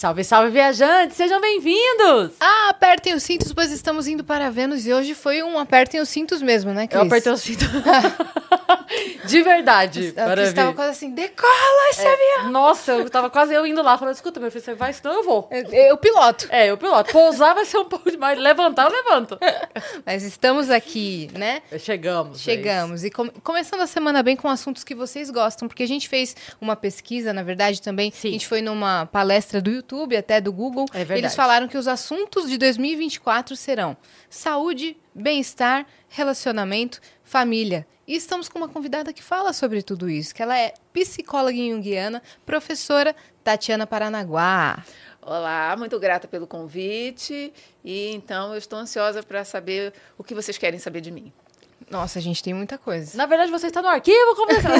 Salve, salve, viajantes! Sejam bem-vindos! Ah, apertem os cintos, pois estamos indo para Vênus e hoje foi um apertem os cintos mesmo, né, Cris? Eu apertei os cintos. De verdade. A para Cris mim. tava quase assim, decola esse avião! Nossa, eu tava quase eu indo lá, falando, escuta, meu filho, você vai, senão eu vou. Eu, eu piloto. É, eu piloto. Pousar vai ser um pouco demais. Levantar, eu levanto. Mas estamos aqui, né? Chegamos. é Chegamos. e com- começando a semana bem com assuntos que vocês gostam, porque a gente fez uma pesquisa, na verdade, também. Sim. A gente foi numa palestra do YouTube, até do Google. É verdade. Eles falaram que os assuntos de 2024 serão saúde, bem-estar, relacionamento, família. E estamos com uma convidada que fala sobre tudo isso, que ela é psicóloga junguiana, professora Tatiana Paranaguá. Olá, muito grata pelo convite. E então eu estou ansiosa para saber o que vocês querem saber de mim. Nossa, a gente tem muita coisa. Na verdade, você está no arquivo conversando.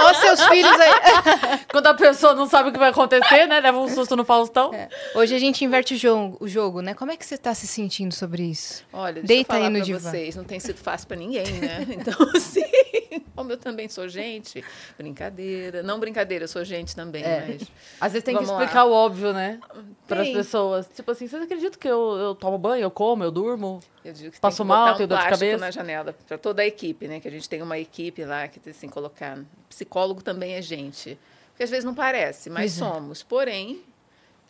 Olha os seus filhos aí. Quando a pessoa não sabe o que vai acontecer, né? Leva um susto no Faustão. Hoje a gente inverte o jogo, o jogo, né? Como é que você está se sentindo sobre isso? Olha, deixa Deita eu falar aí no para divã. vocês, não tem sido fácil para ninguém, né? Então, assim, como eu também sou gente, brincadeira. Não brincadeira, eu sou gente também, É. mas... Às vezes tem que Vamos lá. explicar o óbvio, né? Para as pessoas. Tipo assim, vocês acreditam que eu, eu tomo banho, eu como, eu durmo? Eu digo que Passo tem que mal, um dor de cabeça. na janela para toda a equipe, né? Que a gente tem uma equipe lá que tem assim colocar. Psicólogo também é gente, porque às vezes não parece, mas é. somos. Porém,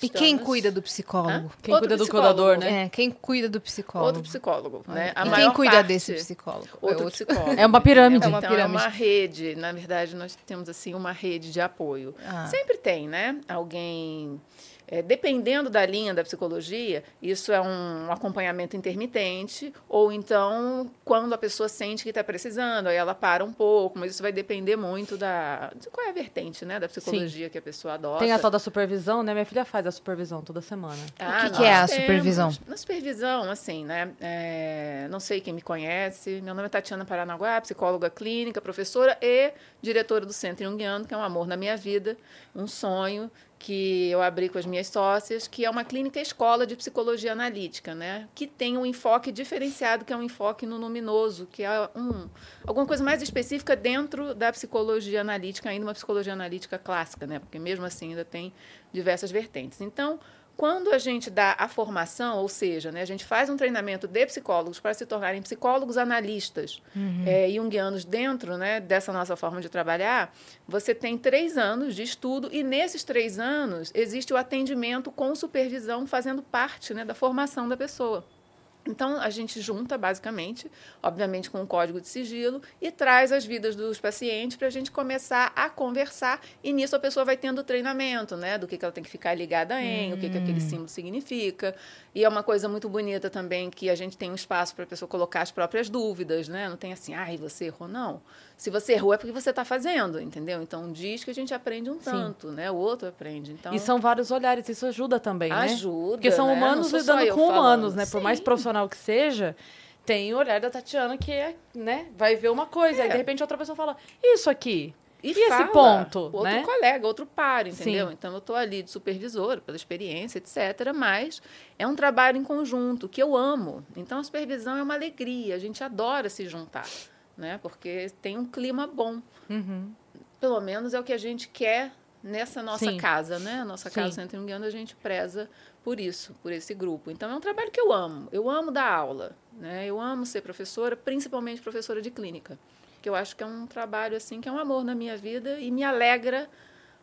E quem cuida do psicólogo? Hã? Quem Outro cuida do psicólogo. cuidador, né? É, quem cuida do psicólogo? Outro psicólogo, né? A e quem cuida parte- desse psicólogo? Outro É psicólogo. É uma pirâmide. É uma então, pirâmide. é uma rede. Na verdade, nós temos assim uma rede de apoio. Ah. Sempre tem, né? Alguém. É, dependendo da linha da psicologia, isso é um acompanhamento intermitente, ou então quando a pessoa sente que está precisando, aí ela para um pouco, mas isso vai depender muito da. de qual é a vertente, né? Da psicologia que a pessoa adota. Tem a tal da supervisão, né? Minha filha faz a supervisão toda semana. Ah, O que que é a temos. supervisão? Na supervisão, assim, né? é, não sei quem me conhece. Meu nome é Tatiana Paranaguá, psicóloga clínica, professora e diretora do Centro Jungiano, que é um amor na minha vida, um sonho que eu abri com as minhas sócias, que é uma clínica escola de psicologia analítica, né? Que tem um enfoque diferenciado, que é um enfoque no luminoso, que é um, alguma coisa mais específica dentro da psicologia analítica, ainda uma psicologia analítica clássica, né? Porque mesmo assim ainda tem diversas vertentes. Então, quando a gente dá a formação, ou seja, né, a gente faz um treinamento de psicólogos para se tornarem psicólogos analistas eh, junguianos dentro né, dessa nossa forma de trabalhar, você tem três anos de estudo e nesses três anos existe o atendimento com supervisão fazendo parte né, da formação da pessoa. Então, a gente junta, basicamente, obviamente com um código de sigilo, e traz as vidas dos pacientes para a gente começar a conversar. E nisso a pessoa vai tendo treinamento, né? Do que, que ela tem que ficar ligada em, o que, que aquele símbolo significa. E é uma coisa muito bonita também que a gente tem um espaço para a pessoa colocar as próprias dúvidas, né? Não tem assim, ai, você errou, não. Se você errou é porque você está fazendo, entendeu? Então, diz que a gente aprende um tanto, né? O outro aprende. Então, E são vários olhares, isso ajuda também, né? Ajuda, Porque são né? humanos lidando com humanos, falando. né? Por mais Sim. Profissional que seja, tem o olhar da Tatiana que é, né? Vai ver uma coisa, aí É. de repente outra pessoa fala, isso aqui. E, esse fala, ponto, outro né? colega, outro par, entendeu? Sim. Então eu estou ali de supervisora, pela experiência, etc. Mas é um trabalho em conjunto que eu amo. Então a supervisão é uma alegria, a gente adora se juntar, né? Porque tem um clima bom. Uhum. Pelo menos é o que a gente quer nessa nossa Sim. casa, né? Nossa casa Sim. Centro Junguiano, a gente preza por isso, por esse grupo. Então é um trabalho que eu amo. Eu amo dar aula, né? Eu amo ser professora, principalmente professora de clínica, que eu acho que é um trabalho assim que é um amor na minha vida e me alegra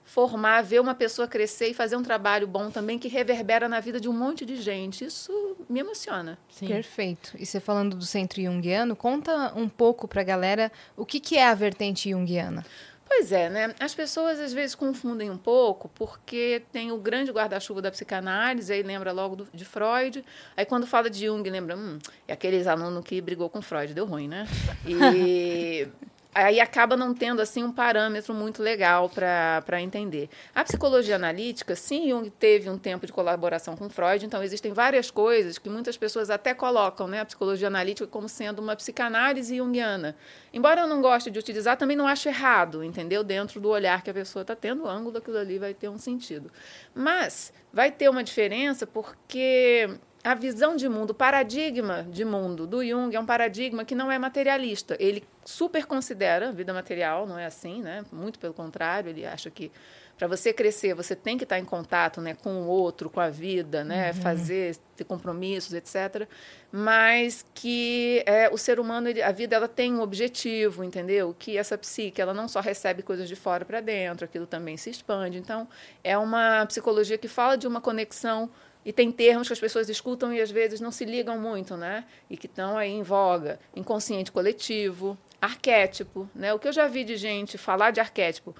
formar, ver uma pessoa crescer e fazer um trabalho bom também que reverbera na vida de um monte de gente. Isso me emociona. Sim. Perfeito. E você falando do centro junguiano, conta um pouco pra galera o que, que é a vertente junguiana. Pois é, né? As pessoas às vezes confundem um pouco, porque tem o grande guarda-chuva da psicanálise, aí lembra logo do- de Freud. Aí quando fala de Jung, lembra, hum, é aqueles aluno que brigou com Freud, deu ruim, né? E aí acaba não tendo assim um parâmetro muito legal para entender. A psicologia analítica, sim, Jung teve um tempo de colaboração com Freud, então existem várias coisas que muitas pessoas até colocam, né, a psicologia analítica como sendo uma psicanálise junguiana. Embora eu não goste de utilizar, também não acho errado, entendeu? Dentro do olhar que a pessoa está tendo, o ângulo daquilo ali vai ter um sentido. Mas vai ter uma diferença porque a visão de mundo, o paradigma de mundo do Jung é um paradigma que não é materialista. Ele super considera a vida material, não é assim, né? Muito pelo contrário, ele acha que Para você crescer, você tem que estar em contato né, com o outro, com a vida, né, Uhum. fazer, ter compromissos, etc. Mas que é, o ser humano, ele- a vida, ela tem um objetivo, entendeu? Que essa psique, ela não só recebe coisas de fora para dentro, aquilo também se expande. Então, é uma psicologia que fala de uma conexão e tem termos que as pessoas escutam e às vezes não se ligam muito, né? E que estão aí em voga. Inconsciente coletivo, arquétipo, né? O que eu já vi de gente falar de arquétipo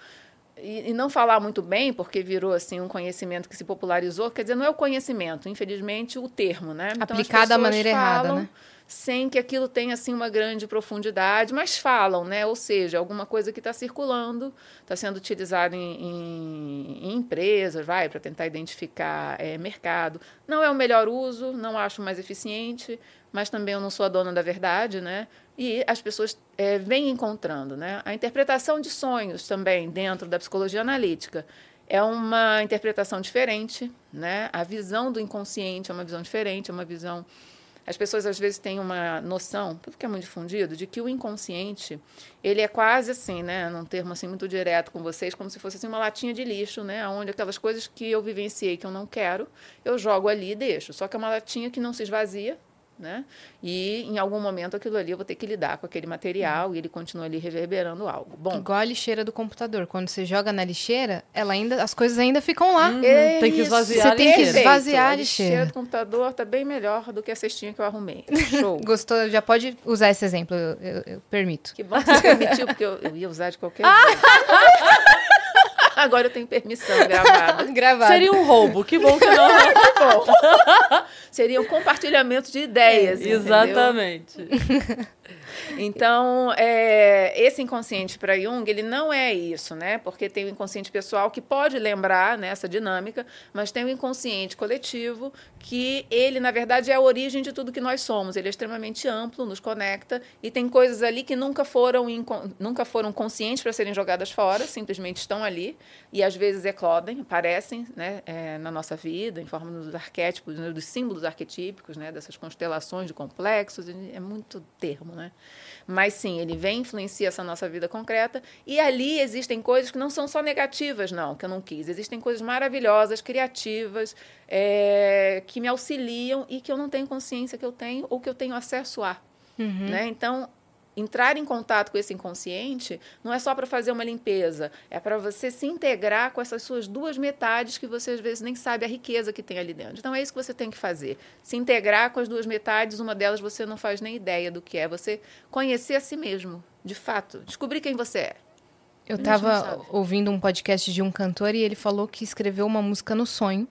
e, e não falar muito bem, porque virou assim um conhecimento que se popularizou, quer dizer, não é o conhecimento, infelizmente o termo, né? Então, Aplicado da maneira errada, falam né? Sem que aquilo tenha assim uma grande profundidade, mas falam, né? Ou seja, alguma coisa que está circulando, está sendo utilizada em, em- em empresas, vai, para tentar identificar é, mercado. Não é o melhor uso, não acho mais eficiente, mas também eu não sou a dona da verdade, né? E as pessoas é, vêm encontrando, né? A interpretação de sonhos também dentro da psicologia analítica é uma interpretação diferente, né? A visão do inconsciente é uma visão diferente, é uma visão as pessoas às vezes têm uma noção, tudo que é muito difundido, de que o inconsciente, ele é quase assim, né, num termo assim muito direto com vocês, como se fosse assim uma latinha de lixo, né, onde aquelas coisas que eu vivenciei que eu não quero, eu jogo ali e deixo. Só que é uma latinha que não se esvazia, né? E em algum momento aquilo ali eu vou ter que lidar com aquele material e ele continua ali reverberando algo. Bom, Igual a lixeira do computador. Quando você joga na lixeira, ela ainda, as coisas ainda ficam lá. é tem que isso, esvaziar Você tem que esvaziar a a lixeira. lixeira do computador está bem melhor do que a cestinha que eu arrumei. Show. Gostou? Já pode usar esse exemplo, eu, eu- eu permito. Que bom que você permitiu, porque eu, eu ia usar de qualquer jeito. Agora eu tenho permissão gravada. Gravado. Seria um roubo. Que bom que não. Bom, seria um compartilhamento de ideias. entendeu? Exatamente. Então, é, esse inconsciente para Jung, ele não é isso, né? Porque tem o inconsciente pessoal que pode lembrar nessa dinâmica, mas tem o inconsciente coletivo que ele, na verdade, é a origem de tudo que nós somos. Ele é extremamente amplo, nos conecta e tem coisas ali que nunca foram, nunca foram conscientes para serem jogadas fora, simplesmente estão ali e às vezes eclodem, aparecem né, é, na nossa vida, em forma dos arquétipos, né, dos símbolos arquetípicos, né, dessas constelações de complexos. É muito termo, né? Mas sim, ele vem influencia essa nossa vida concreta e ali existem coisas que não são só negativas, não, que eu não quis. Existem coisas maravilhosas, criativas, é, que me auxiliam e que eu não tenho consciência que eu tenho ou que eu tenho acesso a. Né? Então, entrar em contato com esse inconsciente não é só para fazer uma limpeza, é para você se integrar com essas suas duas metades que você às vezes nem sabe a riqueza que tem ali dentro. Então é isso que você tem que fazer. Se integrar com as duas metades, uma delas você não faz nem ideia do que é, você conhecer a si mesmo, de fato, descobrir quem você é. Eu gente não tava sabe. ouvindo um podcast de um cantor e ele falou que escreveu uma música no sonho.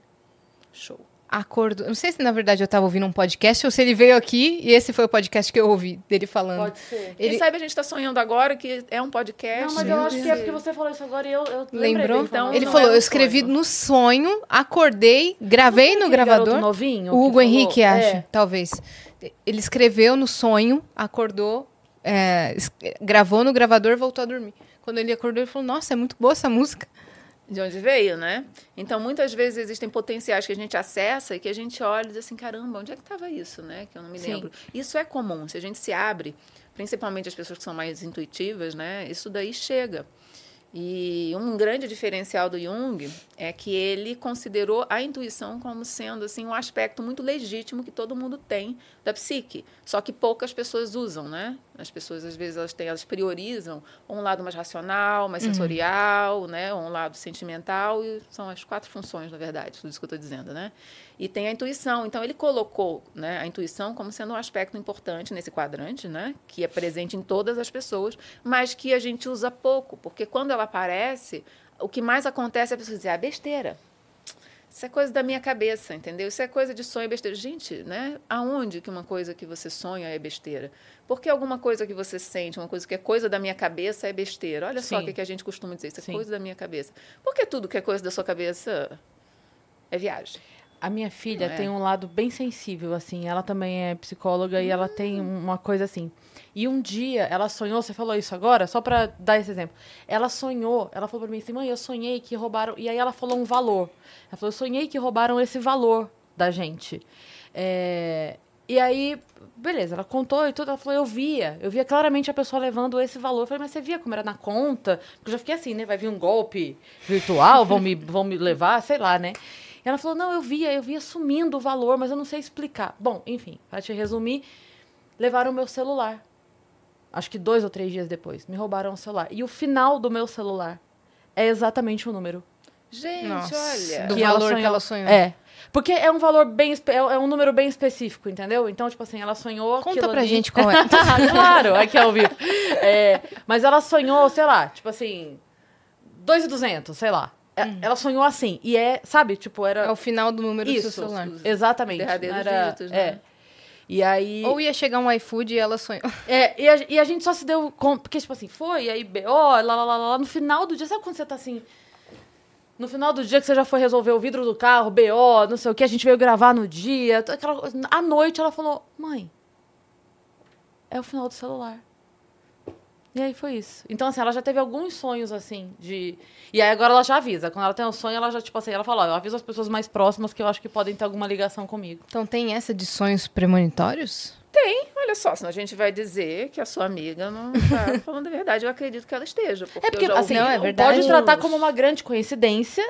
Show. Acordo. Não sei se na verdade eu tava ouvindo um podcast ou se ele veio aqui e esse foi o podcast que eu ouvi dele falando. Pode ser. Quem Ele- sabe a gente está sonhando agora que é um podcast. Não, mas Meu eu acho que é porque você falou isso agora e eu, eu lembrei Lembrou? dele falando. ele falou: é eu escrevi sonho. no sonho, acordei, gravei no garoto gravador. novinho O Hugo falou? Henrique, acho, É. talvez. Ele escreveu no sonho, acordou, é, gravou no gravador, voltou a dormir. Quando ele acordou, ele falou: Nossa, é muito boa essa música. De onde veio, né? Então, muitas vezes existem potenciais que a gente acessa e que a gente olha e diz assim, caramba, onde é que estava isso, né? Que eu não me Sim. lembro. Isso é comum. Se a gente se abre, principalmente as pessoas que são mais intuitivas, né? Isso daí chega. E um grande diferencial do Jung é que ele considerou a intuição como sendo assim um aspecto muito legítimo que todo mundo tem da psique, só que poucas pessoas usam, né? As pessoas às vezes elas têm, elas priorizam um lado mais racional, mais sensorial, né, ou um lado sentimental e são as quatro funções, na verdade, tudo isso que eu estou dizendo, né? E tem a intuição. Então ele colocou, né, a intuição como sendo um aspecto importante nesse quadrante, né, que é presente em todas as pessoas, mas que a gente usa pouco, porque quando ela aparece, o que mais acontece é a pessoa dizer, ah, besteira. Isso é coisa da minha cabeça, entendeu? Isso é coisa de sonho e besteira. Gente, né? Aonde que uma coisa que você sonha é besteira? Porque alguma coisa que você sente, uma coisa que é coisa da minha cabeça é besteira. Olha só o Sim. que que a gente costuma dizer, isso é Sim. coisa da minha cabeça. Porque tudo que é coisa da sua cabeça é viagem. A minha filha é? tem um lado bem sensível, assim. Ela também é psicóloga e ela tem uma coisa assim. E um dia ela sonhou, você falou isso agora, só pra dar esse exemplo. Ela sonhou, ela falou pra mim assim, mãe, eu sonhei que roubaram. E aí ela falou um valor. Ela falou, eu sonhei que roubaram esse valor da gente. É, E aí, beleza, ela contou e tudo, ela falou, eu via, eu via claramente a pessoa levando esse valor. Eu falei, mas você via como era na conta? Porque eu já fiquei assim, né? Vai vir um golpe virtual, vão me, vão me levar, sei lá, né? E ela falou, não, eu via, eu via sumindo o valor, mas eu não sei explicar. Bom, enfim, para te resumir, levaram o meu celular. Acho que dois ou três dias depois, me roubaram o celular. E o final do meu celular é exatamente o número. Gente, Nossa, olha. do que ela valor que ela sonhou. É. Porque é um valor bem. É é um número bem específico, entendeu? Então, tipo assim, ela sonhou. Conta pra ali. gente qual é. claro, aqui ao vivo. É, mas ela sonhou, sei lá, tipo assim. 2,200, sei lá. É, Ela sonhou assim. E é, sabe, tipo, era. É o final do número do Isso. seu celular. Exatamente. Era, dígitos, né? É. E aí. Ou ia chegar um iFood e ela sonhou. É, e a, e a gente só se deu conta. Porque, tipo assim, foi, e aí, BO, lá, lá, lá, lá, no final do dia, sabe quando você tá assim. No final do dia que você já foi resolver o vidro do carro, BO, não sei o que, a gente veio gravar no dia. Aquela, à noite ela falou: Mãe, é o final do celular. E aí foi isso. Então, assim, ela já teve alguns sonhos, assim, de. E aí agora ela já avisa. Quando ela tem um sonho, ela já, tipo assim, ela fala: Ó, eu aviso as pessoas mais próximas que eu acho que podem ter alguma ligação comigo. Então tem essa de sonhos premonitórios? Olha só, senão a gente vai dizer que a sua amiga não está falando a verdade. Eu acredito que ela esteja. Porque É porque, eu já assim, não, é verdade. pode tratar como uma grande coincidência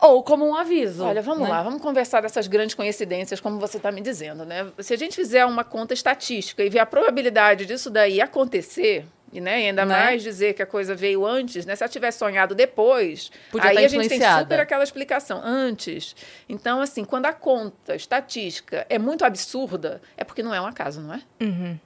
ou como um aviso. Olha, vamos né? lá, vamos conversar dessas grandes coincidências, como você está me dizendo, né? Se a gente fizer uma conta estatística e ver a probabilidade disso daí acontecer, e, né, e ainda Né? mais dizer que a coisa veio antes, né? Se ela tivesse sonhado depois, Podia aí tá a gente tem super aquela explicação. Antes. Então, assim, quando a conta estatística é muito absurda, é porque não é um acaso, não é? Uhum.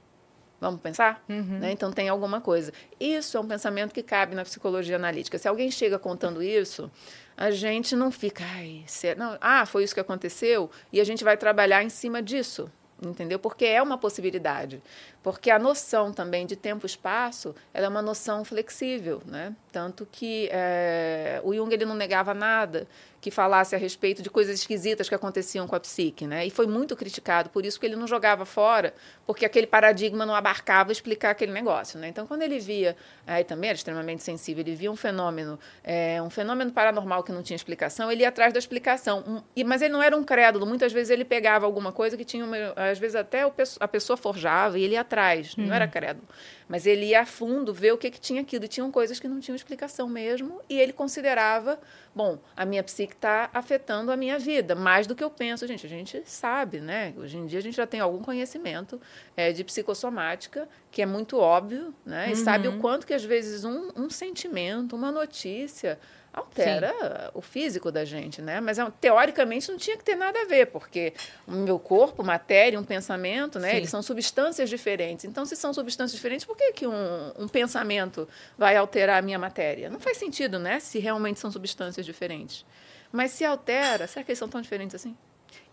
Vamos pensar? Né? Então tem alguma coisa. Isso é um pensamento que cabe na psicologia analítica. Se alguém chega contando isso, a gente não fica, ai, será? Não, ah, foi isso que aconteceu, e a gente vai trabalhar em cima disso. Entendeu? Porque é uma possibilidade. Porque a noção também de tempo e espaço ela é uma noção flexível. Né? Tanto que eh, o Jung ele não negava nada que falasse a respeito de coisas esquisitas que aconteciam com a psique. Né? E foi muito criticado, por isso que ele não jogava fora, porque aquele paradigma não abarcava explicar aquele negócio. Né? Então, quando ele via, aí também era extremamente sensível, ele via um fenômeno, eh, um fenômeno paranormal que não tinha explicação, ele ia atrás da explicação. Um- e- mas ele não era um crédulo, muitas vezes ele pegava alguma coisa que tinha, uma, às vezes até o a pessoa forjava e ele ia atrás, não era crédulo. Mas ele ia a fundo ver o que, que tinha aquilo. E tinham coisas que não tinham explicação mesmo. E ele considerava, bom, a minha psique está afetando a minha vida, mais do que eu penso. Gente, a gente sabe, né? Hoje em dia a gente já tem algum conhecimento eh, de psicossomática, que é muito óbvio, né? E sabe o quanto que às vezes um, um sentimento, uma notícia altera o físico da gente, né? Mas é, teoricamente não tinha que ter nada a ver, porque o meu corpo, matéria, um pensamento, né? Sim. Eles são substâncias diferentes. Então, se são substâncias diferentes, por que, que um, um pensamento vai alterar a minha matéria? Não faz sentido, né? Se realmente são substâncias diferentes. Mas se altera, será que eles são tão diferentes assim?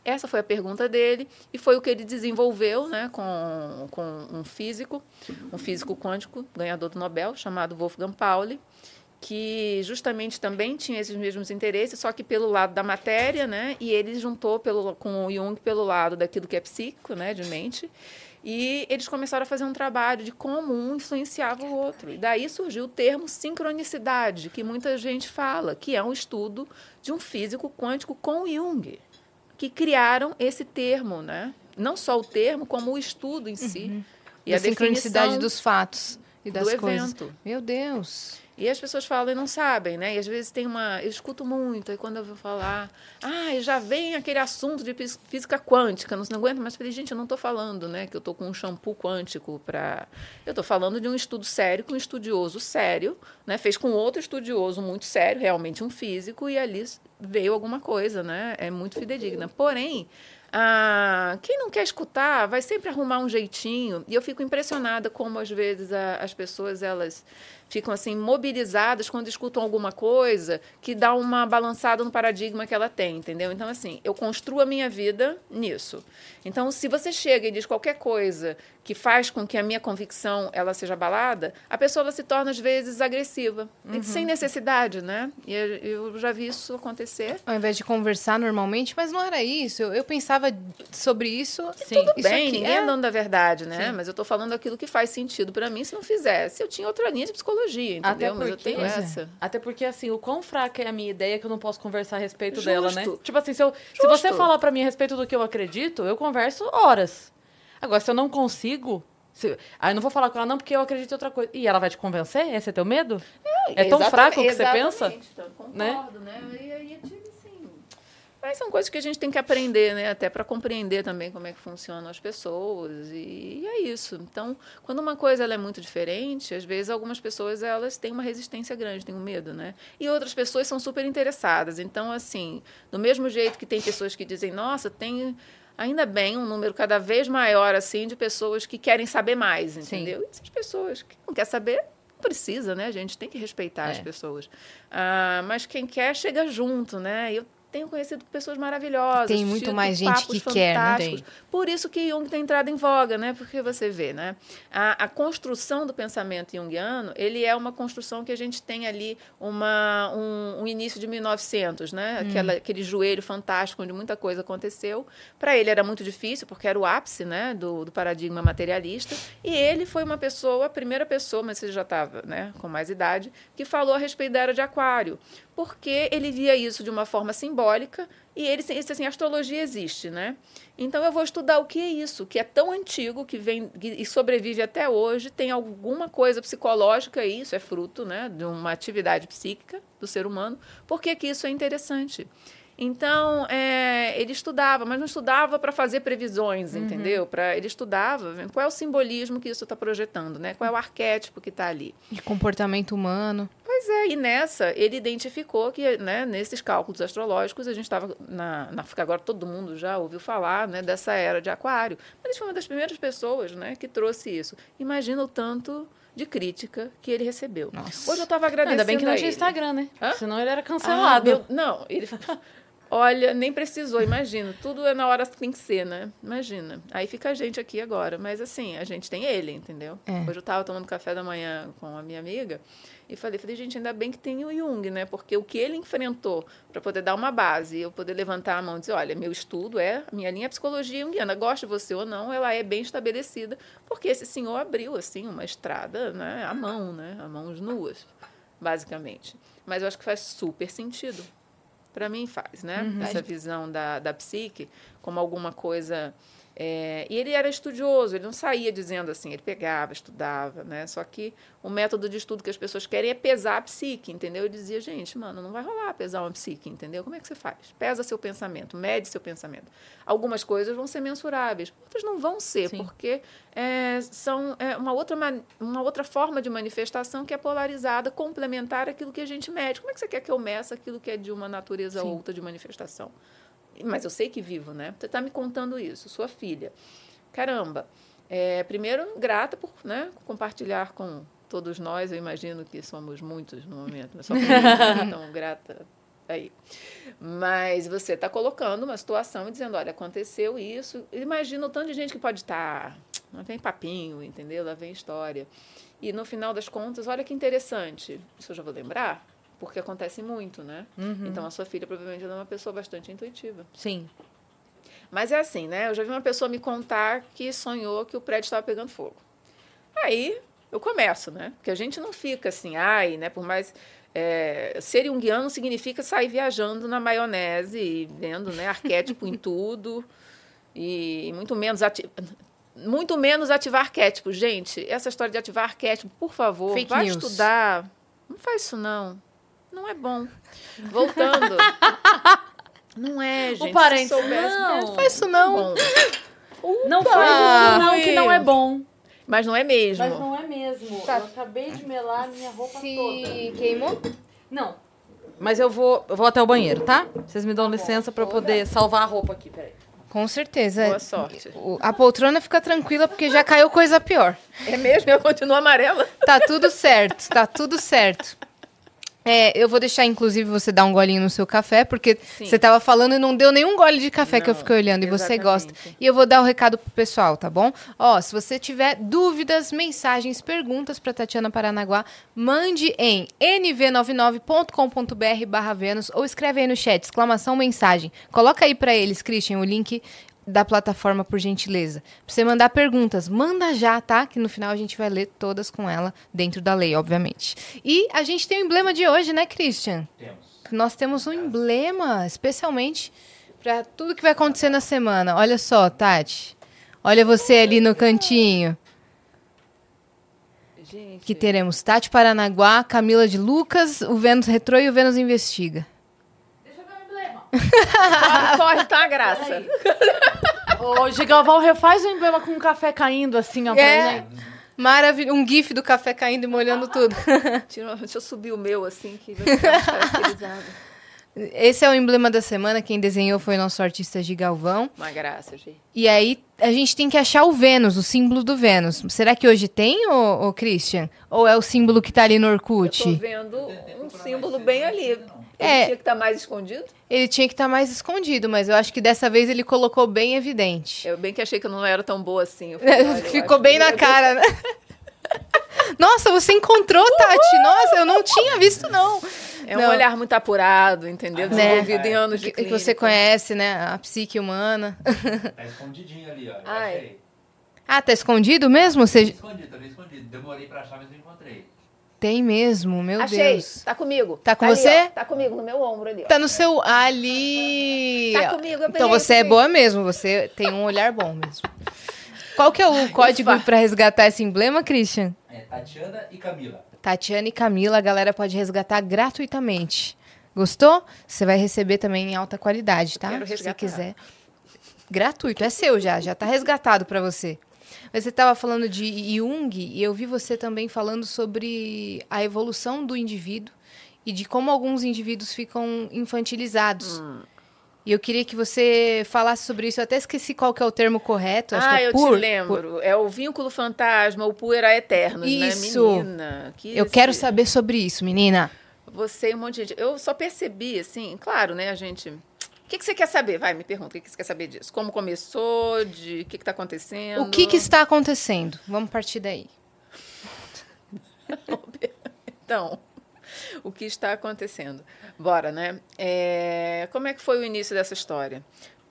Essa foi a pergunta dele e foi o que ele desenvolveu né, com, com um físico, um físico quântico, ganhador do Nobel, chamado Wolfgang Pauli, que justamente também tinha esses mesmos interesses, só que pelo lado da matéria, né? E ele juntou pelo, com o Jung pelo lado daquilo que é psíquico, né? De mente. E eles começaram a fazer um trabalho de como um influenciava o outro. E daí surgiu o termo sincronicidade, que muita gente fala, que é um estudo de um físico quântico com Jung, que criaram esse termo, né? Não só o termo, como o estudo em si. E da a sincronicidade definição dos fatos e das do coisas. evento. Meu Deus. E as pessoas falam e não sabem, né? E às vezes tem uma. Eu escuto muito, e quando eu vou falar, ah, já vem aquele assunto de física quântica, não, não aguento mais. Eu Falei, gente, eu não estou falando, né? Que eu estou com um shampoo quântico para. Eu estou falando de um estudo sério, com um estudioso sério, né? Fez com outro estudioso muito sério, realmente um físico, e ali veio alguma coisa, né? É muito fidedigna. Porém. Ah, quem não quer escutar vai sempre arrumar um jeitinho. E eu fico impressionada como às vezes a- as pessoas elas ficam assim mobilizadas quando escutam alguma coisa que dá uma balançada no paradigma que ela tem, entendeu? Então assim, eu construo a minha vida nisso. Então, se você chega e diz qualquer coisa que faz com que a minha convicção ela seja abalada, a pessoa ela se torna às vezes agressiva, E sem necessidade, né? E eu- já vi isso acontecer. Ao invés de conversar normalmente, mas não era isso. Eu, eu pensava sobre isso. Sim. Tudo Isso bem, ninguém é- é dono da verdade, né? Mas eu tô falando aquilo que faz sentido para mim. Se não fizesse, eu tinha outra linha de psicologia, Até entendeu? Mas eu porque- tenho é. essa. Até porque, assim, o quão fraca é a minha ideia que eu não posso conversar a respeito Justo. dela, né? Tipo assim, se, eu, se você falar pra mim a respeito do que eu acredito, eu converso horas. Agora, se eu não consigo. se- Aí eu não vou falar com ela, não, porque eu acredito em outra coisa. E ela vai te convencer? Esse é teu medo? É tão Exatamente, fraco o que você pensa? então, concordo, né? E aí eu assim. Mas são coisas que a gente tem que aprender, né? Até para compreender também como é que funcionam as pessoas. E, é isso. Então, quando uma coisa ela é muito diferente, às vezes algumas pessoas elas têm uma resistência grande, têm um medo, né? E outras pessoas são super interessadas. Então, assim, do mesmo jeito que tem pessoas que dizem, nossa, tem ainda bem um número cada vez maior assim de pessoas que querem saber mais, entendeu? E essas pessoas que não quer saber não precisa, né? A gente tem que respeitar as É. pessoas. Ah, mas quem quer chega junto, né? Eu tenho conhecido pessoas maravilhosas. Tem muito mais gente que quer, não fantásticos. tem? Por isso que Jung tem entrado em voga, né? Porque você vê, né? A, a construção do pensamento junguiano, ele é uma construção que a gente tem ali uma, um, um início de 1900, né? Hum. Aquela, aquele joelho fantástico onde muita coisa aconteceu. Para ele era muito difícil, porque era o ápice, né? Do, do paradigma materialista. E ele foi uma pessoa, a primeira pessoa, mas ele já estava, né? Com mais idade, que falou a respeito da era de Aquário porque ele via isso de uma forma simbólica e ele disse assim, astrologia existe, né? Então eu vou estudar o que é isso, que é tão antigo, que vem e sobrevive até hoje, tem alguma coisa psicológica aí, isso é fruto, né, de uma atividade psíquica do ser humano. Por que que isso é interessante? Então, é, ele estudava, mas não estudava para fazer previsões, entendeu? Pra, ele estudava vendo qual é o simbolismo que isso está projetando, né? Qual é o arquétipo que está ali. De comportamento humano. Pois é, e nessa ele identificou que, né, nesses cálculos astrológicos, a gente estava na, na agora todo mundo já ouviu falar né, dessa era de Aquário. Mas ele foi uma das primeiras pessoas né, que trouxe isso. Imagina o tanto de crítica que ele recebeu. Nossa. Hoje eu estava agradecendo Ainda bem que não tinha. Instagram, né? Hã? Senão ele era Ah, cancelado. meu- não, ele. Olha, nem precisou, imagina. Tudo é na hora que tem que ser, né? Imagina. Aí fica a gente aqui agora. Mas assim, a gente tem ele, entendeu? É. Hoje eu estava tomando café da manhã com a minha amiga e falei, falei, gente, ainda bem que tem o Jung, né? Porque o que ele enfrentou para poder dar uma base, eu poder levantar a mão e dizer, olha, meu estudo é, minha linha é psicologia junguiana, goste você ou não, ela é bem estabelecida, porque esse senhor abriu, assim, uma estrada, né? À mão, né? A mãos nuas, basicamente. Mas eu acho que faz super sentido. Para mim faz, né? Essa visão da, da psique como alguma coisa. É, e ele era estudioso, ele não saía dizendo assim, ele pegava, estudava, né? Só que o método de estudo que as pessoas querem é pesar a psique, entendeu? Eu dizia, gente, mano, não vai rolar pesar uma psique, entendeu? Como é que você faz? Pesa seu pensamento, mede seu pensamento. Algumas coisas vão ser mensuráveis, outras não vão ser, Sim. porque é, são é, uma, outra, uma outra forma de manifestação que é polarizada, complementar aquilo que a gente mede. Como é que você quer que eu meça aquilo que é de uma natureza Sim. outra de manifestação? Mas eu sei que vivo, né? Você está me contando isso, sua filha. Caramba, é, primeiro, grata por né, compartilhar com todos nós. Eu imagino que somos muitos no momento, mas só comigo, então grata aí. Mas você está colocando uma situação e dizendo, olha, aconteceu isso. Imagina o tanto de gente que pode estar. Não vem papinho, entendeu? Lá vem história. E no final das contas, olha que interessante. Isso eu já vou lembrar, porque acontece muito, né? Então a sua filha provavelmente é uma pessoa bastante intuitiva. Sim. Mas é assim, né? Eu já vi uma pessoa me contar que sonhou que o prédio estava pegando fogo. Aí eu começo, né? Porque a gente não fica assim, ai, né? Por mais. É, ser junguiano significa sair viajando na maionese e vendo né, arquétipo em tudo. E muito menos, ati muito menos ativar arquétipo. Gente, essa história de ativar arquétipo, por favor, Fake vai news. estudar. Não faz isso, não. Não é bom. Voltando. não é, gente. parente, se soubesse, não. não Faz isso não. Não faz isso, não, que não é bom. Mas não é mesmo. Mas não é mesmo. Tá. Eu acabei de melar a minha roupa toda. Se queimou? Não. Mas eu vou, eu vou até o banheiro, tá? Vocês me dão licença pra eu poder salvar a roupa aqui, peraí. Com certeza. Boa sorte. O- A poltrona fica tranquila porque já caiu coisa pior. É mesmo? Eu continuo amarela? Tá tudo certo, tá tudo certo. É, eu vou deixar, inclusive, você dar um golinho no seu café, porque Sim. você tava falando e não deu nenhum gole de café que eu Não, fiquei olhando e você gosta. exatamente. E eu vou dar o recado pro pessoal, tá bom? Ó, se você tiver dúvidas, mensagens, perguntas para Tatiana Paranaguá, mande em nv99.com.br barra Vênus ou escreve aí no chat, exclamação mensagem. Coloca aí para eles, Christian, o link da plataforma, por gentileza. Pra você mandar perguntas, manda já, tá? Que no final a gente vai ler todas com ela, dentro da lei, obviamente. E a gente tem o emblema de hoje, né, Christian? Temos. Nós temos um emblema, especialmente para tudo que vai acontecer na semana. Olha só, Tati. Olha você ali no cantinho. Gente, Que teremos Tati Paranaguá, Camila de Lucas, o Vênus Retrô e o Vênus Investiga. Corre, corre, tá uma graça. Ô, Gigalvão, refaz o emblema com um café caindo assim, ó. pra É. gente. Maravilhoso. Um gif do café caindo e molhando tudo. Tira- Deixa eu subir o meu assim, que vai ficar caracterizado. Esse é o emblema da semana. Quem desenhou foi o nosso artista Gigalvão. Uma graça, gente. E aí a gente tem que achar o Vênus, o símbolo do Vênus. Será que hoje tem, ô, ô Christian? Ou é o símbolo que tá ali no Eu tô Orkut? vendo um símbolo bem ali. Ele É. tinha que estar mais escondido. Ele tinha que estar mais escondido, mas eu acho que dessa vez ele colocou bem evidente. Eu bem que achei que eu não era tão boa assim. Falei, Ficou bem na cara, né? Nossa, você encontrou, Tati. Nossa, eu não tinha visto, não. É um Não. olhar muito apurado, entendeu? Né? Desenvolvido em anos de Que, que clínica. você conhece, né? A psique humana. Tá escondidinho ali, ó. Ai. Ah, tá escondido mesmo? Tá Você... escondido, tá bem escondido. Demorei pra achar, mas eu encontrei. Tem mesmo, meu Achei. Deus. Tá comigo. Tá com ali, você? ó. Tá comigo, no meu ombro ali. ó. Tá no seu. Ali. Tá comigo, eu Então você é boa mesmo, você tem um olhar bom mesmo. Qual que é o código ufa. pra resgatar esse emblema, Christian? É Tatiana e Camila. Tatiana e Camila, a galera pode resgatar gratuitamente. Gostou? Você vai receber também em alta qualidade, tá? quero Se você quiser. Gratuito, é seu já, já tá resgatado pra você. Mas Você estava falando de Jung e eu vi você também falando sobre a evolução do indivíduo e de como alguns indivíduos ficam infantilizados. Hum. E eu queria que você falasse sobre isso. Eu até esqueci qual que é o termo correto. Acho ah, que é eu pur, te lembro. É o vínculo fantasma, o puera eterno, Isso. né? Menina. Que Eu quero esse- saber sobre isso, menina. Você e um monte de gente. Eu só percebi, assim, claro, né, a gente. O que, que você quer saber? Vai, me pergunta. O que, que você quer saber disso? Como começou? De o que está acontecendo? O que, que está acontecendo? Vamos partir daí. Então, o que está acontecendo? Bora, né? É, como é que foi o início dessa história?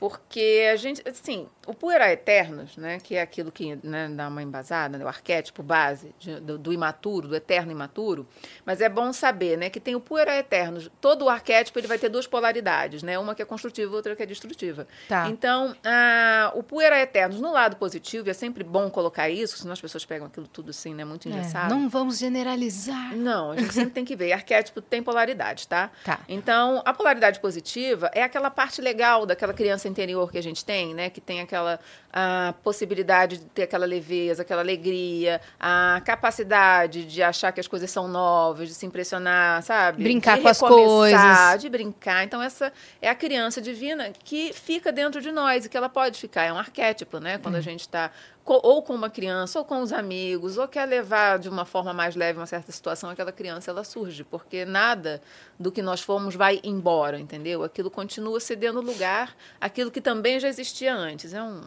Porque a gente, assim, o puera eternos, né, que é aquilo que né, dá uma embasada, né, o arquétipo base de- do, do imaturo, do eterno imaturo, mas é bom saber, né, que tem o puera eternos, todo o arquétipo ele vai ter duas polaridades, né, uma que é construtiva, outra que é destrutiva. Tá. Então, a, o puera eternos no lado positivo, e é sempre bom colocar isso, senão as pessoas pegam aquilo tudo assim, né, muito É, engessado. não vamos generalizar. Não, a gente sempre tem que ver. Arquétipo tem polaridade, tá? Tá. Então, a polaridade positiva é aquela parte legal daquela criança interior que a gente tem, né? Que tem aquela a possibilidade de ter aquela leveza, aquela alegria, a capacidade de achar que as coisas são novas, de se impressionar, sabe? Brincar de com as coisas. De brincar. Então, essa é a criança divina que fica dentro de nós e que ela pode ficar. É um arquétipo, né? Quando a Hum. gente está ou com uma criança, ou com os amigos, ou quer levar de uma forma mais leve uma certa situação, aquela criança ela surge, porque nada do que nós fomos vai embora, entendeu? Aquilo continua cedendo lugar, aquilo que também já existia antes. É um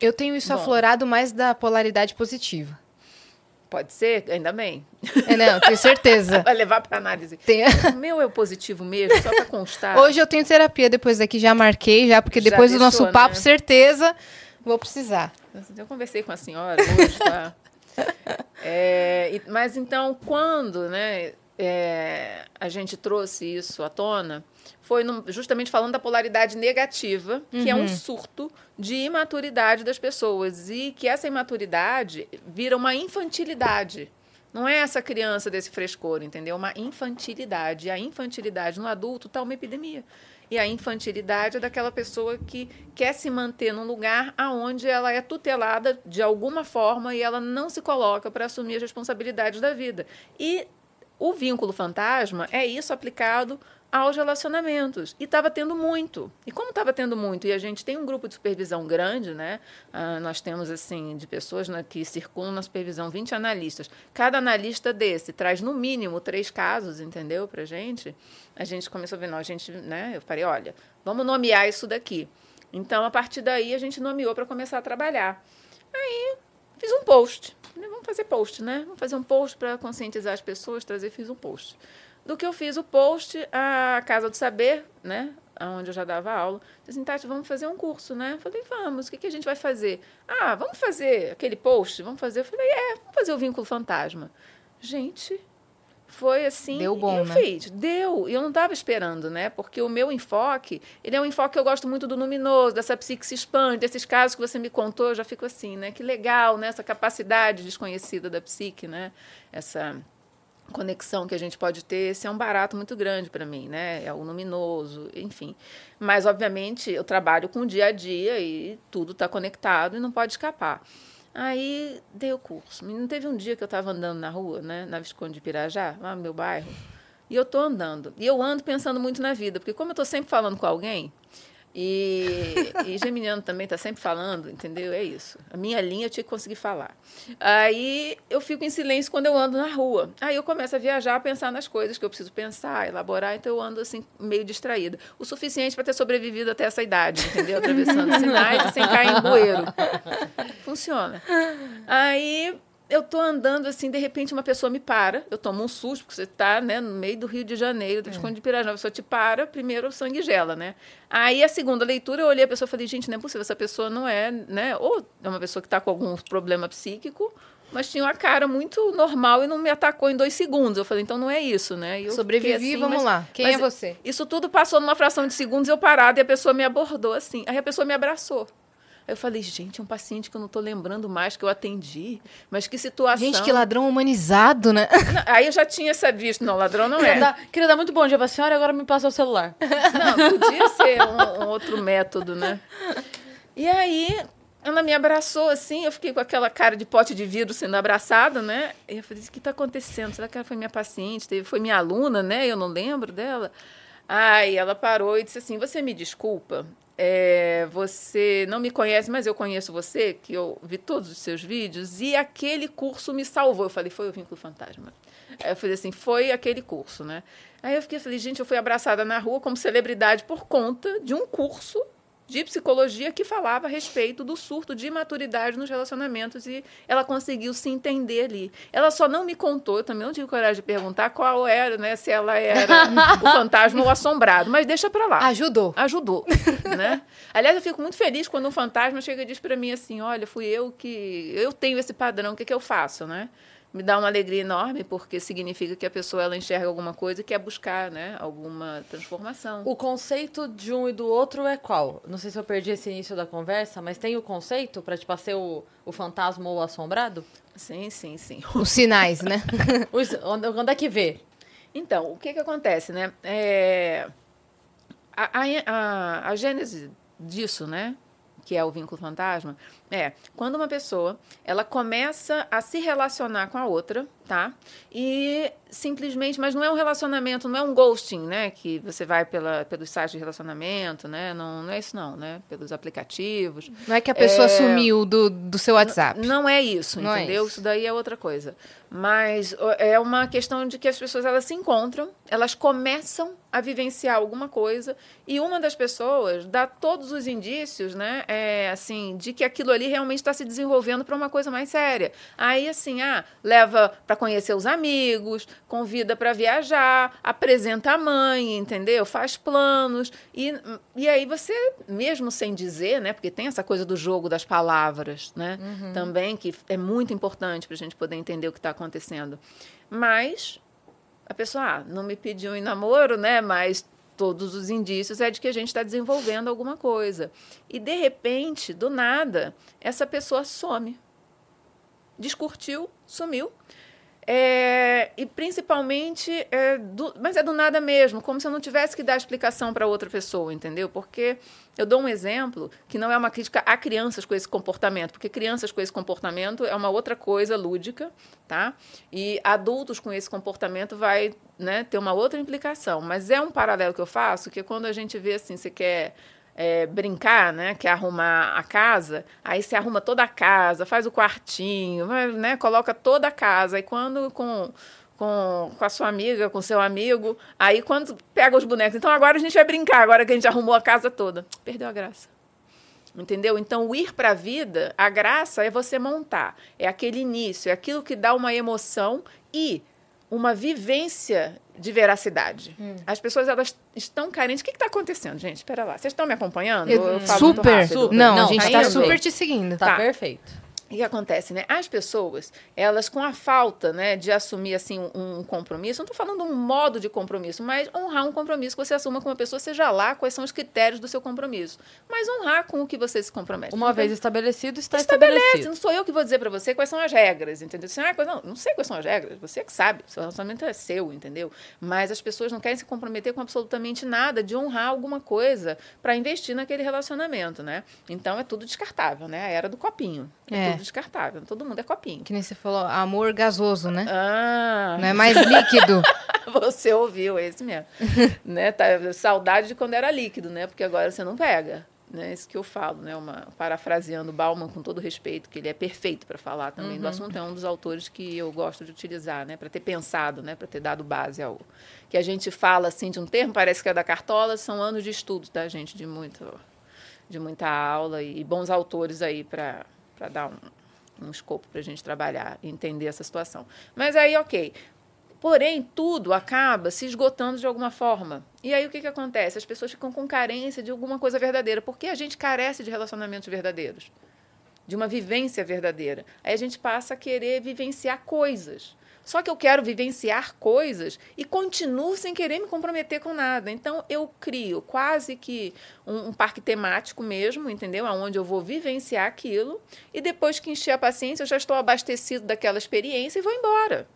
Eu tenho isso Bom. aflorado mais da polaridade positiva. pode ser, ainda bem. É, não, tenho certeza. Vai levar para análise. Tem- O meu é o positivo mesmo, só para constar. Hoje eu tenho terapia depois daqui, já marquei, já, porque Já depois do deixou, nosso papo, né? certeza, vou precisar. Eu conversei com a senhora hoje, tá? É, mas então, quando né, é, a gente trouxe isso à tona, foi num- justamente falando da polaridade negativa, que é um surto de imaturidade das pessoas. E que essa imaturidade vira uma infantilidade. Não é essa criança desse frescor, entendeu? Uma infantilidade. E a infantilidade no adulto está uma epidemia. E a infantilidade é daquela pessoa que quer se manter num lugar aonde ela é tutelada de alguma forma e ela não se coloca para assumir as responsabilidades da vida. E o vínculo fantasma é isso aplicado aos relacionamentos. E estava tendo muito. E como estava tendo muito, e a gente tem um grupo de supervisão grande, né? Ah, nós temos, assim, de pessoas né, que circulam na supervisão, 20 analistas. Cada analista desse traz, no mínimo, três casos, entendeu? Pra gente. A gente começou a ver, não, a gente, né? Eu falei, olha, vamos nomear isso daqui. Então, a partir daí, a gente nomeou para começar a trabalhar. Aí, fiz um post. Vamos fazer post, né? Vamos fazer um post para conscientizar as pessoas, trazer, fiz um post. Do que eu fiz o post, a Casa do Saber, né? Onde eu já dava aula, disse assim, Tati, vamos fazer um curso, né? Eu falei, vamos, o que, que a gente vai fazer? Ah, vamos fazer aquele post? Vamos fazer? Eu falei, é, vamos fazer o vínculo fantasma. Gente, foi assim. Deu bom, e eu né? fiz, deu. E eu não estava esperando, né? Porque o meu enfoque, ele é um enfoque que eu gosto muito do luminoso, dessa psique que se expande, desses casos que você me contou, eu já fico assim, né? Que legal, né? Essa capacidade desconhecida da psique, né? Essa conexão que a gente pode ter, esse é um barato muito grande para mim, né? É o luminoso, enfim. Mas, obviamente, eu trabalho com o dia a dia e tudo está conectado e não pode escapar. Aí dei o curso. Menino, teve um dia que eu estava andando na rua, né, na Visconde de Pirajá, lá no meu bairro, e eu tô andando. E eu ando pensando muito na vida, porque como eu tô sempre falando com alguém, e, e Geminiano também está sempre falando, entendeu? É isso. A minha linha eu tinha que conseguir falar. Aí eu fico em silêncio quando eu ando na rua. Aí eu começo a viajar, a pensar nas coisas que eu preciso pensar, elaborar, então eu ando assim, meio distraída. O suficiente para ter sobrevivido até essa idade, entendeu? Atravessando sinais sem cair em bueiro. Funciona. Aí eu tô andando assim, de repente uma pessoa me para, eu tomo um susto, porque você tá, né, no meio do Rio de Janeiro, do Visconde de Pirajá, a pessoa te para, primeiro o sangue gela, né? Aí a segunda leitura eu olhei a pessoa e falei, gente, não é possível, essa pessoa não é, né, ou é uma pessoa que tá com algum problema psíquico, mas tinha uma cara muito normal e não me atacou em dois segundos. Eu falei, então não é isso, né? Eu Sobrevivi, assim, vamos mas- lá. Quem é você? Isso tudo passou numa fração de segundos, eu parada e a pessoa me abordou assim. Aí a pessoa me abraçou. Aí eu falei, gente, é um paciente que eu não tô lembrando mais que eu atendi, mas que situação. Gente, que ladrão humanizado, né? Não, Aí eu já tinha essa visto, não, ladrão não Queria, é. dar, queria dar muito bom dia pra senhora e agora me passa o celular. Não, podia ser um, um outro método, né? E aí ela me abraçou assim, eu fiquei com aquela cara de pote de vidro sendo abraçada, né? E eu falei, o que está acontecendo? Será que ela foi minha paciente? Teve- Foi minha aluna, né? Eu não lembro dela. Aí ela parou e disse assim: Você me desculpa, é, você não me conhece, mas eu conheço você, que eu vi todos os seus vídeos, e aquele curso me salvou. Eu falei: Foi o Vínculo Fantasma. Aí eu falei assim: Foi aquele curso, né? Aí eu fiquei, falei: Gente, eu fui abraçada na rua como celebridade por conta de um curso de psicologia que falava a respeito do surto de imaturidade nos relacionamentos e ela conseguiu se entender ali. Ela só não me contou, eu também não tive coragem de perguntar qual era, né, se ela era o fantasma ou o assombrado, mas deixa pra lá. Ajudou. Ajudou, né? Aliás, eu fico muito feliz quando um fantasma chega e diz pra mim assim, olha, fui eu que eu tenho esse padrão, o que que eu faço, né? Me dá uma alegria enorme porque significa que a pessoa ela enxerga alguma coisa e quer buscar, né, alguma transformação. O conceito de um e do outro é qual? Não sei se eu perdi esse início da conversa, mas tem o conceito para tipo ser o, o fantasma ou o assombrado? Sim, sim, sim. Os sinais, né? Os- onde, onde é que vê? Então, o que, que acontece, né? É, a, a, a, a gênese disso, né? Que é o vínculo fantasma, é quando uma pessoa ela começa a se relacionar com a outra, tá? E simplesmente, mas não é um relacionamento, não é um ghosting, né? Que você vai pela, pelos sites de relacionamento, né? Não, não é isso, não, né? Pelos aplicativos. Não é que a pessoa É. sumiu do, do seu WhatsApp. Não é isso, Não é entendeu? isso. isso. daí é outra coisa. Mas é uma questão de que as pessoas elas se encontram, elas começam a vivenciar alguma coisa e uma das pessoas dá todos os indícios, né, é, assim, de que aquilo ali realmente está se desenvolvendo para uma coisa mais séria. Aí assim, ah, leva para conhecer os amigos, convida para viajar, apresenta a mãe, entendeu? Faz planos e, e aí você mesmo sem dizer, né, porque tem essa coisa do jogo das palavras, né, também que é muito importante para a gente poder entender o que está acontecendo. Mas a pessoa ah, não me pediu em namoro, né? Mas todos os indícios é de que a gente está desenvolvendo alguma coisa. E de repente, do nada, essa pessoa some. Descurtiu, sumiu. É, e principalmente, é do- mas é do nada mesmo, como se eu não tivesse que dar explicação para outra pessoa, entendeu? Porque eu dou um exemplo que não é uma crítica a crianças com esse comportamento, porque crianças com esse comportamento é uma outra coisa lúdica, tá? E adultos com esse comportamento vai né, ter uma outra implicação. Mas é um paralelo que eu faço, que é quando a gente vê assim, você quer é, brincar, né? Quer arrumar a casa, aí você arruma toda a casa, faz o quartinho, né? Coloca toda a casa. E quando com, com, com a sua amiga, com seu amigo, aí quando pega os bonecos, então agora a gente vai brincar, agora que a gente arrumou a casa toda. Perdeu a graça. Entendeu? Então, o ir para a vida, a graça é você montar. É aquele início, é aquilo que dá uma emoção e uma vivência de veracidade. As pessoas elas estão carentes. O que está acontecendo, gente? Espera lá. Vocês estão me acompanhando? Eu- eu falo muito super. rápido? Não, a Não, gente tá está super te seguindo. Tá, Tá. perfeito. O que acontece, né? As pessoas, elas com a falta, né, de assumir assim um, um compromisso, não estou falando um modo de compromisso, mas honrar um compromisso que você assuma com uma pessoa, seja lá quais são os critérios do seu compromisso, mas honrar com o que você se compromete. Uma vez estabelecido, está estabelece, estabelecido. não sou eu que vou dizer para você quais são as regras, entendeu? Assim, ah, não, não sei quais são as regras, você que sabe, seu relacionamento é seu, entendeu? Mas as pessoas não querem se comprometer com absolutamente nada de honrar alguma coisa para investir naquele relacionamento, né? Então é tudo descartável, né? A era do copinho. É, É. tudo descartável, todo mundo é copinho. Que nem você falou, amor gasoso, né? Ah, Não é mais líquido. você ouviu esse mesmo. né? Tá, saudade de quando era líquido, né? Porque agora você não pega. Né? Isso que eu falo, né? Uma, parafraseando Bauman com todo respeito, que ele é perfeito para falar também do assunto, é um dos autores que eu gosto de utilizar, né? Para ter pensado, né? Para ter dado base ao que a gente fala assim de um termo, parece que é da cartola, são anos de estudo, tá, gente? De muito, de muita aula e bons autores aí para para dar um, um escopo para a gente trabalhar e entender essa situação. Mas aí, ok. Porém, tudo acaba se esgotando de alguma forma. E aí o que, que acontece? As pessoas ficam com carência de alguma coisa verdadeira. Porque a gente carece de relacionamentos verdadeiros, de uma vivência verdadeira. Aí a gente passa a querer vivenciar coisas. Só que eu quero vivenciar coisas e continuo sem querer me comprometer com nada. Então eu crio quase que um, um parque temático mesmo, entendeu? Onde eu vou vivenciar aquilo e depois que encher a paciência, eu já estou abastecido daquela experiência e vou embora.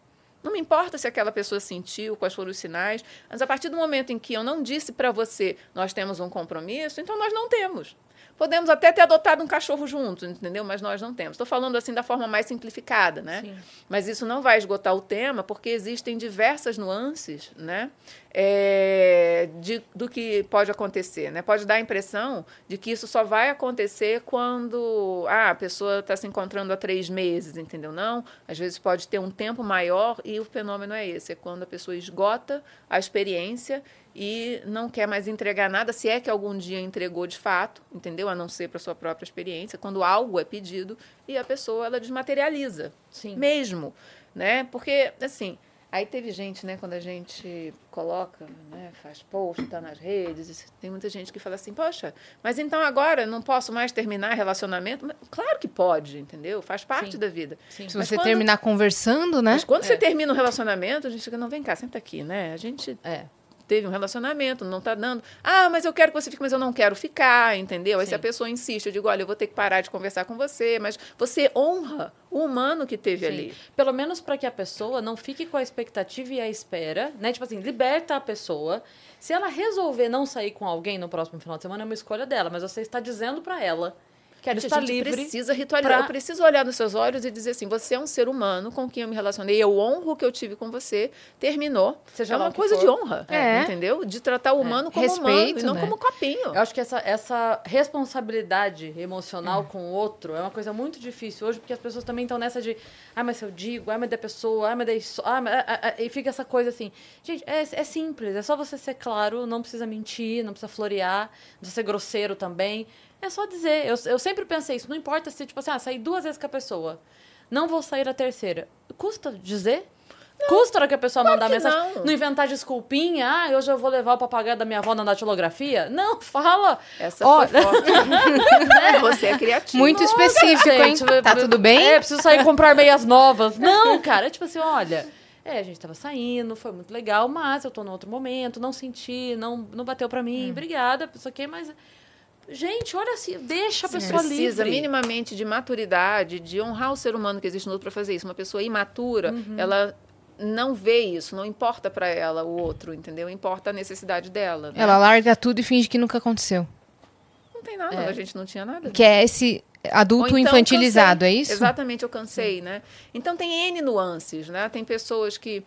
Não me importa se aquela pessoa sentiu, quais foram os sinais, mas a partir do momento em que eu não disse para você nós temos um compromisso, então nós não temos. Podemos até ter adotado um cachorro junto, entendeu? Mas nós não temos. Estou falando assim da forma mais simplificada, né? Sim. Mas isso não vai esgotar o tema, porque existem diversas nuances, né? É, de, do que pode acontecer, né? Pode dar a impressão de que isso só vai acontecer quando ah, a pessoa está se encontrando há três meses, entendeu? Não, às vezes pode ter um tempo maior e o fenômeno é esse, é quando a pessoa esgota a experiência e não quer mais entregar nada, se é que algum dia entregou de fato, entendeu? A não ser para sua própria experiência, quando algo é pedido e a pessoa ela desmaterializa, Sim. mesmo, né? Porque assim, aí teve gente, né, quando a gente coloca, né, faz post, tá nas redes, tem muita gente que fala assim, poxa, mas então agora não posso mais terminar relacionamento? Claro que pode, entendeu? Faz parte Sim. da vida. Sim. Se Mas você quando- terminar conversando, né? Mas quando você termina um relacionamento, a gente fica, não, vem cá, senta aqui, né? A gente É. teve um relacionamento, não tá dando. Ah, mas eu quero que você fique, mas eu não quero ficar, entendeu? Aí se Sim. a pessoa insiste, eu digo, olha, eu vou ter que parar de conversar com você, mas você honra o humano que teve Sim. ali. Pelo menos para que a pessoa não fique com a expectativa e a espera, né? Tipo assim, liberta a pessoa. Se ela resolver não sair com alguém no próximo final de semana, é uma escolha dela, mas você está dizendo para ela que ela Gente, está a gente livre. precisa ritualizar. pra- Eu preciso olhar nos seus olhos e dizer assim: você é um ser humano com quem eu me relacionei, eu honro o que eu tive com você, terminou. Seja é uma coisa for. de honra, É. entendeu? De tratar o humano como humano Respeito, e não né? como copinho. Eu acho que essa, essa responsabilidade emocional com o outro é uma coisa muito difícil hoje, porque as pessoas também estão nessa de, ah, mas eu digo, ah, mas da pessoa, ah, mas só, ah, mas, ah, ah", e fica essa coisa assim. Gente, é, é simples, é só você ser claro, não precisa mentir, não precisa florear, não precisa ser grosseiro também. É só dizer. Eu, eu sempre pensei isso, não importa se, tipo assim, ah, sair duas vezes com a pessoa, não vou sair a terceira. Custa dizer? Custa a hora que a pessoa Claro mandar que mensagem. não. Não inventar desculpinha. Ah, hoje eu vou levar o papagaio da minha avó na datilografia. Não, fala. Essa Ó, foi forte. você é criativo. Muito específico, hein? Tá tudo bem? É, preciso sair comprar meias novas. Não, cara, é tipo assim, olha. É, a gente tava saindo, foi muito legal, mas eu tô num outro momento, não senti, não, não bateu pra mim, obrigada, isso aqui, mas. Gente, olha assim, deixa a pessoa precisa livre. minimamente de maturidade, de honrar o ser humano que existe no outro para fazer isso. Uma pessoa imatura, Uhum. ela não vê isso, não importa para ela o outro, entendeu? Importa a necessidade dela. né? Ela larga tudo e finge que nunca aconteceu. não tem nada, É. a gente não tinha nada. Que é esse adulto então, infantilizado, cansei. é isso? Exatamente, eu cansei, né? Então tem N nuances, né? Tem pessoas que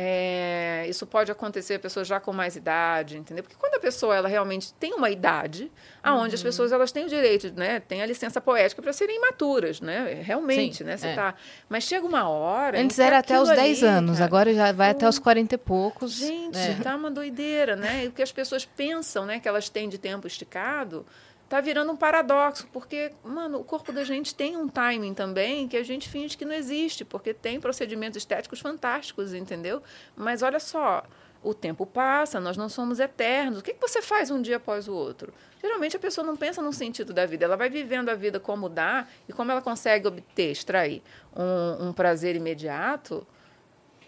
é, isso pode acontecer, pessoas já com mais idade, entendeu? Porque quando a pessoa ela realmente tem uma idade, aonde Uhum. as pessoas elas têm o direito, né? Tem a licença poética para serem imaturas, né? Realmente, Sim, né? Você é. tá. Mas chega uma hora. Antes era até os aquilo 10 ali, anos, cara, agora já vai até os 40 e poucos. Gente, É. tá uma doideira, né? E o que as pessoas pensam, né, que elas têm de tempo esticado, tá virando um paradoxo, porque, mano, o corpo da gente tem um timing também que a gente finge que não existe, porque tem procedimentos estéticos fantásticos, entendeu? Mas olha só, o tempo passa, nós não somos eternos. O que, que você faz um dia após o outro? Geralmente a pessoa não pensa no sentido da vida, ela vai vivendo a vida como dá e como ela consegue obter, extrair um, um prazer imediato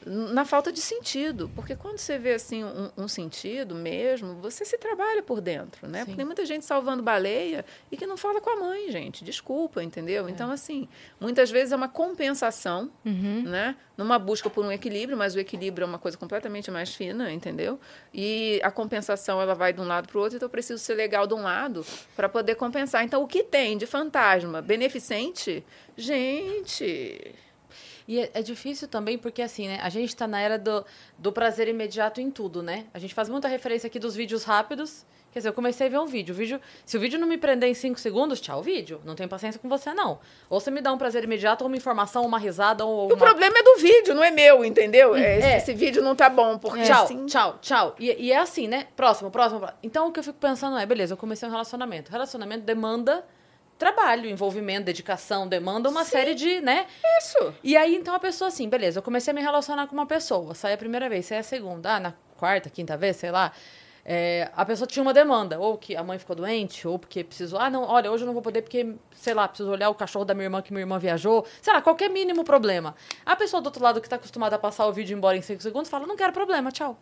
na falta de sentido. Porque quando você vê assim um, um, sentido mesmo, você se trabalha por dentro, né? Porque tem muita gente salvando baleia e que não fala com a mãe, gente. Desculpa, entendeu? É. Então, assim, muitas vezes é uma compensação, uhum. né? Numa busca por um equilíbrio, mas o equilíbrio é uma coisa completamente mais fina, entendeu? E a compensação ela vai de um lado para o outro, então eu preciso ser legal de um lado para poder compensar. Então, o que tem de fantasma beneficente, gente e é, é, difícil também porque, assim, né? A gente está na era do, do prazer imediato em tudo, né? A gente faz muita referência aqui dos vídeos rápidos. Quer dizer, eu comecei a ver um vídeo. O vídeo se o vídeo não me prender em 5 segundos, tchau, vídeo. Não tenho paciência com você, não. Ou você me dá um prazer imediato, ou uma informação, uma risada, ou uma... O problema é do vídeo, não é meu, entendeu? É, é. Esse, vídeo não tá bom, porque Tchau, assim... tchau, tchau. E, e, é assim, né? Próximo, próximo, próximo. Então, o que eu fico pensando é, beleza, eu comecei um relacionamento. Relacionamento demanda trabalho, envolvimento, dedicação, demanda uma Sim, série de, né? Isso. E aí, então, a pessoa assim, beleza, eu comecei a me relacionar com uma pessoa, saí a primeira vez, saí a segunda, ah, na quarta, quinta vez, sei lá. É, a pessoa tinha uma demanda, ou que a mãe ficou doente, ou porque precisou, ah, não, olha, hoje eu não vou poder porque, sei lá, preciso olhar o cachorro da minha irmã que minha irmã viajou, sei lá, qualquer mínimo problema. A pessoa do outro lado que está acostumada a passar o vídeo embora em cinco segundos fala, não quero problema, tchau.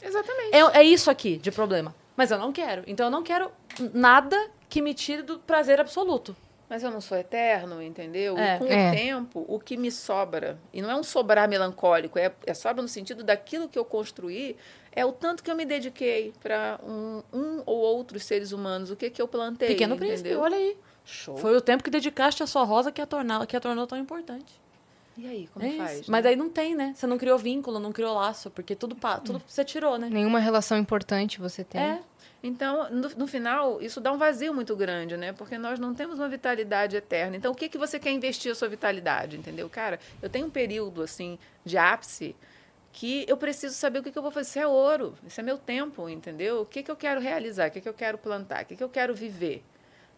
Exatamente. É, é isso aqui de problema. Mas eu não quero. Então eu não quero nada que me tire do prazer absoluto. Mas eu não sou eterno, entendeu? É. E com é. o tempo, o que me sobra, e não é um sobrar melancólico, é, é sobra no sentido daquilo que eu construí, é o tanto que eu me dediquei para um, um ou outros seres humanos, o que, que eu plantei. Pequeno entendeu? príncipe, olha aí. Show. Foi o tempo que dedicaste à sua rosa que a, tornou, que a tornou tão importante. E aí, como é faz? Né? Mas aí não tem, né? Você não criou vínculo, não criou laço, porque tudo, tudo hum. você tirou, né? Nenhuma relação importante você tem. É. Então, no, no, final, isso dá um vazio muito grande, né? Porque nós não temos uma vitalidade eterna. Então, o que, que você quer investir a sua vitalidade, entendeu? Cara, eu tenho um período, assim, de ápice que eu preciso saber o que, que eu vou fazer. Isso é ouro, isso é meu tempo, entendeu? O que, que eu quero realizar, o que, que eu quero plantar, o que, que eu quero viver.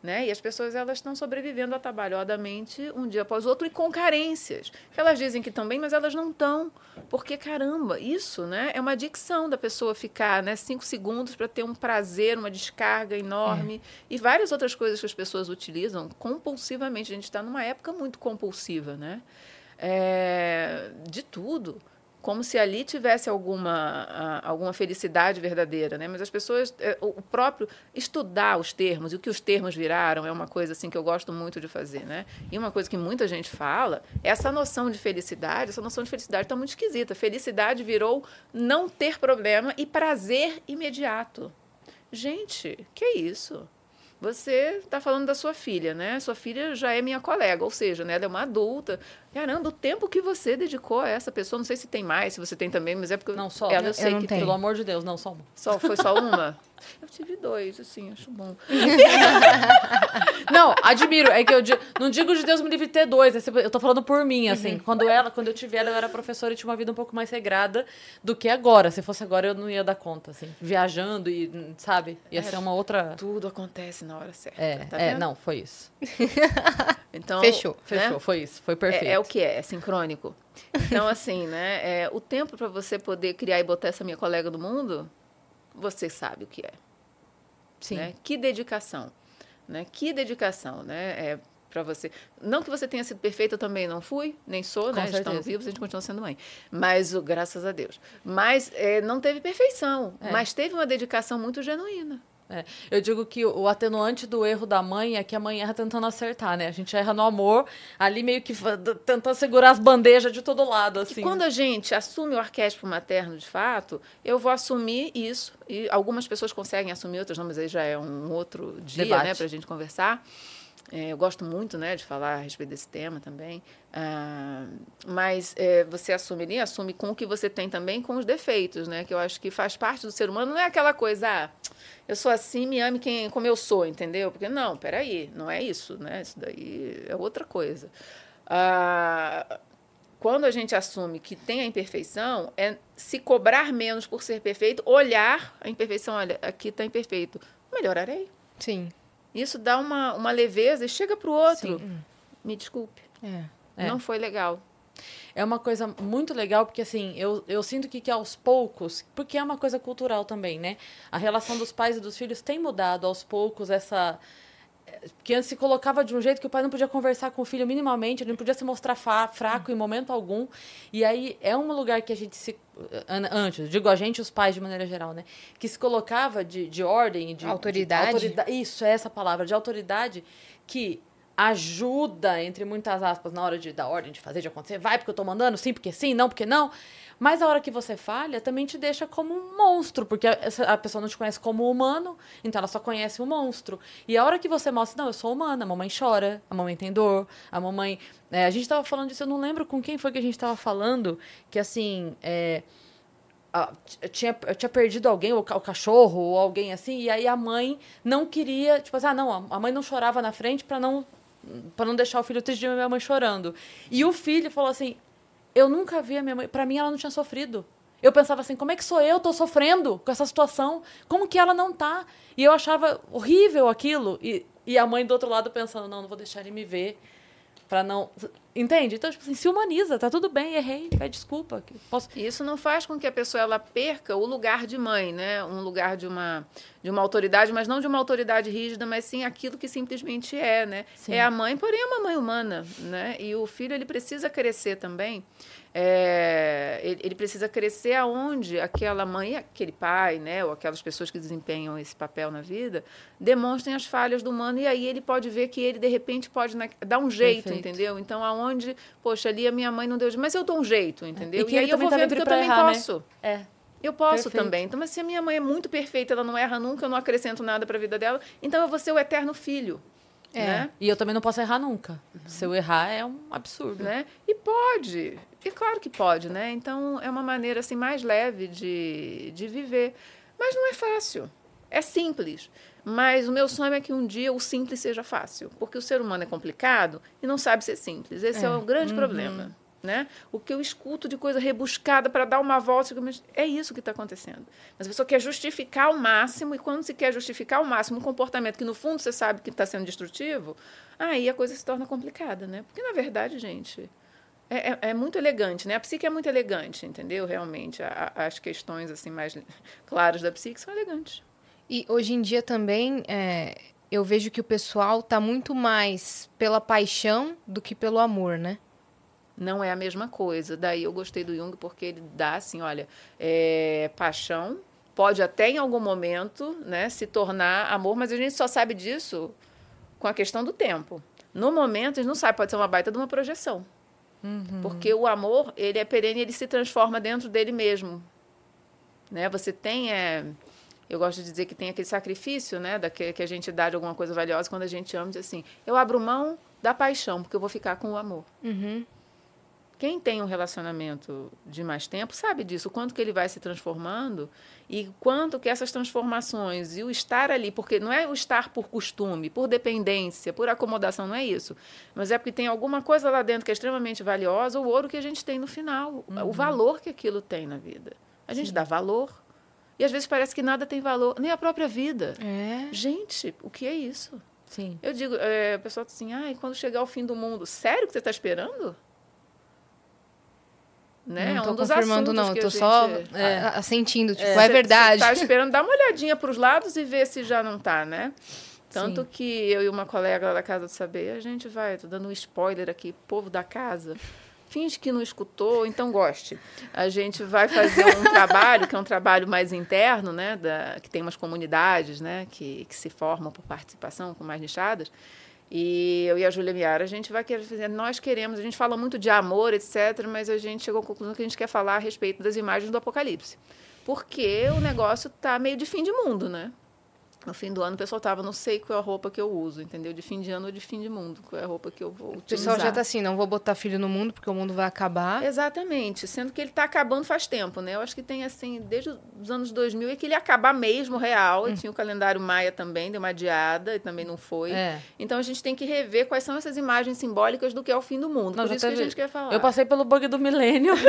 Né? E as pessoas elas estão sobrevivendo atabalhadamente um dia após o outro e com carências. Elas dizem que estão bem, mas elas não estão. Porque, caramba, isso né, é uma adicção da pessoa ficar né, cinco segundos para ter um prazer, uma descarga enorme. É. E várias outras coisas que as pessoas utilizam compulsivamente. A gente está numa época muito compulsiva, né? É, de tudo como se ali tivesse alguma, alguma felicidade verdadeira, né? Mas as pessoas, é, o próprio estudar os termos e o que os termos viraram é uma coisa assim que eu gosto muito de fazer, né? E uma coisa que muita gente fala, essa noção de felicidade, essa noção de felicidade está muito esquisita. Felicidade virou não ter problema e prazer imediato. Gente, que é isso? Você está falando da sua filha, né? Sua filha já é minha colega, ou seja, né, ela é uma adulta. Caramba, o tempo que você dedicou a essa pessoa, não sei se tem mais, se você tem também, mas é porque não só. Ela eu, eu sei que tenho. pelo amor de Deus, não só uma. Só foi só uma. Eu tive dois, assim, acho bom. não, admiro. É que eu digo, não digo de Deus me livre ter dois. Eu tô falando por mim, assim. Uhum. Quando ela, quando eu tive ela, eu era professora e tinha uma vida um pouco mais regrada do que agora. Se fosse agora, eu não ia dar conta, assim. Viajando e, sabe? Ia é, ser uma outra. Tudo acontece na hora certa. É, tá é não, foi isso. então, fechou, né? fechou, né? foi isso, foi perfeito. É, é, o que é, é sincrônico. Então, assim, né? É, o tempo para você poder criar e botar essa minha colega no mundo você sabe o que é. Sim. Né? Que dedicação. Né? Que dedicação, né? É para você. Não que você tenha sido perfeita, eu também não fui, nem sou, Com né? Certeza. Estamos vivos, a gente continua sendo mãe. Mas, graças a Deus. Mas é, não teve perfeição, é. mas teve uma dedicação muito genuína. É, eu digo que o atenuante do erro da mãe é que a mãe erra tentando acertar, né? A gente erra no amor, ali meio que tentando segurar as bandejas de todo lado, assim. E quando a gente assume o arquétipo materno, de fato, eu vou assumir isso. E algumas pessoas conseguem assumir, outras não, mas aí já é um outro dia, Debate. né, pra gente conversar. É, eu gosto muito né, de falar a respeito desse tema também. Ah, mas é, você assume ali, assume com o que você tem também, com os defeitos, né? Que eu acho que faz parte do ser humano. Não é aquela coisa, ah, eu sou assim, me ame quem, como eu sou, entendeu? Porque, não, peraí, não é isso, né? Isso daí é outra coisa. Ah, quando a gente assume que tem a imperfeição, é se cobrar menos por ser perfeito, olhar a imperfeição, olha, aqui está imperfeito, melhorarei. Sim. Isso dá uma, uma leveza e chega para o outro. Sim. Me desculpe. É. É. Não foi legal. É uma coisa muito legal, porque assim, eu, eu sinto que, que aos poucos, porque é uma coisa cultural também, né? A relação dos pais e dos filhos tem mudado aos poucos essa. Que antes se colocava de um jeito que o pai não podia conversar com o filho minimamente, ele não podia se mostrar fraco em momento algum. E aí é um lugar que a gente se. An- Antes, digo a gente, os pais de maneira geral, né? Que se colocava de, de ordem, de. Autoridade. De autorida- Isso, é essa palavra, de autoridade que ajuda, entre muitas aspas, na hora de dar ordem, de fazer, de acontecer. Vai porque eu tô mandando, sim porque sim, não porque não. Mas a hora que você falha, também te deixa como um monstro, porque a, pessoa não te conhece como humano, então ela só conhece o monstro. E a hora que você mostra, não, eu sou humana, a mamãe chora, a mamãe tem dor, a mamãe. é, a gente tava falando disso, eu não lembro com quem foi que a gente tava falando, que assim. é, eu tinha, eu tinha perdido alguém, o, ca- o cachorro, ou alguém assim, e aí a mãe não queria, tipo assim, ah, não, a mãe não chorava na frente para não para não deixar o filho triste de minha mãe chorando. E o filho falou assim: "Eu nunca vi a minha mãe, para mim ela não tinha sofrido". Eu pensava assim, como é que sou eu, tô sofrendo com essa situação? Como que ela não tá? E eu achava horrível aquilo. E, e a mãe do outro lado pensando, não, não vou deixar ele me ver. Pra não. Entende? Então, tipo assim, se humaniza, tá tudo bem, errei, pede desculpa. Posso... Isso não faz com que a pessoa ela perca o lugar de mãe, né? Um lugar de uma, de uma autoridade, mas não de uma autoridade rígida, mas sim aquilo que simplesmente é, né? Sim. É a mãe, porém é uma mãe humana, né? E o filho ele precisa crescer também. É, ele, ele precisa crescer aonde aquela mãe, aquele pai, né, ou aquelas pessoas que desempenham esse papel na vida, demonstrem as falhas do humano e aí ele pode ver que ele de repente pode na- dar um jeito, Perfeito. entendeu? Então aonde, poxa, ali a minha mãe não deu, jeito, mas eu dou um jeito, entendeu? E que aí ele eu vou tá vendo que eu também errar, né? posso. É. Eu posso Perfeito. também. Então, mas se a minha mãe é muito perfeita, ela não erra nunca, eu não acrescento nada para a vida dela, então eu vou ser o eterno filho. É. Né? E eu também não posso errar nunca. Se eu errar, é um absurdo. né? E pode. E claro que pode, né? Então é uma maneira assim mais leve de, de viver. Mas não é fácil. É simples. Mas o meu sonho é que um dia o simples seja fácil. Porque o ser humano é complicado e não sabe ser simples. Esse é, o grande problema. Né? O que eu escuto de coisa rebuscada para dar uma volta, é isso que está acontecendo. Mas a pessoa quer justificar ao máximo, e quando se quer justificar ao máximo um comportamento que no fundo você sabe que está sendo destrutivo, aí a coisa se torna complicada, né? Porque na verdade, gente, é, é- é muito elegante, né? A psique é muito elegante, entendeu? Realmente, A- a- as questões assim mais claras da psique são elegantes. E hoje em dia também é, eu vejo que o pessoal tá muito mais pela paixão do que pelo amor, né? Não é a mesma coisa. Daí eu gostei do Jung porque ele dá assim, olha, é, paixão pode até em algum momento, né, se tornar amor, mas a gente só sabe disso com a questão do tempo. No momento a gente não sabe, pode ser uma baita de uma projeção. Porque o amor, ele é perene, ele se transforma dentro dele mesmo. Né? Você tem é, eu gosto de dizer que tem aquele sacrifício, né, da que, que a gente dá de alguma coisa valiosa quando a gente ama, diz assim, eu abro mão da paixão, porque eu vou ficar com o amor. Uhum. Quem tem um relacionamento de mais tempo sabe disso, o quanto que ele vai se transformando e quanto que essas transformações e o estar ali, porque não é o estar por costume, por dependência, por acomodação, não é isso. Mas é porque tem alguma coisa lá dentro que é extremamente valiosa, o ouro que a gente tem no final, o valor que aquilo tem na vida. A gente dá valor. E às vezes parece que nada tem valor, nem a própria vida. É. Gente, o que é isso? Sim. Eu digo, é, o pessoal assim, ah, e quando chegar o fim do mundo, sério que você está esperando? Né? Não É um dos confirmando, não. que Eu tô a só gente- a- a- assentindo, tipo, É, é, verdade. Você tá esperando, dá uma olhadinha para os lados e ver se já não tá, né? Tanto Sim. que eu e uma colega lá da Casa do Saber, a gente vai, tô dando um spoiler aqui, povo da casa, finge que não escutou, então goste. A gente vai fazer um trabalho, que é um trabalho mais interno, né? Da, que tem umas comunidades, né? Que, que se formam por participação, com mais nichadas. E eu e a Júlia Miara, a gente vai querer fazer. Nós queremos, a gente fala muito de amor, etc., mas a gente chegou à conclusão que a gente quer falar a respeito das imagens do Apocalipse. Porque o negócio tá meio de fim de mundo, né? No fim do ano, o pessoal tava, não sei qual é a roupa que eu uso, entendeu? De fim de ano ou de fim de mundo, qual é a roupa que eu vou O utilizar. pessoal já tá assim, não vou botar filho no mundo porque o mundo vai acabar. Exatamente, sendo que ele está acabando faz tempo, né? Eu acho que tem assim, desde os anos 2000 é que ele ia acabar mesmo real. E tinha o calendário Maia também, deu uma adiada e também não foi. É. Então a gente tem que rever quais são essas imagens simbólicas do que é o fim do mundo. Não, Por isso que a gente quer falar. Eu passei pelo bug do milênio.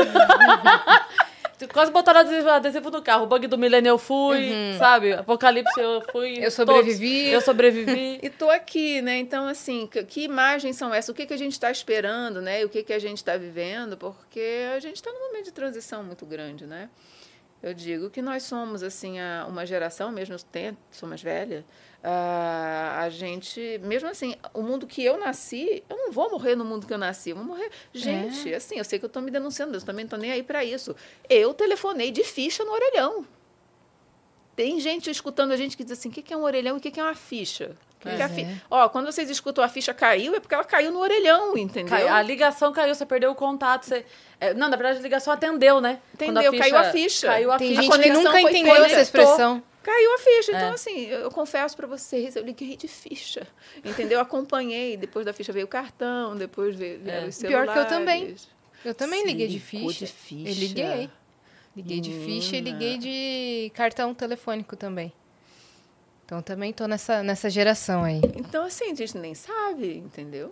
Quase botaram adesivo, adesivo no carro. O bug do milênio eu fui, sabe? Apocalipse eu fui. Eu sobrevivi. todos. Eu sobrevivi. E tô aqui, né? Então, assim, que, que imagens são essas? O que, que a gente está esperando, né? E o que, que a gente está vivendo? Porque a gente está num momento de transição muito grande, né? Eu digo que nós somos, assim, a- uma geração, mesmo tenho, sou mais velha, ah, a gente, mesmo assim, o mundo que eu nasci, eu não vou morrer no mundo que eu nasci, eu vou morrer. Gente, assim, eu sei que eu estou me denunciando, eu também não estou nem aí para isso. Eu telefonei de ficha no orelhão. Tem gente escutando a gente que diz assim: o que que é um orelhão e o que que é uma ficha? Que que é a fi- é. Ó, quando vocês escutam a ficha caiu, é porque ela caiu no orelhão, entendeu? Cai- a ligação caiu, você perdeu o contato. Você... é, não, na verdade, a ligação atendeu, né? Entendeu? Caiu a ficha. Caiu a Tem ficha. gente que conexão nunca entendeu feita. essa expressão. Caiu a ficha. Então, É. assim, eu, eu confesso para vocês, eu liguei de ficha. Entendeu? Acompanhei. Depois da ficha veio o cartão, depois veio, vieram É. os Pior que eu celulares. também. Eu também Sim, liguei de ficha. de ficha. Eu liguei. Liguei de ficha e Menina. liguei de cartão telefônico também. Então também tô nessa, nessa geração aí. Então, assim, a gente nem sabe, entendeu?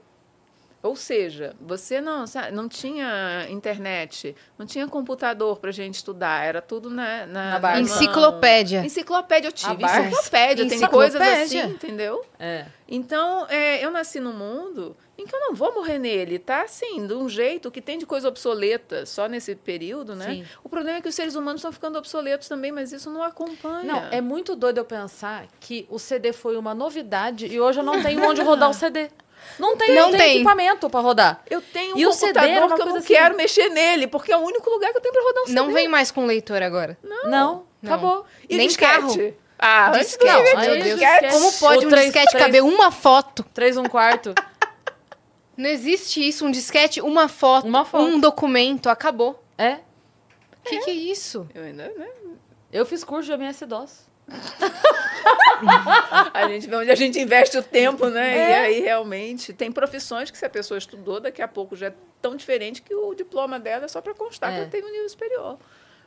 Ou seja, você não, não tinha internet, não tinha computador para gente estudar, era tudo na, na, Na. Enciclopédia. Enciclopédia eu tive. Enciclopédia, tem coisas Enciclopédia. assim, entendeu? É. Então, é, eu nasci num mundo em que eu não vou morrer nele, tá? Assim, de um jeito que tem de coisa obsoleta só nesse período, né? Sim. O problema é que os seres humanos estão ficando obsoletos também, mas isso não acompanha. Não, é muito doido eu pensar que o CD foi uma novidade e hoje eu não tenho onde rodar o CD. Não tem, Não não tem, tem. equipamento pra rodar. Eu tenho um E o CD computador uma que eu não assim- quero mexer nele, porque é o único lugar que eu tenho para rodar um CD. Não vem mais com leitor agora. Não, Não. acabou. E nem disquete? carro. Ah, Disquete. Não, disquete. disquete. Como pode O um disquete três- caber uma foto? Três, um quarto. Não existe isso. Um disquete, uma foto, Uma foto. um documento, acabou. É. O que, que é isso? Eu ainda, né? Eu fiz curso de MS-DOS. A gente vê onde a gente investe o tempo, né? É. E aí realmente tem profissões que se a pessoa estudou, daqui a pouco já é tão diferente que o diploma dela é só para constar É. que ela tem um nível superior.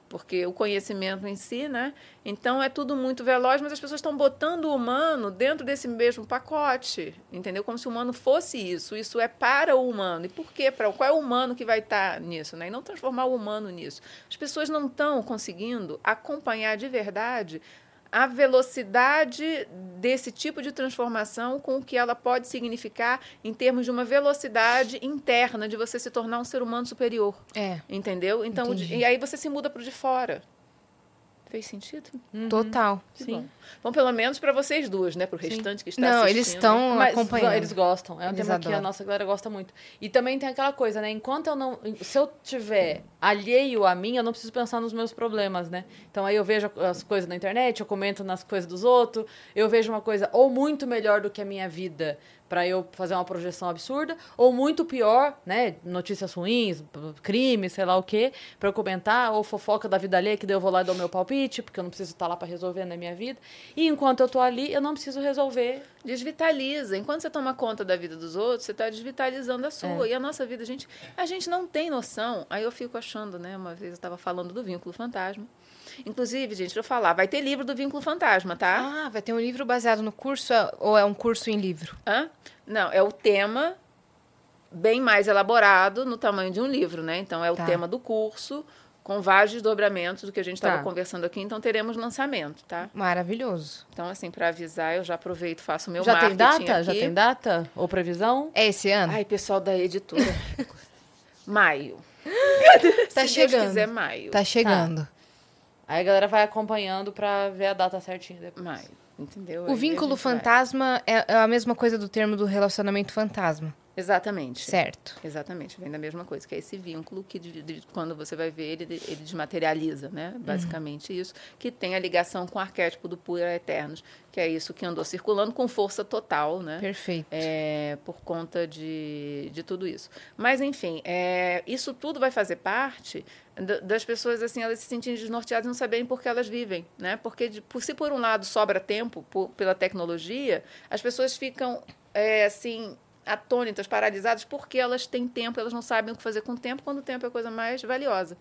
Porque o conhecimento em si, né? Então é tudo muito veloz, mas as pessoas estão botando o humano dentro desse mesmo pacote, entendeu? Como se o humano fosse isso. Isso é para o humano. E por quê? Para qual é o humano que vai estar nisso, né? E não transformar o humano nisso. As pessoas não estão conseguindo acompanhar de verdade a velocidade desse tipo de transformação com o que ela pode significar em termos de uma velocidade interna de você se tornar um ser humano superior. É, Entendeu? Então, Entendi. e aí você se muda para o de fora. Fez sentido? total. Que Sim. bom. Bom, pelo menos para vocês duas, né? Para o restante que está Não, assistindo. eles estão Mas acompanhando. eles gostam. É um Eles tema que a adoram. nossa galera gosta muito. E também tem aquela coisa, né? Enquanto eu não. Se eu tiver alheio a mim, eu não preciso pensar nos meus problemas, né? Então aí eu vejo as coisas na internet, eu comento nas coisas dos outros, eu vejo uma coisa ou muito melhor do que a minha vida para eu fazer uma projeção absurda, ou muito pior, né? Notícias ruins, crime, sei lá o quê, para eu comentar, ou fofoca da vida alheia, que daí eu vou lá e dou meu palpite, porque eu não preciso estar lá para resolver na minha vida. E enquanto eu tô ali, eu não preciso resolver Desvitaliza. Enquanto você toma conta da vida dos outros, você está desvitalizando a sua. É. E a nossa vida, a gente, a gente não tem noção. Aí eu fico achando, né? Uma vez eu estava falando do vínculo fantasma. Inclusive, gente, deixa eu falar, vai ter livro do vínculo fantasma, tá? Ah, vai ter um livro baseado no curso é- ou é um curso em livro? Hã? Não, é o tema bem mais elaborado no tamanho de um livro, né? Então é o Tá. tema do curso, com vários desdobramentos do que a gente estava Tá. conversando aqui. Então teremos lançamento, tá? Maravilhoso. Então, assim, para avisar, eu já aproveito, faço o meu Já tem marketing data? Já aqui. tem data? Ou previsão? É esse ano? Ai, pessoal da editora. maio. tá Se chegando. Deus quiser, maio. Tá chegando. Aí a galera vai acompanhando pra ver a data certinha depois. Maio. Entendeu? Aí O a vínculo gente vai. fantasma é é a mesma coisa do termo do relacionamento fantasma, Exatamente. certo? Exatamente, vem da mesma coisa, que é esse vínculo que de- de- quando você vai ver ele, ele desmaterializa, né? Basicamente isso, que tem a ligação com o arquétipo do Pura Eternos, que é isso que andou circulando com força total, né? Perfeito. é, por conta de, de tudo isso. Mas, enfim, é, isso tudo vai fazer parte das pessoas, assim, elas se sentirem desnorteadas e não saberem por que elas vivem, né? Porque, de- por, se por um lado sobra tempo por- pela tecnologia, as pessoas ficam, é, assim, atônitas, paralisadas, porque elas têm tempo, elas não sabem o que fazer com o tempo, quando o tempo é a coisa mais valiosa.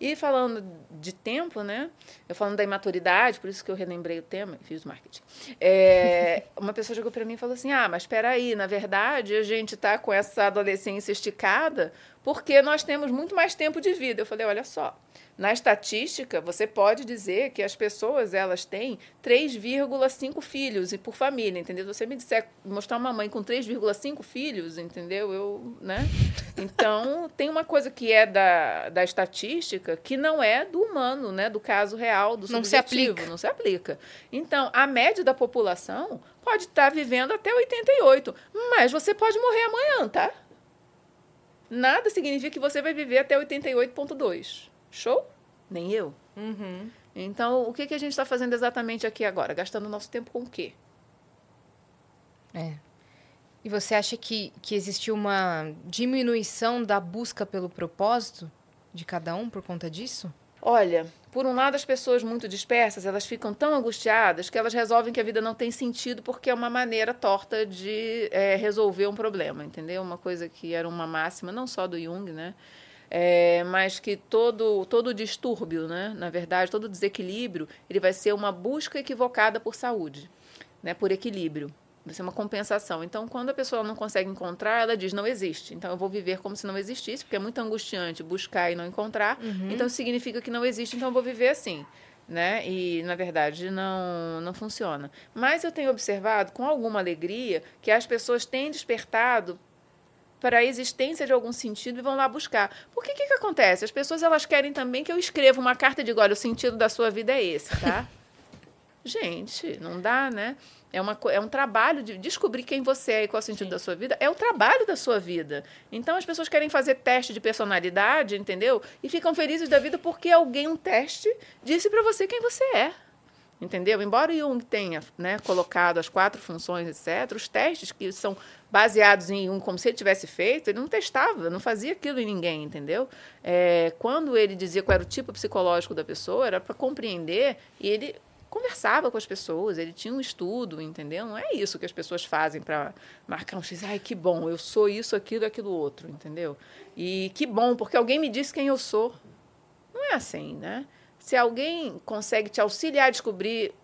E falando de tempo, né? Eu falando da imaturidade, por isso que eu relembrei o tema, fiz marketing. É, uma pessoa chegou para mim e falou assim: Ah, mas espera aí, na verdade a gente está com essa adolescência esticada porque nós temos muito mais tempo de vida. Eu falei, olha só, na estatística, você pode dizer que as pessoas elas têm 3,5 filhos e por família, entendeu? Se você me disser mostrar uma mãe com 3,5 filhos, entendeu? Eu, né? Então, tem uma coisa que é da, da estatística que não é do humano, né? Do caso real, do Não se aplica. não se aplica. Então, a média da população pode estar vivendo até 88, mas você pode morrer amanhã, tá? Nada significa que você vai viver até 88,2. Show? Nem eu. Uhum. Então, o que, que a gente está fazendo exatamente aqui agora? Gastando nosso tempo com o quê? É. E você acha que, que existiu uma diminuição da busca pelo propósito de cada um por conta disso? Olha, por um lado, as pessoas muito dispersas, elas ficam tão angustiadas que elas resolvem que a vida não tem sentido porque é uma maneira torta de é, resolver um problema, entendeu? Uma coisa que era uma máxima, não só do Jung, né? É, mas que todo, todo distúrbio, né? na verdade, todo desequilíbrio, ele vai ser uma busca equivocada por saúde, né? por equilíbrio. Vai ser uma compensação. Então, quando a pessoa não consegue encontrar, ela diz não existe. Então, eu vou viver como se não existisse, porque é muito angustiante buscar e não encontrar. Então, isso significa que não existe, então eu vou viver assim. Né? E, na verdade, não, não funciona. Mas eu tenho observado, com alguma alegria, que as pessoas têm despertado para a existência de algum sentido e vão lá buscar. Porque o que, que acontece? As pessoas elas querem também que eu escreva uma carta e diga, olha, o sentido da sua vida é esse, tá? Gente, não dá, né? É, uma, é um trabalho de descobrir quem você é e qual é o sentido da sua vida. É o trabalho da sua vida. Então, as pessoas querem fazer teste de personalidade, entendeu? E ficam felizes da vida porque alguém, um teste, disse para você quem você é. Entendeu? Embora Jung tenha né, colocado as quatro funções, etc., os testes que são baseados em Jung, como se ele tivesse feito, ele não testava, não fazia aquilo em ninguém, entendeu? É, quando ele dizia qual era o tipo psicológico da pessoa, era para compreender e ele conversava com as pessoas, ele tinha um estudo, entendeu? Não é isso que as pessoas fazem para marcar um X. Ai, que bom, eu sou isso, aquilo, aquilo outro, entendeu? E que bom, porque alguém me disse quem eu sou. Não é assim, né? Se alguém consegue te auxiliar a descobrir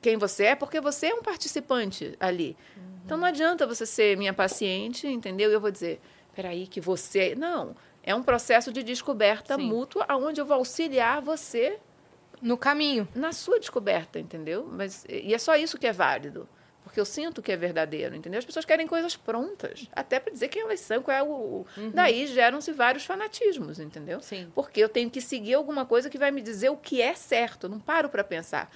quem você é, porque você é um participante ali. Então não adianta você ser minha paciente, entendeu? E eu vou dizer, peraí, que você. Não. É um processo de descoberta Sim. mútua, onde eu vou auxiliar você No caminho. na sua descoberta, entendeu? Mas, e é só isso que é válido. Porque eu sinto que é verdadeiro, entendeu? As pessoas querem coisas prontas, até para dizer quem elas são, qual é o. Daí geram-se vários fanatismos, entendeu? Sim. Porque eu tenho que seguir alguma coisa que vai me dizer o que é certo. Eu não paro para pensar.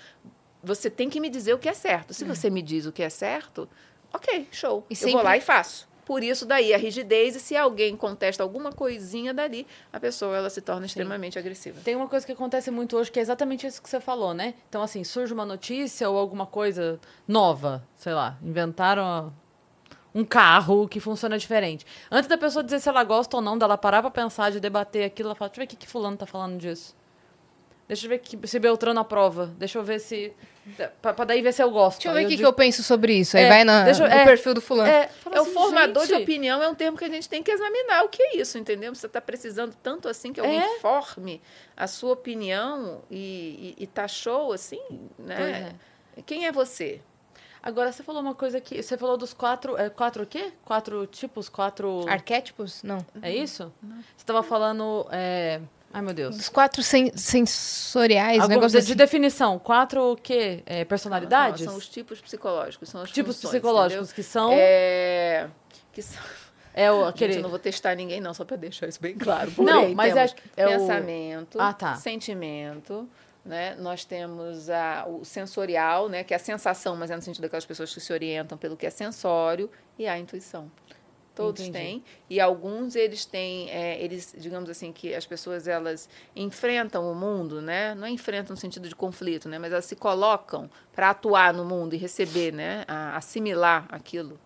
Você tem que me dizer o que é certo. Se você me diz o que é certo, ok, show. E eu sempre- vou lá e faço. Por isso daí a rigidez e se alguém contesta alguma coisinha dali, a pessoa ela se torna extremamente agressiva. Tem uma coisa que acontece muito hoje que é exatamente isso que você falou, né? Então, assim, surge uma notícia ou alguma coisa nova, sei lá, inventaram um carro que funciona diferente. Antes da pessoa dizer se ela gosta ou não, dela parar pra pensar, de debater aquilo, ela fala, deixa eu ver o que, que fulano tá falando disso. Deixa eu ver que, se Beltrano aprova. Deixa eu ver se... Pra, pra daí ver se eu gosto. Deixa eu ver Aí o que, que digo- eu penso sobre isso. Aí É, vai na, deixa eu- no é, perfil do fulano. É, É o assim, formador de gente, opinião é um termo que a gente tem que examinar o que é isso, entendeu? Você está precisando tanto assim que alguém É. forme a sua opinião e, e, e tá show assim, né? Quem é você? Agora, você falou uma coisa que... Você falou dos quatro... É, quatro o quê? Quatro tipos? Quatro... Arquétipos? Não. É isso? Você estava falando... é, Ai, meu Deus. Dos quatro sen- sensoriais, Algum- negócio de, de assim. definição, quatro o quê? É, personalidades? São os tipos psicológicos, são as tipos funções, psicológicos que são. entendeu? É, É, que são... o, Gente, aquele. eu não vou testar ninguém não, só para deixar isso bem claro. Não, Porém, mas é- temos é o- pensamento, Ah, tá. sentimento, né? Nós temos a, o sensorial, né? Que é a sensação, mas é no sentido daquelas pessoas que se orientam pelo que é sensório, e a intuição. Todos Entendi. têm. E alguns eles têm, é, eles, digamos assim, que as pessoas elas enfrentam o mundo, né? Não enfrentam no sentido de conflito, né? Mas elas se colocam para atuar no mundo e receber, né? A, assimilar aquilo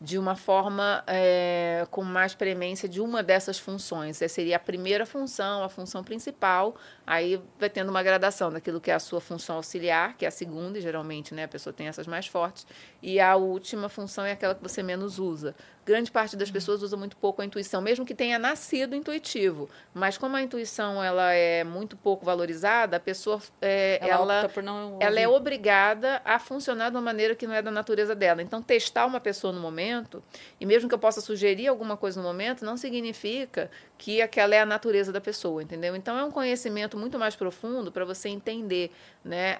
de uma forma é, com mais premência de uma dessas funções. Essa seria a primeira função, a função principal. Aí vai tendo uma gradação daquilo que é a sua função auxiliar, que é a segunda, e geralmente né, a pessoa tem essas mais fortes. E a última função é aquela que você menos usa. Grande parte das pessoas usa muito pouco a intuição, mesmo que tenha nascido intuitivo. Mas como a intuição ela é muito pouco valorizada, a pessoa é, Ela, ela, ela é obrigada a funcionar de uma maneira que não é da natureza dela. Então, testar uma pessoa no momento, e mesmo que eu possa sugerir alguma coisa no momento, não significa que aquela é a natureza da pessoa, entendeu? Então, é um conhecimento muito mais profundo para você entender, né,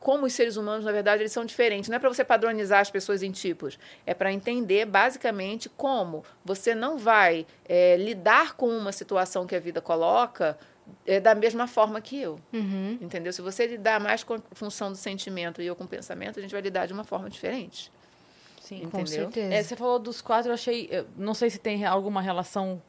como os seres humanos, na verdade, eles são diferentes. Não é para você padronizar as pessoas em tipos, é para entender, basicamente, como você não vai eh, lidar com uma situação que a vida coloca eh, da mesma forma que eu. Uhum. Entendeu? Se você lidar mais com a função do sentimento e eu com o pensamento, a gente vai lidar de uma forma diferente. Sim. Com Entendeu? certeza. É, você falou dos quatro, eu achei. eu não sei se tem alguma relação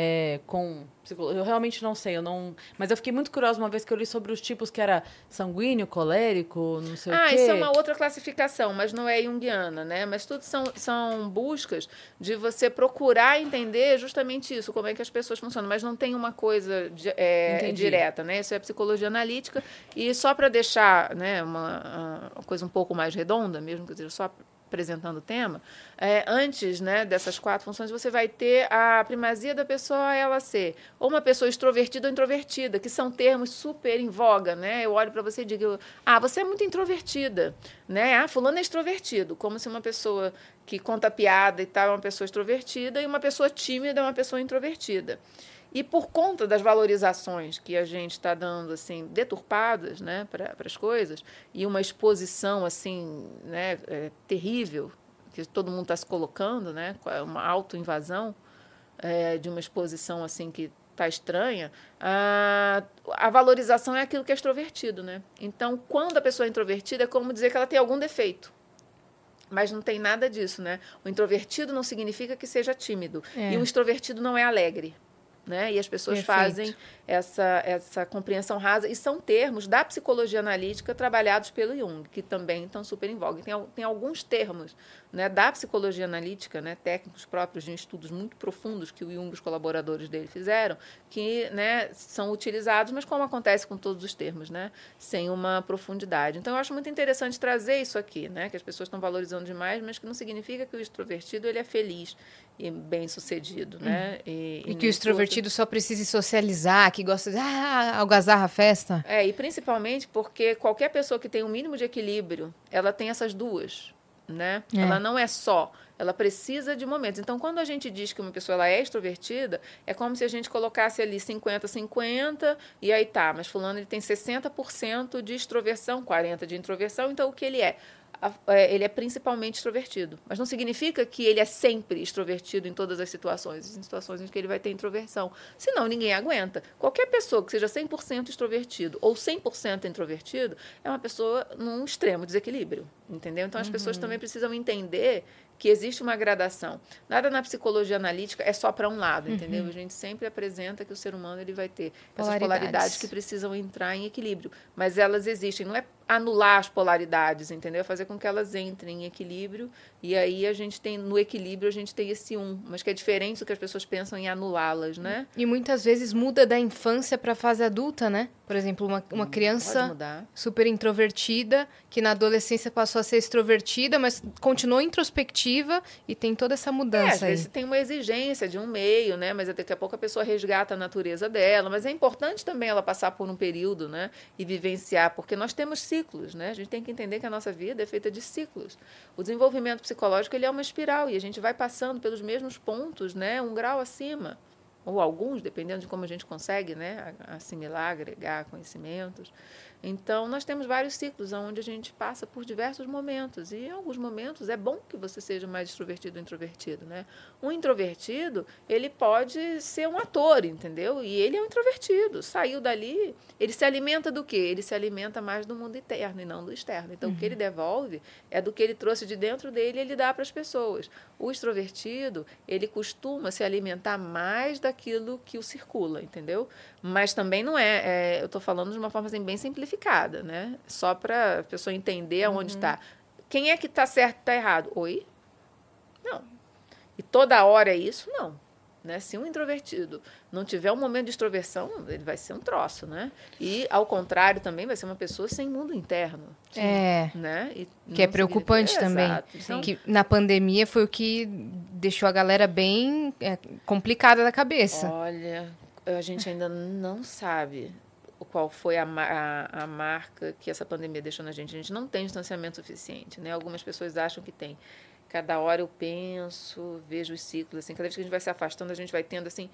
é, com psicologia. Eu realmente não sei, eu não. Mas eu fiquei muito curiosa uma vez que eu li sobre os tipos que era sanguíneo, colérico, não sei o Ah, quê. isso é uma outra classificação, mas não é junguiana, né? Mas tudo são, são buscas de você procurar entender justamente isso, como é que as pessoas funcionam. Mas não tem uma coisa é, direta, né? Isso é psicologia analítica. E só para deixar né, uma, uma coisa um pouco mais redonda, mesmo que eu esteja só apresentando o tema, é, antes né, dessas quatro funções, você vai ter a primazia da pessoa ela ser ou uma pessoa extrovertida ou introvertida, que são termos super em voga, né? Eu olho para você e digo, ah, você é muito introvertida, né? Ah, fulano é extrovertido, como se uma pessoa que conta piada e tal é uma pessoa extrovertida e uma pessoa tímida é uma pessoa introvertida. E por conta das valorizações que a gente está dando assim deturpadas, né, para as coisas e uma exposição assim, né, é, terrível que todo mundo está se colocando, né, uma autoinvasão é, de uma exposição assim que está estranha, a, a valorização é aquilo que é extrovertido, né? Então, quando a pessoa é introvertida, é como dizer que ela tem algum defeito. Mas não tem nada disso, né? O introvertido não significa que seja tímido. É. E o extrovertido não é alegre. Né? E as pessoas Perfeito. fazem essa, essa compreensão rasa. E são termos da psicologia analítica trabalhados pelo Jung, que também estão super em voga. Tem, tem alguns termos né, da psicologia analítica, né, técnicos próprios de estudos muito profundos que o Jung e os colaboradores dele fizeram, que né, são utilizados, mas como acontece com todos os termos, né, sem uma profundidade. Então, eu acho muito interessante trazer isso aqui, né, que as pessoas estão valorizando demais, mas que não significa que o extrovertido ele é feliz e bem sucedido, né? E, Uhum. E que o nem tudo- extrovertido só precise socializar, que gosta de ah, algazarra festa. É, e principalmente porque qualquer pessoa que tem um mínimo de equilíbrio, ela tem essas duas, né? É. Ela não é só, ela precisa de momentos. Então, quando a gente diz que uma pessoa ela é extrovertida, é como se a gente colocasse ali 50-50 e aí tá, mas fulano ele tem 60% de extroversão, 40% de introversão, então o que ele é? É, Ele é principalmente extrovertido. Mas não significa que ele é sempre extrovertido em todas as situações. Existem situações em que ele vai ter introversão. Senão, ninguém aguenta. Qualquer pessoa que seja 100% extrovertido ou 100% introvertido é uma pessoa num extremo desequilíbrio. Entendeu? Então, as pessoas também precisam entender que existe uma gradação. Nada na psicologia analítica é só para um lado, entendeu? A gente sempre apresenta que o ser humano ele vai ter essas Polaridades. polaridades que precisam entrar em equilíbrio. Mas elas existem. Não é anular as polaridades, entendeu? É fazer com que elas entrem em equilíbrio. E aí a gente tem, no equilíbrio, a gente tem esse um. Mas que é diferente do que as pessoas pensam em anulá-las, né? E muitas vezes muda da infância para a fase adulta, né? Por exemplo, uma, uma Pode criança super introvertida, que na adolescência passou a ser extrovertida, mas continuou introspectiva e tem toda essa É, às mudança aí. vezes tem uma exigência de um meio, né? Mas daqui a pouco a pessoa resgata a natureza dela. Mas é importante também ela passar por um período, né? E vivenciar, porque nós temos ciclos, né? A gente tem que entender que a nossa vida é feita de ciclos. O desenvolvimento psicológico ele é uma espiral e a gente vai passando pelos mesmos pontos, né? Um grau acima ou alguns, dependendo de como a gente consegue, né? Assimilar, agregar conhecimentos. Então, nós temos vários ciclos onde a gente passa por diversos momentos. E em alguns momentos é bom que você seja mais extrovertido ou introvertido, né? Um introvertido, ele pode ser um ator, entendeu? E ele é um introvertido. Saiu dali, ele se alimenta do quê? Ele se alimenta mais do mundo interno e não do externo. Então, o que ele devolve é do que ele trouxe de dentro dele e ele dá para as pessoas. O extrovertido, ele costuma se alimentar mais daquilo que o circula, entendeu? Mas também não é, é, eu estou falando de uma forma assim, bem simplificada, né? Só para a pessoa entender aonde está. Quem é que está certo e está errado? Oi? Não. E toda hora é isso? Não. Né? Se um introvertido não tiver um momento de extroversão, ele vai ser um troço, né? E, ao contrário, também vai ser uma pessoa sem mundo interno. É. Né? E Que é preocupante também. Exato. Então, Que na pandemia foi o que deixou a galera bem é, complicada da cabeça. Olha, a gente ainda não sabe qual foi a, a, a marca que essa pandemia deixou na gente. A gente não tem distanciamento suficiente, né? Algumas pessoas acham que tem. Cada hora eu penso, vejo os ciclos, assim, cada vez que a gente vai se afastando, a gente vai tendo, assim,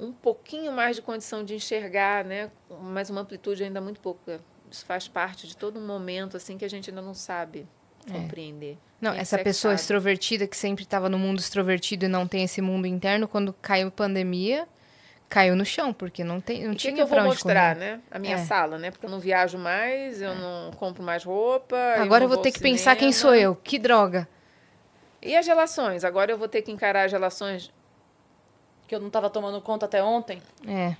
um pouquinho mais de condição de enxergar, né? Mas uma amplitude ainda muito pouca. Isso faz parte de todo um momento, assim, que a gente ainda não sabe compreender. Não, Quem essa é pessoa sabe? extrovertida que sempre estava no mundo extrovertido e não tem esse mundo interno, quando caiu pandemia, caiu no chão, porque não, tem, não que, tinha que eu vou mostrar, né? A minha É. sala, né? Porque eu não viajo mais, eu não compro mais roupa. Agora eu não vou ter que pensar quem cinema. sou eu, que droga. E as relações? Agora eu vou ter que encarar as relações, Que eu não tava tomando conta até ontem. É,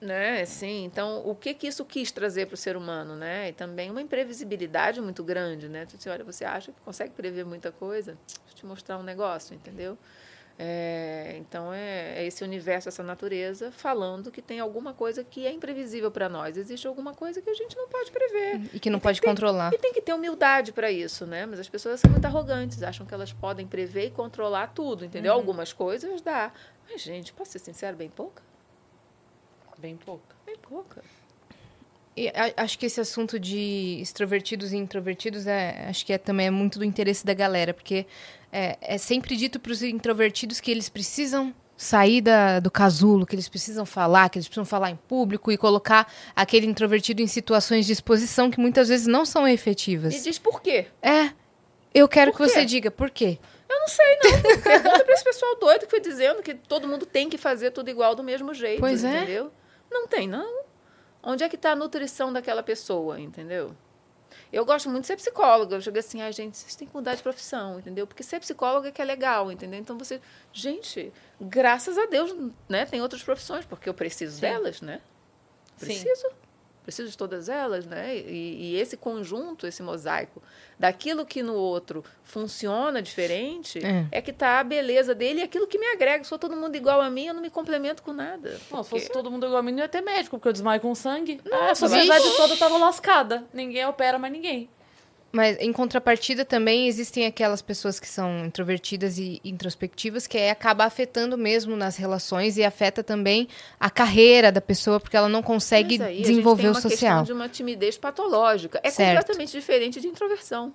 né? Sim. Então, o que que isso quis trazer para o ser humano, né? E também uma imprevisibilidade muito grande, né? Disse, olha, você acha que consegue prever muita coisa? Deixa eu te mostrar um negócio, entendeu? É, então é, é esse universo, essa natureza falando que tem alguma coisa que é imprevisível para nós. Existe alguma coisa que a gente não pode prever. e que não pode controlar. E tem que ter humildade para isso, né? Mas as pessoas são muito arrogantes, acham que elas podem prever e controlar tudo, entendeu? Algumas coisas dá. Mas, gente, posso ser sincero, bem pouca? Bem pouca. Bem pouca. E acho que esse assunto de extrovertidos e introvertidos é, acho que é também é muito do interesse da galera, porque é, é sempre dito para os introvertidos que eles precisam sair da- do casulo, que eles precisam falar, que eles precisam falar em público e colocar aquele introvertido em situações de exposição que muitas vezes não são efetivas. E diz por quê? É, eu quero que você diga por quê. Eu não sei, não. Pergunta para esse pessoal doido que foi dizendo que todo mundo tem que fazer tudo igual do mesmo jeito, Pois é. entendeu? Não tem, não. Onde é que está a nutrição daquela pessoa, entendeu? Eu gosto muito de ser psicóloga. Eu chego assim, ai, gente, vocês têm que mudar de profissão, entendeu? Porque ser psicóloga é que é legal, entendeu? Então você. Gente, graças a Deus, né? Tem outras profissões, porque eu preciso delas, né? Sim. Preciso. De todas elas, né? E, e esse conjunto, esse mosaico, daquilo que no outro funciona diferente, É. é, que tá a beleza dele e aquilo que me agrega. Se for todo mundo igual a mim, eu não me complemento com nada. Não, se Porque- fosse todo mundo igual a mim, não ia ter médico, porque eu desmaio com sangue. a Nossa, sociedade vixe. toda tava lascada. Ninguém opera mais ninguém. Mas em contrapartida também existem aquelas pessoas que são introvertidas e introspectivas que aí acaba afetando mesmo nas relações e afeta também a carreira da pessoa porque ela não consegue aí a gente desenvolver tem o uma social. questão de uma timidez patológica. É Certo. completamente diferente de introversão.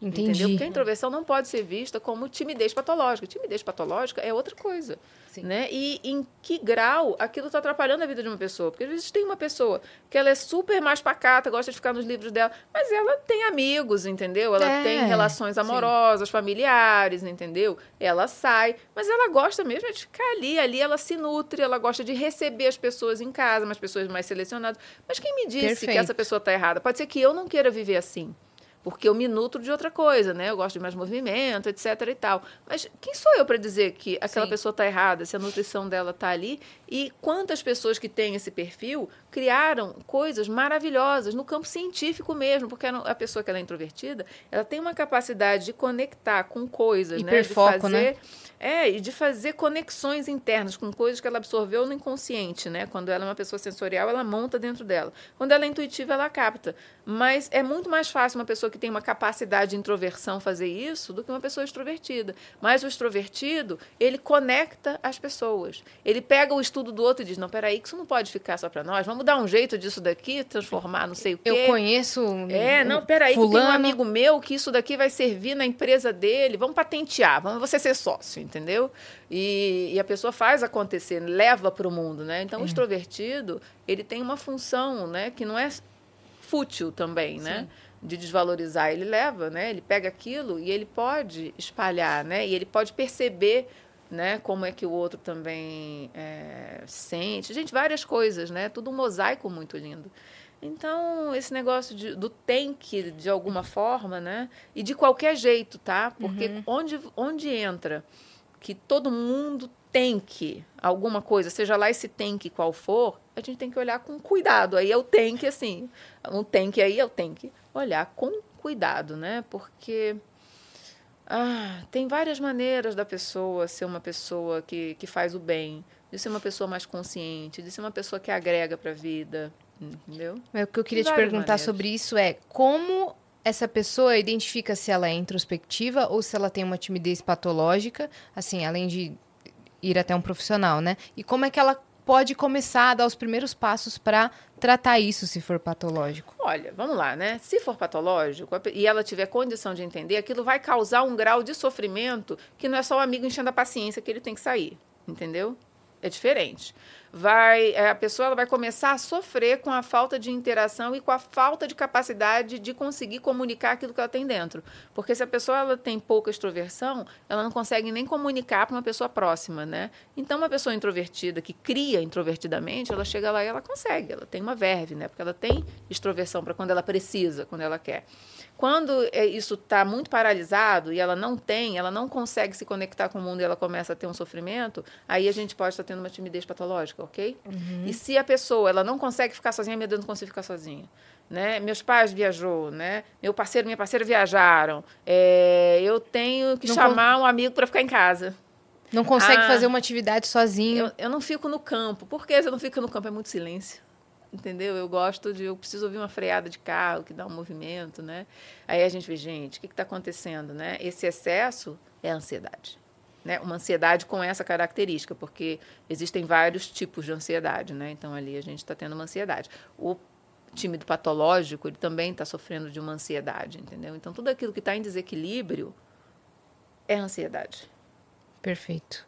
Entendeu? Entendi. Porque a introversão não pode ser vista como timidez patológica. Timidez patológica é outra coisa. Sim. Né? E em que grau aquilo está atrapalhando a vida de uma pessoa? Porque às vezes tem uma pessoa que ela é super mais pacata, gosta de ficar nos livros dela, mas ela tem amigos, entendeu? Ela É, tem relações amorosas, familiares, entendeu? Ela sai, mas ela gosta mesmo de ficar ali. Ali ela se nutre, ela gosta de receber as pessoas em casa, umas pessoas mais selecionadas. Mas quem me disse que Perfeito. essa pessoa está errada? Pode ser que eu não queira viver assim porque eu me nutro de outra coisa, né? Eu gosto de mais movimento, etc e tal. Mas quem sou eu para dizer que aquela Sim. pessoa está errada, se a nutrição dela está ali? E quantas pessoas que têm esse perfil criaram coisas maravilhosas no campo científico mesmo, porque a pessoa que ela é introvertida, ela tem uma capacidade de conectar com coisas, né? De Hiperfoco, né? É, e de fazer conexões internas com coisas que ela absorveu no inconsciente, né? Quando ela é uma pessoa sensorial, ela monta dentro dela. Quando ela é intuitiva, ela capta. Mas é muito mais fácil uma pessoa que tem uma capacidade de introversão fazer isso do que uma pessoa extrovertida. Mas o extrovertido, ele conecta as pessoas. Ele pega o estudo do outro e diz: não, peraí, que isso não pode ficar só para nós. Vamos dar um jeito disso daqui, transformar não sei o quê. Eu conheço um- É, não, peraí, que tem um fulano. amigo meu que isso daqui vai servir na empresa dele, vamos patentear, vamos você ser sócio, entendeu? E, e a pessoa faz acontecer, leva para o mundo, né? Então, o extrovertido, ele tem uma função, né, que não é fútil também, né? De desvalorizar, ele leva, né? Ele pega aquilo e ele pode espalhar, né? E ele pode perceber, né? Como é que o outro também é, sente. Gente, várias coisas, né? Tudo um mosaico muito lindo. Então, esse negócio de- do tem que, de alguma forma, né? E de qualquer jeito, tá? Porque onde, onde entra que todo mundo tem que alguma coisa, seja lá esse tem que qual for, a gente tem que olhar com cuidado. Aí é o tem que, assim, um tem que aí é o tem que olhar com cuidado, né? Porque Ah, tem várias maneiras da pessoa ser uma pessoa que, que faz o bem, de ser uma pessoa mais consciente, de ser uma pessoa que agrega para a vida, entendeu? Mas o que eu queria te perguntar maneiras. sobre isso é como essa pessoa identifica se ela é introspectiva ou se ela tem uma timidez patológica, assim, além de ir até um profissional, né? E como é que ela pode começar a dar os primeiros passos para tratar isso se for patológico? Olha, vamos lá, né? Se for patológico e ela tiver condição de entender, aquilo vai causar um grau de sofrimento que não é só o amigo enchendo a paciência que ele tem que sair, entendeu? É diferente. Vai, é, a pessoa vai começar a sofrer com a falta de interação e com a falta de capacidade de conseguir comunicar aquilo que ela tem dentro. Porque se a pessoa ela tem pouca extroversão, ela não consegue nem comunicar para uma pessoa próxima, né? Então, uma pessoa introvertida que cria introvertidamente, ela chega lá e ela consegue, ela tem uma verve, né? Porque ela tem extroversão para quando ela precisa, quando ela quer. Quando é, isso está muito paralisado e ela não tem, ela não consegue se conectar com o mundo e ela começa a ter um sofrimento, aí a gente pode estar tendo uma timidez patológica, ok? E se a pessoa ela não consegue ficar sozinha, meu Deus, não consigo ficar sozinha. Né? Meus pais viajou, né? Meu parceiro, minha parceira viajaram. É, eu tenho que Não chamar um amigo para ficar em casa. Não consegue Ah, fazer uma atividade sozinho. Eu, eu não fico no campo. Por que você não fica no campo? É muito silêncio. Entendeu? Eu gosto de. Eu preciso ouvir uma freada de carro que dá um movimento, né? Aí a gente vê, gente, o que está acontecendo, né? Esse excesso é ansiedade. Né? Uma ansiedade com essa característica, porque existem vários tipos de ansiedade, né? Então ali a gente está tendo uma ansiedade. O tímido patológico, ele também está sofrendo de uma ansiedade, entendeu? Então tudo aquilo que está em desequilíbrio é ansiedade. Perfeito.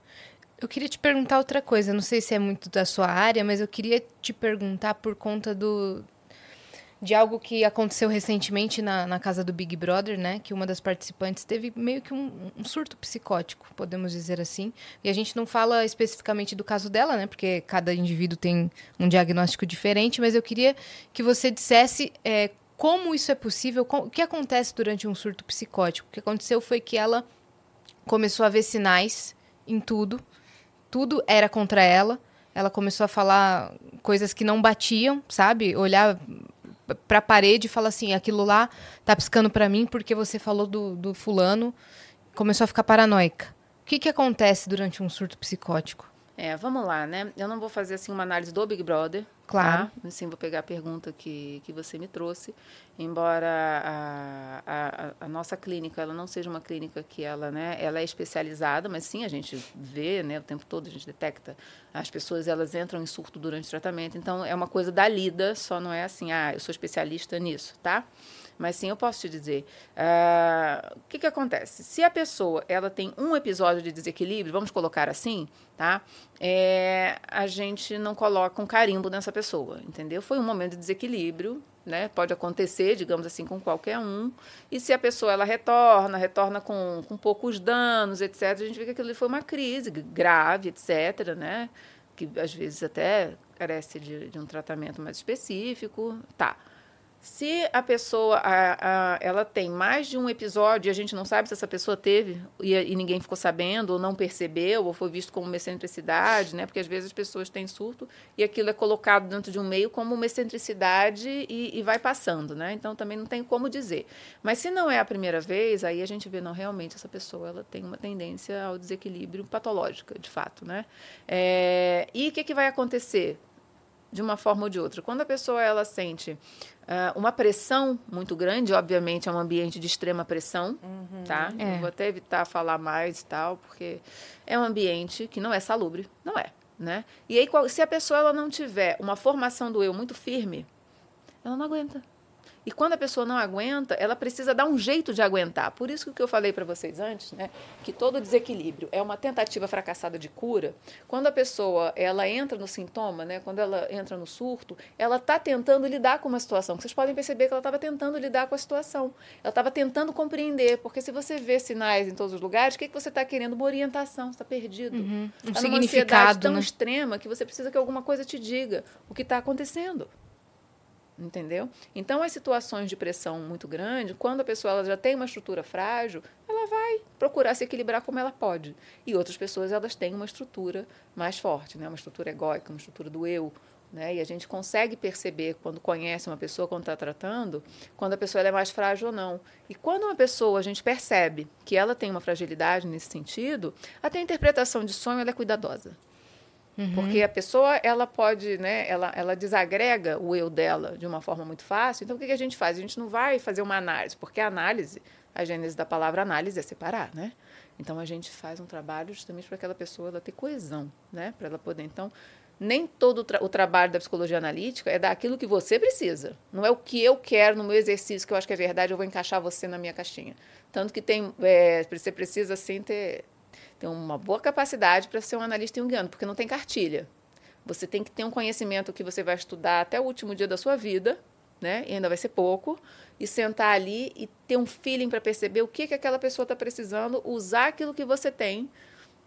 Eu queria te perguntar outra coisa, não sei se é muito da sua área, mas eu queria te perguntar por conta do de algo que aconteceu recentemente na, na casa do Big Brother, né? Que uma das participantes teve meio que um, um surto psicótico, podemos dizer assim. E a gente não fala especificamente do caso dela, né? Porque cada indivíduo tem um diagnóstico diferente, mas eu queria que você dissesse é, como isso é possível, o que acontece durante um surto psicótico. O que aconteceu foi que ela começou a ver sinais em tudo. Tudo era contra ela. Ela começou a falar coisas que não batiam, sabe? Olhar pra parede e falar assim: aquilo lá tá piscando pra mim porque você falou do, do fulano. Começou a ficar paranoica. O que, que acontece durante um surto psicótico? É, vamos lá, né? Eu não vou fazer assim uma análise do Big Brother. Claro. Tá? Assim, vou pegar a pergunta que, que você me trouxe. Embora a, a, a nossa clínica ela não seja uma clínica que ela, né, ela é especializada, mas sim a gente vê, né, o tempo todo a gente detecta as pessoas elas entram em surto durante o tratamento. Então é uma coisa da lida, só não é assim, ah, eu sou especialista nisso, tá? Mas sim, eu posso te dizer. ah, o que, que acontece? Se a pessoa ela tem um episódio de desequilíbrio, vamos colocar assim, tá? É, a gente não coloca um carimbo nessa pessoa, entendeu? Foi um momento de desequilíbrio, né? Pode acontecer, digamos assim, com qualquer um. E se a pessoa ela retorna, retorna com, com poucos danos, etc., a gente vê que aquilo foi uma crise grave, etc., né? Que às vezes até carece de, de um tratamento mais específico. Tá. Se a pessoa a, a, ela tem mais de um episódio e a gente não sabe se essa pessoa teve e, e ninguém ficou sabendo, ou não percebeu, ou foi visto como uma excentricidade, né? Porque às vezes as pessoas têm surto e aquilo é colocado dentro de um meio como uma excentricidade e, e vai passando, né? Então também não tem como dizer. Mas se não é a primeira vez, aí a gente vê, não, realmente essa pessoa ela tem uma tendência ao desequilíbrio patológica, de fato, né? É, e o que, que vai acontecer? De uma forma ou de outra. Quando a pessoa ela sente uh, uma pressão muito grande, obviamente é um ambiente de extrema pressão, tá? É. Eu vou até evitar falar mais e tal, porque é um ambiente que não é salubre, não é, né? E aí qual- se a pessoa ela não tiver uma formação do eu muito firme, ela não aguenta. E quando a pessoa não aguenta, ela precisa dar um jeito de aguentar. Por isso que eu falei para vocês antes, né, que todo desequilíbrio é uma tentativa fracassada de cura. Quando a pessoa ela entra no sintoma, né, quando ela entra no surto, ela está tentando lidar com uma situação. Vocês podem perceber que ela estava tentando lidar com a situação. Ela estava tentando compreender, porque se você vê sinais em todos os lugares, o que, que você está querendo? Uma orientação, você está perdido. Um Tá numa ansiedade significado, tão né? extrema que você precisa que alguma coisa te diga o que está acontecendo. Entendeu? Então, as situações de pressão muito grande, quando a pessoa ela já tem uma estrutura frágil, ela vai procurar se equilibrar como ela pode. E outras pessoas, elas têm uma estrutura mais forte, né? uma estrutura egóica, uma estrutura do eu Né? E a gente consegue perceber quando conhece uma pessoa, quando está tratando, quando a pessoa é mais frágil ou não. E quando uma pessoa a gente percebe que ela tem uma fragilidade nesse sentido, até a interpretação de sonho é cuidadosa. Uhum. Porque a pessoa ela pode, né, ela, ela desagrega o eu dela de uma forma muito fácil. Então o que, a gente faz? A gente não vai fazer uma análise, porque a análise, a gênese da palavra análise é separar, né? Então a gente faz um trabalho justamente para aquela pessoa ela ter coesão, né? Para ela poder então nem todo o, tra o, trabalho da psicologia analítica é daquilo que você precisa. Não é o que eu quero no meu exercício, que eu acho que é verdade, eu vou encaixar você na minha caixinha. Tanto que tem, é, você precisa, assim, ter, tem uma boa capacidade para ser um analista junguiano, porque não tem cartilha. Você tem que ter um conhecimento que você vai estudar até o último dia da sua vida, né? E ainda vai ser pouco, e sentar ali e ter um feeling para perceber o que, que aquela pessoa está precisando, usar aquilo que você tem,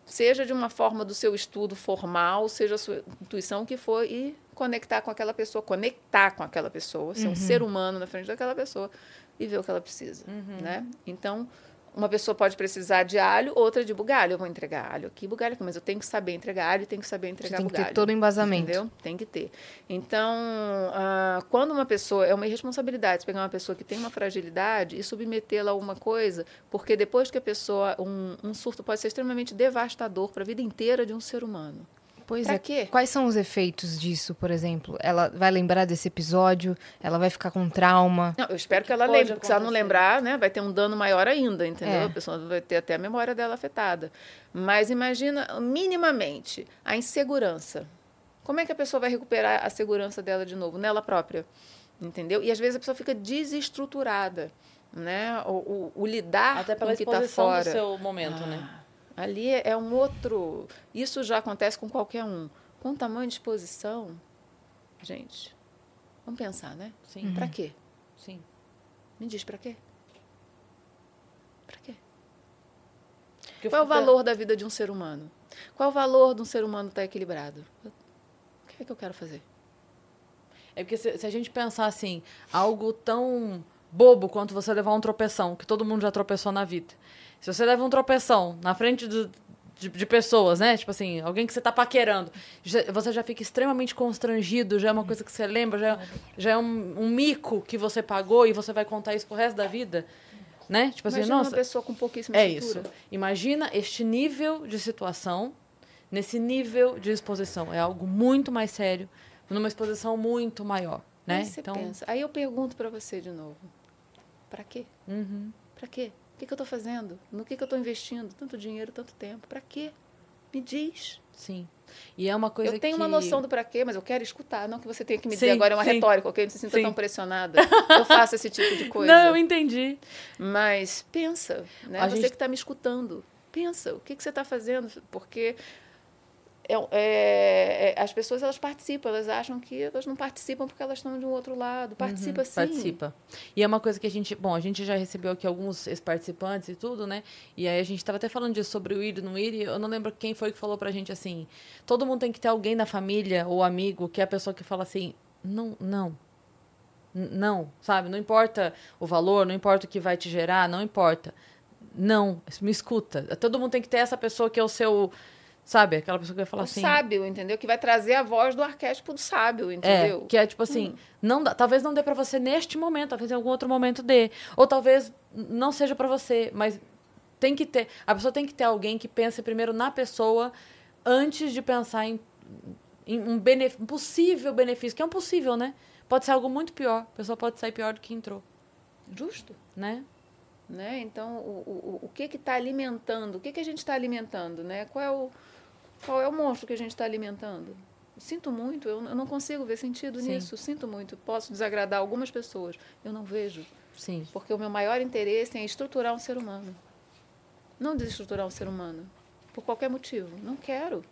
seja de uma forma do seu estudo formal, seja a sua intuição que for, e conectar com aquela pessoa, conectar com aquela pessoa, ser uhum. um ser humano na frente daquela pessoa e ver o que ela precisa, uhum. né? Então, uma pessoa pode precisar de alho, outra de bugalho. Eu vou entregar alho aqui, bugalho aqui, mas eu tenho que saber entregar alho e tenho que saber entregar Você tem bugalho. que ter todo o embasamento. Entendeu? Tem que ter. Então, ah, quando uma pessoa... É uma irresponsabilidade pegar uma pessoa que tem uma fragilidade e submetê-la a uma coisa, porque depois que a pessoa... Um, um surto pode ser extremamente devastador para a vida inteira de um ser humano. Pois pra é. Quê? Quais são os efeitos disso, por exemplo? Ela vai lembrar desse episódio? Ela vai ficar com trauma? Não, eu espero que, que ela lembre, porque se ela não lembrar, né, vai ter um dano maior ainda, entendeu? É. A pessoa vai ter até a memória dela afetada. Mas imagina, minimamente, a insegurança. Como é que a pessoa vai recuperar a segurança dela de novo? Nela própria. Entendeu? E às vezes a pessoa fica desestruturada. Né? O, o, o lidar Até pela com o que está fora. do seu momento, ah. né? Ali é um outro. Isso já acontece com qualquer um. Com tamanho de exposição, gente, vamos pensar, né? Sim. Para quê? Sim. Me diz para quê? Para quê? Qual é o valor da vida de um ser humano? Qual é o valor de um ser humano estar equilibrado? O que é que eu quero fazer? É porque se, se a gente pensar assim, algo tão bobo quanto você levar um tropeção, que todo mundo já tropeçou na vida. Se você leva um tropeção na frente do, de, de, pessoas, né? Tipo assim, alguém que você tá paquerando, já, você já fica extremamente constrangido, já é uma coisa que você lembra, já, já é um, um, mico que você pagou e você vai contar isso pro resto da vida. Né? Tipo Imagina assim, nossa. uma pessoa com pouquíssima É estrutura. isso. Imagina este nível de situação, nesse nível de exposição. É algo muito mais sério, numa exposição muito maior. Né? Aí então... pensa. Aí eu pergunto para você de novo. Para quê? Uhum. Para quê? Que, que eu estou fazendo? No que, que eu estou investindo? Tanto dinheiro, tanto tempo. Para quê? Me diz. Sim. E é uma coisa Eu tenho que... uma noção do para quê, mas eu quero escutar. Não que você tenha que me dizer sim, agora é uma sim. retórica, ok? Não se sinta sim. tão pressionada. Eu faço esse tipo de coisa. Não, eu entendi. Mas pensa, né? A você gente... que está me escutando. Pensa, o que, que você está fazendo? Porque é, é, é, as pessoas elas participam, elas acham que elas não participam porque elas estão de um outro lado. Participa uhum, sim. Participa. E é uma coisa que a gente. Bom, a gente já recebeu aqui alguns participantes e tudo, né? E aí a gente estava até falando disso sobre o ir e não ir. E eu não lembro quem foi que falou pra gente assim: todo mundo tem que ter alguém na família ou amigo que é a pessoa que fala assim: não, não. Não, sabe? Não importa o valor, não importa o que vai te gerar, não importa. Não, me escuta. Todo mundo tem que ter essa pessoa que é o seu Sabe? Aquela pessoa que vai falar o assim. sábio, entendeu? Que vai trazer a voz do arquétipo do sábio, entendeu? É, que é tipo assim, hum. não dá, talvez não dê para você neste momento, talvez em algum outro momento dê. Ou talvez não seja para você, mas tem que ter. A pessoa tem que ter alguém que pense primeiro na pessoa antes de pensar em, em um, benef, um possível benefício, que é um possível, né? Pode ser algo muito pior. A pessoa pode sair pior do que entrou. Justo. Né? Né? Então, o, o, o que está alimentando? O que, que a gente está alimentando? Né? Qual, é o, qual é o monstro que a gente está alimentando? Sinto muito, eu, eu, não consigo ver sentido Sim. nisso. Sinto muito. Posso desagradar algumas pessoas. Eu não vejo. Sim. Porque o meu maior interesse é estruturar um ser humano. Não desestruturar um ser humano. Por qualquer motivo. Não quero.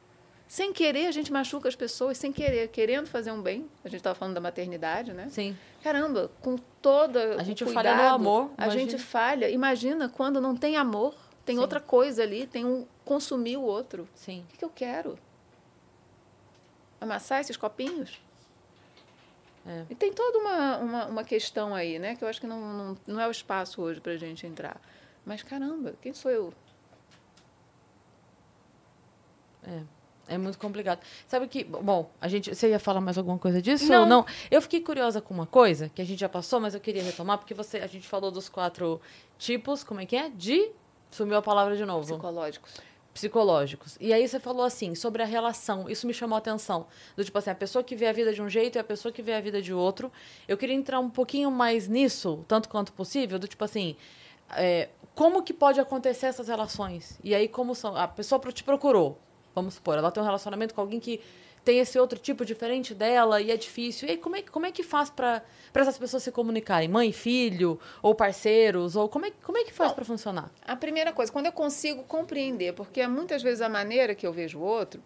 Sem querer, a gente machuca as pessoas, sem querer, querendo fazer um bem. A gente estava falando da maternidade, né? Sim. Caramba, com toda a gente cuidado, falha no amor. A gente falha. Imagina quando não tem amor, tem Sim. outra coisa ali, tem um consumir o outro. Sim. O que, que eu quero? Amassar esses copinhos? É. E tem toda uma, uma, uma, questão aí, né? Que eu acho que não, não, não é o espaço hoje para a gente entrar. Mas caramba, quem sou eu? É. É muito complicado. Sabe que, bom, a gente, você ia falar mais alguma coisa disso Não. ou não? Eu fiquei curiosa com uma coisa que a gente já passou, mas eu queria retomar porque você, a gente falou dos quatro tipos, como é que é? De sumiu a palavra de novo. Psicológicos. Psicológicos. E aí você falou assim sobre a relação. Isso me chamou a atenção. Do tipo assim, a pessoa que vê a vida de um jeito e a pessoa que vê a vida de outro. Eu queria entrar um pouquinho mais nisso, tanto quanto possível, do tipo assim, é, como que pode acontecer essas relações? E aí como são? A pessoa te procurou. Vamos supor, ela tem um relacionamento com alguém que tem esse outro tipo diferente dela e é difícil. E aí, como é, que- como é que faz para essas pessoas se comunicarem? Mãe, filho, ou parceiros? Ou como é, como é que faz para funcionar? A primeira coisa, quando eu consigo compreender, porque muitas vezes a maneira que eu vejo o outro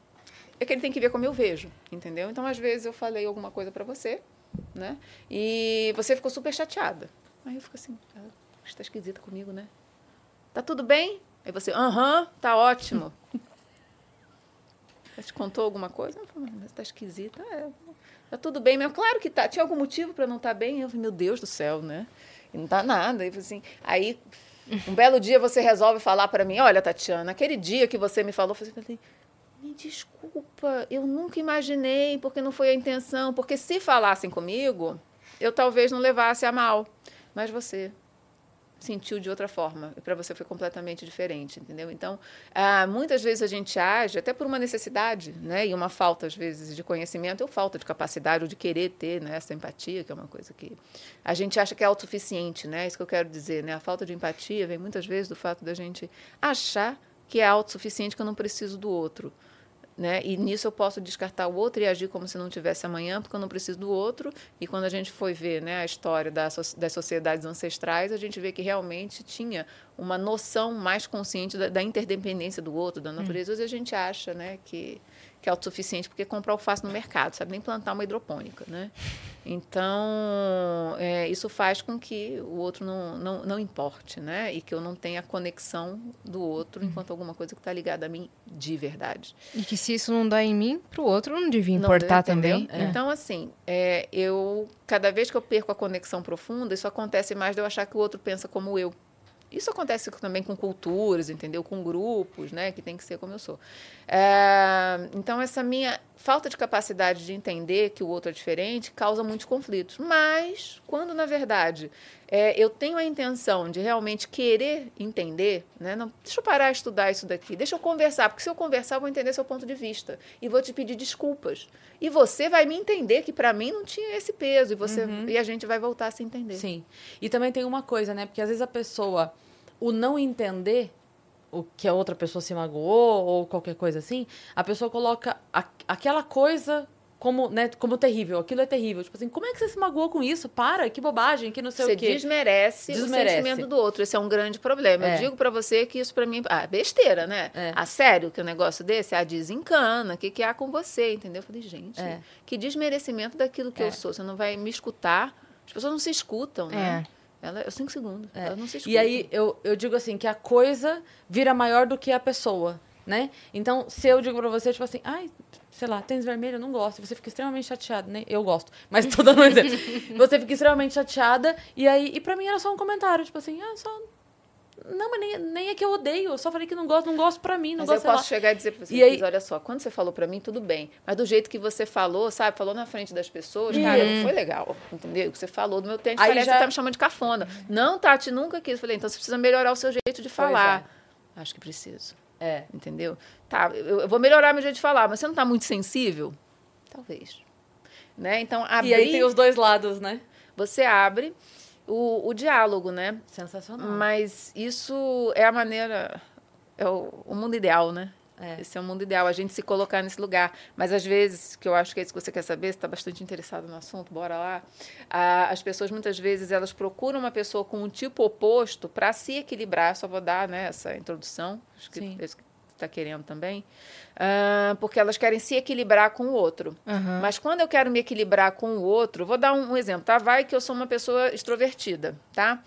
é que ele tem que ver como eu vejo, entendeu? Então, às vezes, eu falei alguma coisa pra você, né? E você ficou super chateada. Aí eu fico assim, ah, você tá esquisita comigo, né? Tá tudo bem? Aí você, aham, tá ótimo. Ela te contou alguma coisa? Eu falei, mas tá esquisita. É, tá tudo bem mesmo. Claro que tá. Tinha algum motivo para não estar bem? Eu falei, meu Deus do céu, né? E não tá nada. Falei assim, aí um belo dia você resolve falar para mim, olha, Tatiana, aquele dia que você me falou, eu falei, me desculpa, eu nunca imaginei, porque não foi a intenção. Porque se falassem comigo, eu talvez não levasse a mal. Mas você sentiu de outra forma. E para você foi completamente diferente, entendeu? Então, ah, muitas vezes a gente age até por uma necessidade, né? E uma falta, às vezes, de conhecimento ou falta de capacidade ou de querer ter né? essa empatia, que é uma coisa que a gente acha que é autossuficiente, né? Isso que eu quero dizer, né? A falta de empatia vem muitas vezes do fato da gente achar que é autossuficiente, que eu não preciso do outro. Né? E nisso eu posso descartar o outro e agir como se não tivesse amanhã, porque eu não preciso do outro. E quando a gente foi ver né, a história da, so- das sociedades ancestrais, a gente vê que realmente tinha uma noção mais consciente da, da interdependência do outro, da natureza. Hoje a gente acha né, que, que é autossuficiente porque comprar alface no mercado, sabe nem plantar uma hidropônica. Né? Então, é, isso faz com que o outro não, não, não importe, né? E que eu não tenha a conexão do outro enquanto alguma coisa que está ligada a mim de verdade. E que se isso não dá em mim, pro outro não devia Não, importar entendeu? também. É. Então, assim, é, eu cada vez que eu perco a conexão profunda, isso acontece mais de eu achar que o outro pensa como eu. Isso acontece também com culturas, entendeu? Com grupos, né? Que tem que ser como eu sou. É, então, essa minha falta de capacidade de entender que o outro é diferente causa muitos conflitos. Mas, quando, na verdade, é, eu tenho a intenção de realmente querer entender, né? Não, deixa eu parar de estudar isso daqui, deixa eu conversar, porque se eu conversar, eu vou entender seu ponto de vista. E vou te pedir desculpas. E você vai me entender que, para mim, não tinha esse peso. E, você, e a gente vai voltar a se entender. Sim. E também tem uma coisa, né? Porque às vezes a pessoa, o não entender o que a outra pessoa se magoou ou qualquer coisa assim, a pessoa coloca a- aquela coisa como, né, como terrível. Aquilo é terrível. Tipo assim, como é que você se magoou com isso? Para, que bobagem, que não sei Você o quê. desmerece, Desmerece. o sentimento do outro. Esse é um grande problema. É. Eu digo pra você que isso pra mim ah, é besteira, né? É. A sério que o negócio desse? Ah, desencana. O que, que há com você? Entendeu? Eu falei, gente, É. que desmerecimento daquilo que É. eu sou. Você não vai me escutar. As pessoas não se escutam, né? É. Ela, é cinco segundos. Ela não se escuta. E aí eu, eu digo assim, que a coisa vira maior do que a pessoa, né? Então, se eu digo pra você, tipo assim, ai, sei lá, tênis vermelho, eu não gosto. Você fica extremamente chateada, né? Eu gosto. Mas tô dando um exemplo. Você fica extremamente chateada. E aí, e pra mim era só um comentário, tipo assim, ah, só. Não, mas nem, nem é que eu odeio. Eu só falei que não gosto, não gosto pra mim, não Mas eu gosto, lá. posso chegar e dizer pra você, E aí- "Cris, olha só, quando você falou pra mim, tudo bem. Mas do jeito que você falou, sabe? Falou na frente das pessoas, cara, não foi legal. Entendeu? O que você falou do meu tênis, Aí parece já- que tá me chamando de cafona. Não, Tati, nunca quis. Eu falei, então você precisa melhorar o seu jeito de falar. Acho que preciso. É. Entendeu? Tá, eu, eu vou melhorar meu jeito de falar, mas você não tá muito sensível? Talvez. Né? Então, abrir, E aí tem os dois lados, né? você abre o, o diálogo, né? Sensacional. Mas isso é a maneira. É o, o mundo ideal, né? É. Esse é o mundo ideal, a gente se colocar nesse lugar. Mas às vezes, que eu acho que é isso que você quer saber, você está bastante interessado no assunto, bora lá. Ah, as pessoas muitas vezes elas procuram uma pessoa com um tipo oposto para se equilibrar. Só vou dar né, essa introdução, acho que Sim. Está querendo também. Ah, porque elas querem se equilibrar com o outro. Aham. Mas quando eu quero me equilibrar com o outro, vou dar um, um exemplo, tá? Vai que eu sou uma pessoa extrovertida, tá?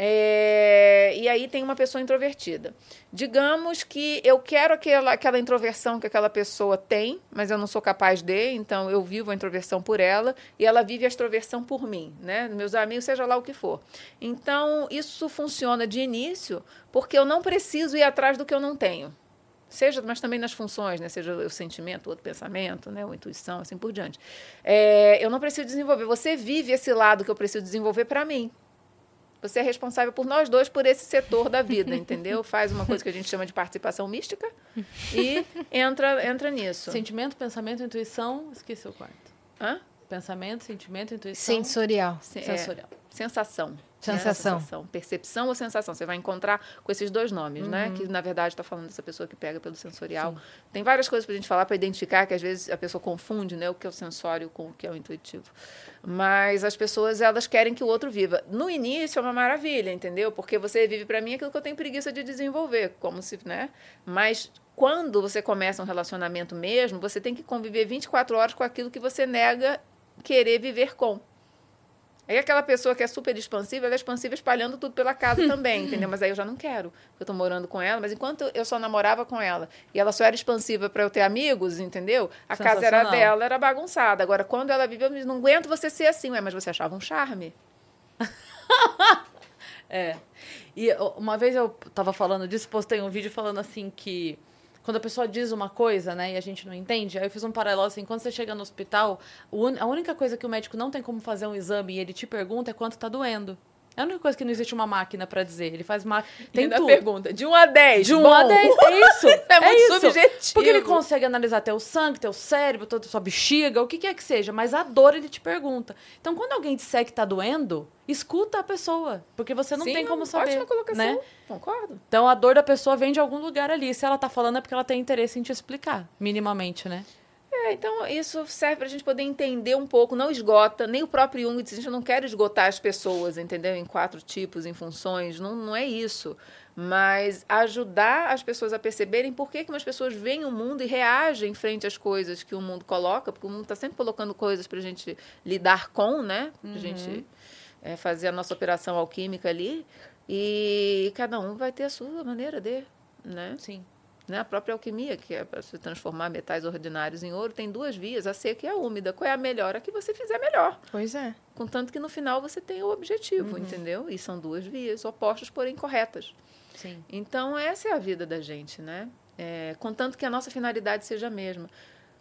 É, e aí tem uma pessoa introvertida. Digamos que eu quero aquela, aquela introversão que aquela pessoa tem, mas eu não sou capaz de, então eu vivo a introversão por ela e ela vive a extroversão por mim, né? Meus amigos, seja lá o que for. Então, isso funciona de início porque eu não preciso ir atrás do que eu não tenho. Seja, mas também nas funções, né? Seja o sentimento, o outro pensamento, né? Ou intuição, assim por diante. É, eu não preciso desenvolver. Você vive esse lado que eu preciso desenvolver para mim. Você é responsável por nós dois, por esse setor da vida, entendeu? Faz uma coisa que a gente chama de participação mística e entra, entra nisso. Sentimento, pensamento, intuição. Esqueci o quarto. Hã? Pensamento, sentimento, intuição. Sensorial. Se- é, Sensorial. sensação. Sensação. Né? Percepção ou sensação. Você vai encontrar com esses dois nomes, né? Que, na verdade, está falando dessa pessoa que pega pelo sensorial. Tem várias coisas para a gente falar para identificar, que às vezes a pessoa confunde né? o que é o sensório com o que é o intuitivo. Mas as pessoas, elas querem que o outro viva. No início é uma maravilha, entendeu? Porque você vive para mim aquilo que eu tenho preguiça de desenvolver. Como se, né? Mas quando você começa um relacionamento mesmo, você tem que conviver 24 horas com aquilo que você nega querer viver com. Aí aquela pessoa que é super expansiva, ela é expansiva espalhando tudo pela casa também, entendeu? Mas aí eu já não quero, porque eu tô morando com ela, mas enquanto eu só namorava com ela e ela só era expansiva para eu ter amigos, entendeu? A casa era dela, era bagunçada. Agora, quando ela vive, eu me- não aguento você ser assim, ué, mas você achava um charme. É. E uma vez eu tava falando disso, postei um vídeo falando assim que quando a pessoa diz uma coisa, né, e a gente não entende, aí eu fiz um paralelo assim, quando você chega no hospital, a única coisa que o médico não tem como fazer um exame e ele te pergunta é quanto tá doendo. É a única coisa que não existe uma máquina pra dizer. Ele faz uma tem tudo. pergunta, de 1 a 10. De 1 bom. a 10, é isso. É muito isso. subjetivo. Porque ele consegue analisar teu sangue, teu cérebro, toda a sua bexiga, o que quer que seja, mas a dor ele te pergunta. Então, quando alguém disser que tá doendo, escuta a pessoa, porque você não Sim, tem como é uma saber, Ótima colocação. né? Concordo. Então, a dor da pessoa vem de algum lugar ali. Se ela tá falando é porque ela tem interesse em te explicar, minimamente, né? É, então isso serve para a gente poder entender um pouco, não esgota, nem o próprio Jung disse, a gente não quer esgotar as pessoas, entendeu? Em quatro tipos, em funções, não, não é isso. Mas ajudar as pessoas a perceberem por que, que umas pessoas veem o mundo e reagem frente às coisas que o mundo coloca, porque o mundo está sempre colocando coisas para a gente lidar com, né? Para a gente é, fazer a nossa operação alquímica ali. E cada um vai ter a sua maneira de, né? Sim. Né? A própria alquimia, que é para se transformar metais ordinários em ouro, tem duas vias, a seca e a úmida. Qual é a melhor? A que você fizer melhor. Pois é. Contanto que no final você tenha o objetivo, entendeu? E são duas vias opostas, porém corretas. Sim. Então, essa é a vida da gente, né? É, contanto que a nossa finalidade seja a mesma.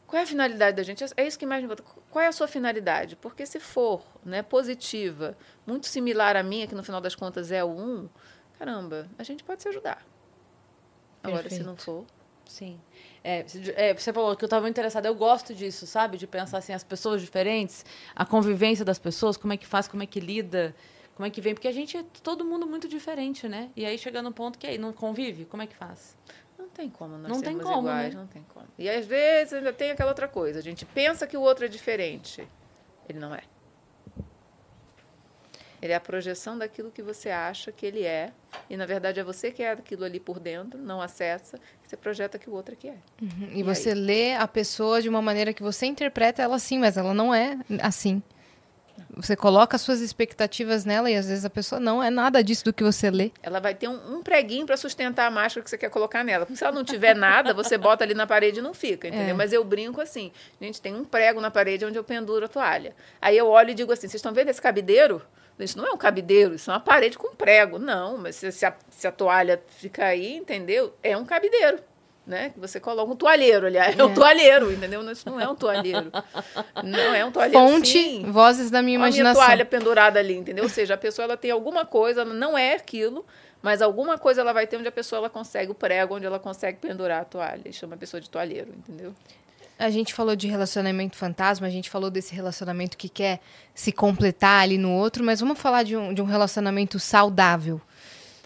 Qual é a finalidade da gente? É isso que mais me importa. Qual é a sua finalidade? Porque se for né, positiva, muito similar à minha, que no final das contas é o um, caramba, a gente pode se ajudar. Agora, se não for, Sim. É, você- é, você falou que eu estava interessada. Eu gosto disso, sabe? De pensar assim, as pessoas diferentes, a convivência das pessoas, como é que faz, como é que lida, como é que vem. Porque a gente é todo mundo muito diferente, né? E aí chega num ponto que aí não convive, como é que faz? Não tem como nós Não tem como, iguais, né? não tem como. E às vezes ainda tem aquela outra coisa. A gente pensa que o outro é diferente. Ele não é. Ele é a projeção daquilo que você acha que ele é. E na verdade é você que é aquilo ali por dentro, não acessa. Você projeta que o outro é que é. E, você lê a pessoa de uma maneira que você interpreta ela assim, mas ela não é assim. Você coloca suas expectativas nela e às vezes a pessoa não é nada disso do que você lê. Ela vai ter um, um preguinho para sustentar a máscara que você quer colocar nela. Porque se ela não tiver nada, você bota ali na parede e não fica, entendeu? É. Mas eu brinco assim. Gente, tem um prego na parede onde eu penduro a toalha. Aí eu olho e digo assim: vocês estão vendo esse cabideiro? Isso não é um cabideiro, isso é uma parede com prego. Não, mas se, se a, se a toalha fica aí, entendeu? É um cabideiro. Né? Que você coloca um toalheiro, aliás. É, um toalheiro, entendeu? Não, Isso não é um toalheiro. Não é um toalheiro. Fonte, sim. vozes da minha Olha a minha imaginação. toalha pendurada ali, entendeu? Ou seja, a pessoa ela tem alguma coisa, não é aquilo, mas alguma coisa ela vai ter onde a pessoa ela consegue o prego, onde ela consegue pendurar a toalha. E chama a pessoa de toalheiro, entendeu? A gente falou de relacionamento fantasma, a gente falou desse relacionamento que quer se completar ali no outro, mas vamos falar de um, de um relacionamento saudável.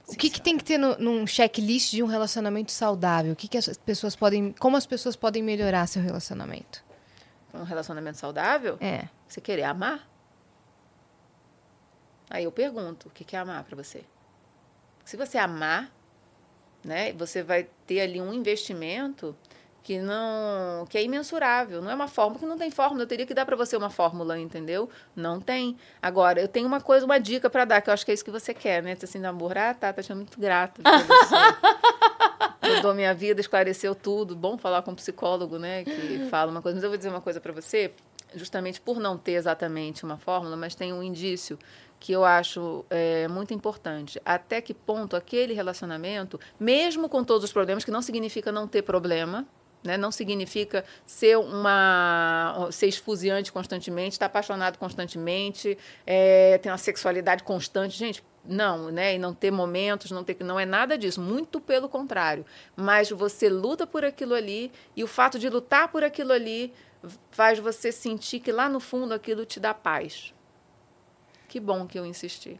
o que, que tem que ter no, num checklist de um relacionamento saudável? O que, que as pessoas podem. Como as pessoas podem melhorar seu relacionamento? Um relacionamento saudável, É. você querer amar. Aí eu pergunto, o que que é amar para você? Se você amar, né, você vai ter ali um investimento que não que é imensurável, não é uma fórmula que não tem fórmula, eu teria que dar para você uma fórmula, entendeu? Não tem. Agora, eu tenho uma coisa, uma dica para dar, que eu acho que é isso que você quer, né? Diz assim, namoro, ah, tá, tá, te muito grata. Mudou minha vida, esclareceu tudo. Bom falar com um psicólogo, né, que fala uma coisa. Mas eu vou dizer uma coisa para você. justamente por não ter exatamente uma fórmula, mas tem um indício que eu acho é, muito importante. Até que ponto aquele relacionamento, mesmo com todos os problemas, que não significa não ter problema, né? não significa ser uma ser esfuziante constantemente, estar apaixonado constantemente, é, ter uma sexualidade constante. Gente, não, né? E não ter momentos, não ter não é nada disso, muito pelo contrário. Mas você luta por aquilo ali e o fato de lutar por aquilo ali faz você sentir que lá no fundo aquilo te dá paz. Que bom que eu insisti.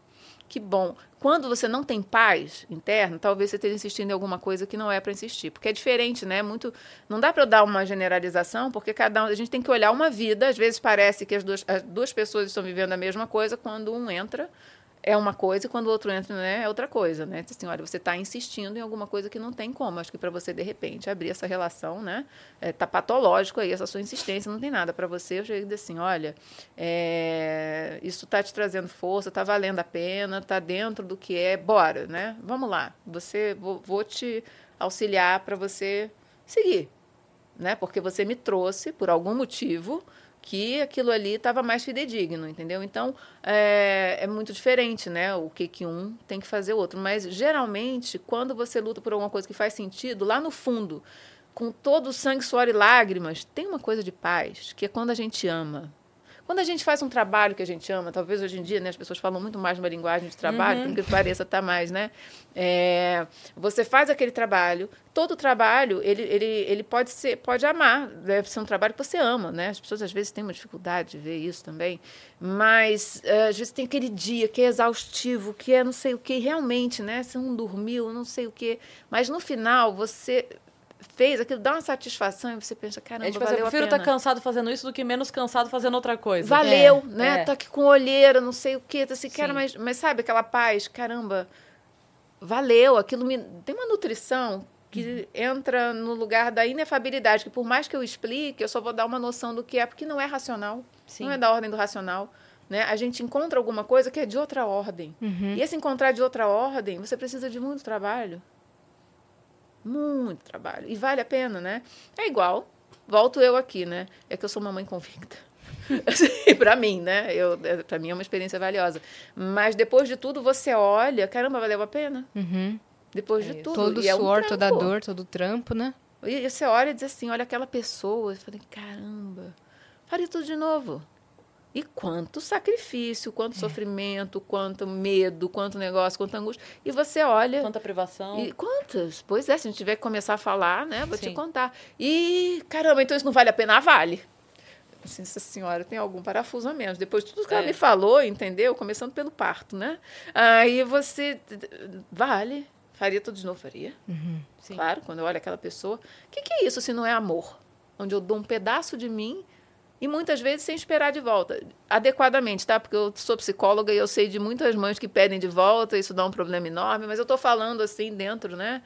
Que bom. Quando você não tem paz interna, talvez você esteja insistindo em alguma coisa que não é para insistir, porque é diferente, né? Muito, não dá para eu dar uma generalização, porque cada um, a gente tem que olhar uma vida. Às vezes parece que as duas, as duas pessoas estão vivendo a mesma coisa quando um entra é uma coisa e quando o outro entra né, é outra coisa, né? Assim, olha, você está insistindo em alguma coisa que não tem como. Acho que para você, de repente, abrir essa relação, né? É, tá patológico aí, essa sua insistência, não tem nada para você. Eu chego assim, olha, é, isso está te trazendo força, está valendo a pena, está dentro do que é, bora, né? Vamos lá, você, vou, vou te auxiliar para você seguir, né? Porque você me trouxe, por algum motivo, que aquilo ali estava mais fidedigno, entendeu? Então, é, é, muito diferente, né? O que, que um tem que fazer o outro. Mas, geralmente, quando você luta por alguma coisa que faz sentido, lá no fundo, com todo o sangue, suor e lágrimas, tem uma coisa de paz, que é quando a gente ama, quando a gente faz um trabalho que a gente ama, talvez hoje em dia né, as pessoas falam muito mais uma linguagem de trabalho, uhum. que pareça tá mais, né? É, você faz aquele trabalho, todo trabalho ele, ele, ele pode ser pode amar, deve ser um trabalho que você ama, né? As pessoas às vezes têm uma dificuldade de ver isso também, mas é, às vezes tem aquele dia que é exaustivo, que é não sei o que, realmente, né? Você não dormiu, não sei o que, mas no final você fez, aquilo dá uma satisfação e você pensa, caramba, é, tipo, valeu eu prefiro estar tá cansado fazendo isso do que menos cansado fazendo outra coisa. Valeu, é, né? É. Tô aqui com olheira, não sei o quê, tá assim, cara, mas, mas sabe aquela paz, caramba, valeu, aquilo me tem uma nutrição que uhum. entra no lugar da inefabilidade, que por mais que eu explique, eu só vou dar uma noção do que é, porque não é racional, Sim. não é da ordem do racional. Né? A gente encontra alguma coisa que é de outra ordem. Uhum. E esse encontrar de outra ordem, você precisa de muito trabalho. Muito trabalho. E vale a pena, né? É igual. Volto eu aqui, né? É que eu sou uma mãe convicta. Assim, para mim, né? Eu, é, para mim é uma experiência valiosa. Mas depois de tudo, você olha, caramba, valeu a pena. Uhum. Depois de é, tudo. Todo o é suor, um toda a dor, todo o trampo, né? E você olha e diz assim, olha aquela pessoa. Eu falei, caramba, faria tudo de novo. E quanto sacrifício, quanto é. sofrimento, quanto medo, quanto negócio, quanto angústia. E você olha. Quanta privação. E quantas? Pois é, se a gente tiver que começar a falar, né? Vou Sim. te contar. E, caramba, então isso não vale a pena? Vale. Assim, essa senhora tem algum parafuso a menos. Depois de tudo que é. ela me falou, entendeu? Começando pelo parto, né? Aí você. Vale. Faria tudo de novo? Faria. Uhum. Claro, quando eu olho aquela pessoa. O que, que é isso se não é amor? Onde eu dou um pedaço de mim e muitas vezes sem esperar de volta, adequadamente, tá? Porque eu sou psicóloga e eu sei de muitas mães que pedem de volta, isso dá um problema enorme, mas eu estou falando assim dentro, né?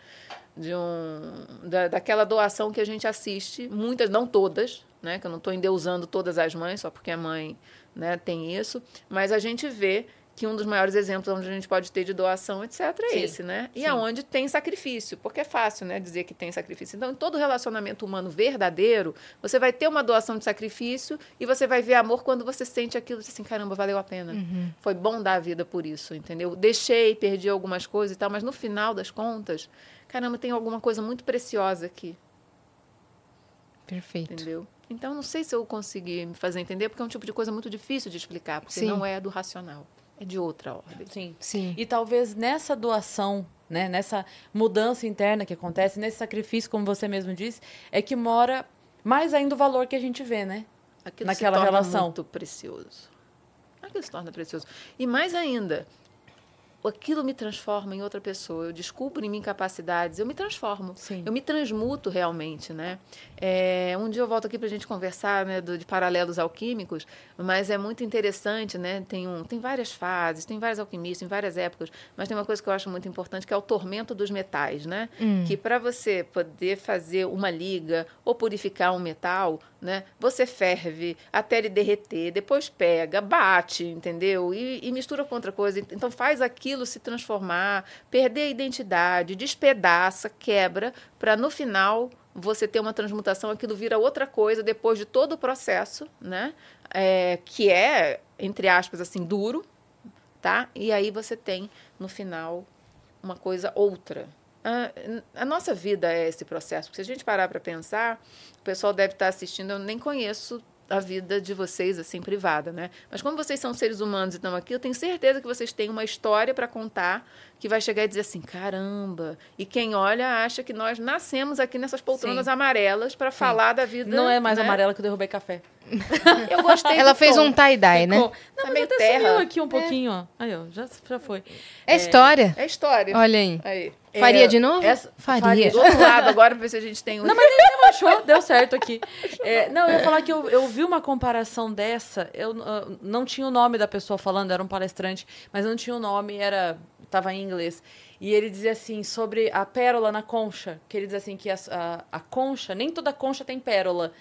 De um, da, daquela doação que a gente assiste, muitas, não todas, né? Que eu não estou endeusando todas as mães, só porque a mãe né, tem isso, mas a gente vê que um dos maiores exemplos onde a gente pode ter de doação, etc., é Sim. esse, né? E aonde tem sacrifício, porque é fácil, né, dizer que tem sacrifício. Então, em todo relacionamento humano verdadeiro, você vai ter uma doação de sacrifício e você vai ver amor quando você sente aquilo, assim, caramba, valeu a pena. Uhum. Foi bom dar a vida por isso, entendeu? Deixei, perdi algumas coisas e tal, mas no final das contas, caramba, tem alguma coisa muito preciosa aqui. Perfeito. Entendeu? Então, não sei se eu consegui me fazer entender, porque é um tipo de coisa muito difícil de explicar, porque Sim. não é do racional é de outra ordem. Sim. Sim. E talvez nessa doação, né, nessa mudança interna que acontece, nesse sacrifício, como você mesmo disse, é que mora mais ainda o valor que a gente vê, né? Aquilo Naquela se torna relação. muito precioso. Aquilo se torna precioso. E mais ainda, aquilo me transforma em outra pessoa. Eu descubro em mim capacidades, eu me transformo. Sim. Eu me transmuto realmente, né? É, um dia eu volto aqui para a gente conversar né, do, de paralelos alquímicos, mas é muito interessante, né? Tem, um, tem várias fases, tem vários alquimistas, em várias épocas, mas tem uma coisa que eu acho muito importante, que é o tormento dos metais, né? Hum. Que para você poder fazer uma liga ou purificar um metal, né? Você ferve até ele derreter, depois pega, bate, entendeu? E, e mistura com outra coisa. Então faz aquilo se transformar, perder a identidade, despedaça, quebra, para no final você ter uma transmutação, aquilo vira outra coisa depois de todo o processo, né? É, que é, entre aspas, assim, duro, tá? E aí você tem, no final, uma coisa outra. A, a nossa vida é esse processo. Porque se a gente parar para pensar, o pessoal deve estar assistindo, eu nem conheço a vida de vocês assim privada, né? Mas como vocês são seres humanos e estão aqui, eu tenho certeza que vocês têm uma história para contar que vai chegar e dizer assim, caramba. E quem olha acha que nós nascemos aqui nessas poltronas Sim. amarelas para falar da vida. Não é mais né? amarela que eu derrubei café. Eu gostei. Ela do fez tom. um tie-dye, né? Ficou- Tá Não, mas meio até terra. sumiu aqui um pouquinho, ó. Aí, ó, já, já foi. É história. É história. Olha aí. Aí. Faria É, de novo? essa- Faria. faria. Do outro lado agora, pra ver se a gente tem um. Não, mas ele mesmo achou, deu certo aqui. É, não, eu ia falar que eu, eu vi uma comparação dessa, eu ah, não tinha o nome da pessoa falando, era um palestrante, mas não tinha o nome, era estava em inglês. E ele dizia assim, sobre a pérola na concha, que ele dizia assim, que a, a, a concha, nem toda concha tem pérola,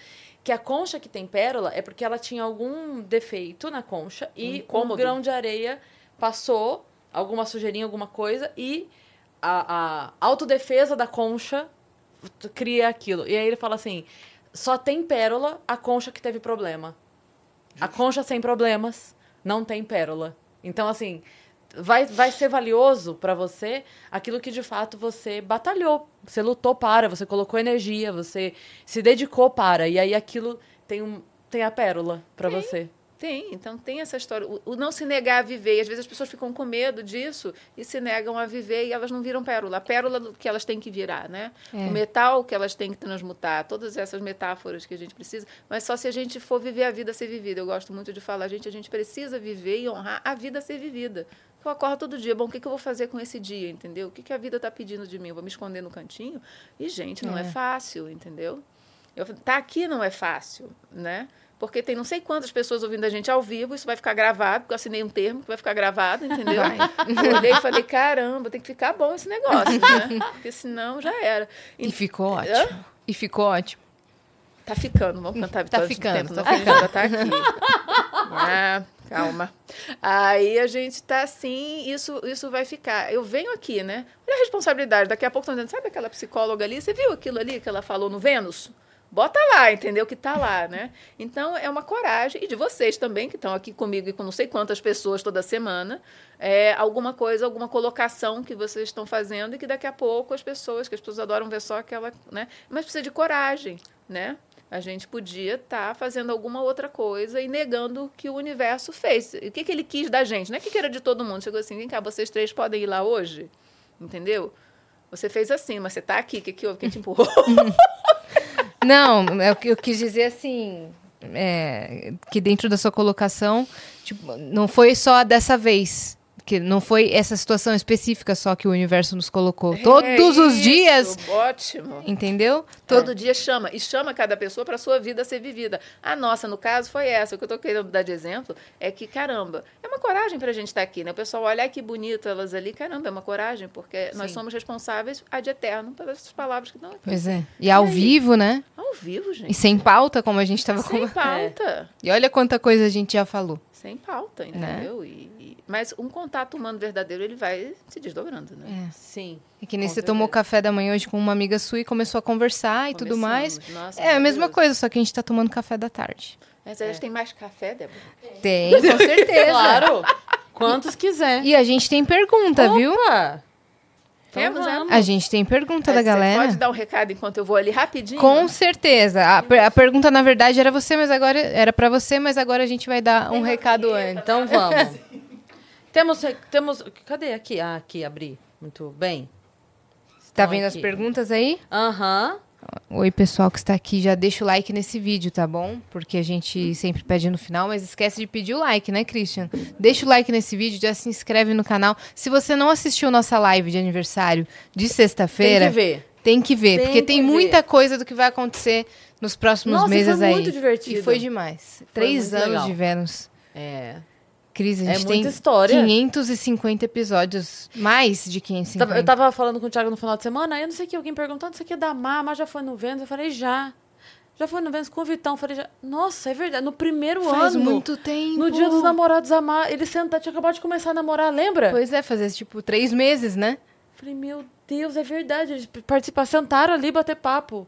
que a concha que tem pérola é porque ela tinha algum defeito na concha e um grão de areia passou, alguma sujeirinha, alguma coisa, e a, a autodefesa da concha cria aquilo. E aí ele fala assim: só tem pérola a concha que teve problema. A concha sem problemas não tem pérola. Então, assim, vai, vai ser valioso pra você aquilo que de fato você batalhou, você lutou para, você colocou energia, você se dedicou para. E aí aquilo tem, um, tem a pérola pra você. Tem, então tem essa história. O, o não se negar a viver. E às vezes as pessoas ficam com medo disso e se negam a viver e elas não viram pérola. A pérola que elas têm que virar, né? É. O metal que elas têm que transmutar. Todas essas metáforas que a gente precisa. Mas só se a gente for viver a vida a ser vivida. Eu gosto muito de falar, gente, a gente precisa viver e honrar a vida a ser vivida. Eu acordo todo dia. Bom, o que, que eu vou fazer com esse dia, entendeu? O que, que a vida está pedindo de mim? Eu vou me esconder no cantinho? E, gente, não é, É. fácil, entendeu? Eu, tá aqui não é fácil, né? Porque tem não sei quantas pessoas ouvindo a gente ao vivo, isso vai ficar gravado, porque eu assinei um termo que vai ficar gravado, entendeu? Eu olhei e falei, caramba, tem que ficar bom esse negócio, né? Porque senão já era. E ficou Hã? ótimo. E ficou ótimo. Tá ficando, vamos cantar Tá Vitória do ficando, Tempo, tá não, a já tá aqui. Ah, calma. Aí a gente tá assim, isso, isso vai ficar. Eu venho aqui, né? Olha a responsabilidade. Daqui a pouco estão dizendo, sabe aquela psicóloga ali? Você viu aquilo ali que ela falou no Vênus? Bota lá, entendeu? Que tá lá, né? Então é uma coragem, e de vocês também, que estão aqui comigo e com não sei quantas pessoas toda semana, é, alguma coisa, alguma colocação que vocês estão fazendo e que daqui a pouco as pessoas, que as pessoas adoram ver só aquela, né? Mas precisa de coragem, né? A gente podia estar fazendo alguma outra coisa e negando o que o universo fez. O que, que ele quis da gente? Não é que era de todo mundo. Chegou assim, vem cá, vocês três podem ir lá hoje? Entendeu? Você fez assim, mas você tá aqui, o que, que houve? Quem te empurrou? Não, é que eu quis dizer assim. é, que dentro da sua colocação, tipo, não foi só dessa vez. Que não foi essa situação específica só que o universo nos colocou. Todos É os isso, dias. Ótimo. Entendeu? Todo dia chama. E chama cada pessoa para a sua vida ser vivida. A nossa, no caso, foi essa. O que eu estou querendo dar de exemplo é que, caramba, é uma coragem para a gente estar aqui, né? O pessoal olha "Ai, que bonito elas ali. Caramba, é uma coragem, porque nós Sim. somos responsáveis ad eterno pelas palavras que estão aqui. Pois é. E ao E aí? vivo, né? Ao vivo, E gente. sem pauta, como a gente estava Sem com. pauta. E olha quanta coisa a gente já falou. Sem pauta, Né? entendeu? E, e- mas um contato humano verdadeiro, ele vai se desdobrando, né? É. Sim. É que nem você tomou café da manhã hoje com uma amiga sua e começou a conversar e tudo mais. Começamos. Nossa, É a mesma coisa, só que a gente tá tomando café da tarde. Mas a gente tem mais café, Débora? Tem, com certeza. Claro. Quantos quiser. E a gente tem pergunta, viu? Opa! Então Temos, né? vamos. A gente tem pergunta da Você galera. Pode dar um recado enquanto eu vou ali rapidinho? Com certeza. A, a pergunta, na verdade, era você, mas agora era para você, mas agora a gente vai dar um recado antes. Então vamos. temos, temos. Cadê aqui? Ah, aqui, abri. Muito bem. Tá Estão vendo as aqui. perguntas aí? Aham. Oi, pessoal que está aqui, já deixa o like nesse vídeo, tá bom? Porque a gente sempre pede no final, mas esquece de pedir o like, né, Christian? Deixa o like nesse vídeo, já se inscreve no canal. Se você não assistiu nossa live de aniversário de Tem sexta-feira, que ver. tem que ver, Tem porque que tem ver. muita coisa do que vai acontecer nos próximos Nossa, meses foi aí. muito divertido. E foi demais. Três muito anos legal. de Vênus. É. Cris, a É gente muita tem história. 550 episódios, mais de 550. Tava- Eu tava falando com o Thiago no final de semana, aí eu não sei o que, alguém perguntando, isso aqui é da Má, Má já foi no Vênus? Eu falei, já. Já foi no Vênus com o Vitão? Eu falei, já. Nossa, é verdade, no primeiro Faz ano. muito tempo. No dia dos namorados, a Má, ele senta, tinha acabado de começar a namorar, lembra? Pois é, fazer tipo três meses, né? Falei, meu Deus, é verdade. Eles participar, sentaram ali, bater papo.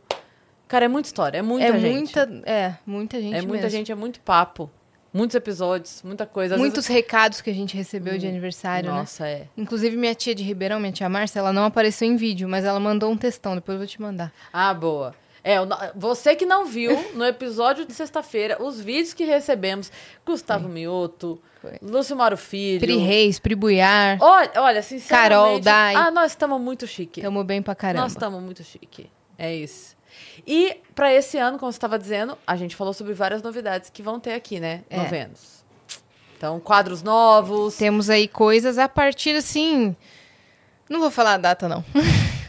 Cara, é muita história, é muita é gente. muita, é, muita gente é muita mesmo. gente, é muito papo. Muitos episódios, muita coisa. Muitos recados que a gente recebeu de aniversário, vezes... né? Nossa, é. Inclusive, minha tia de Ribeirão, minha tia Márcia, ela não apareceu em vídeo, mas ela mandou um textão, depois eu vou te mandar. Ah, boa. É, você que não viu no episódio de sexta-feira os vídeos que recebemos, Gustavo Mioto, Foi. Lúcio Mauro Filho. Pri Reis, Pri Buiar, Olha, olha, sinceramente. Carol, Dai. Ah, nós estamos muito chique. tamo bem pra caramba. Nós estamos muito chique. É isso. E para esse ano, como você estava dizendo, a gente falou sobre várias novidades que vão ter aqui, né? É. No Vênus. Então, quadros novos. Temos aí coisas a partir, assim... Não vou falar a data, não.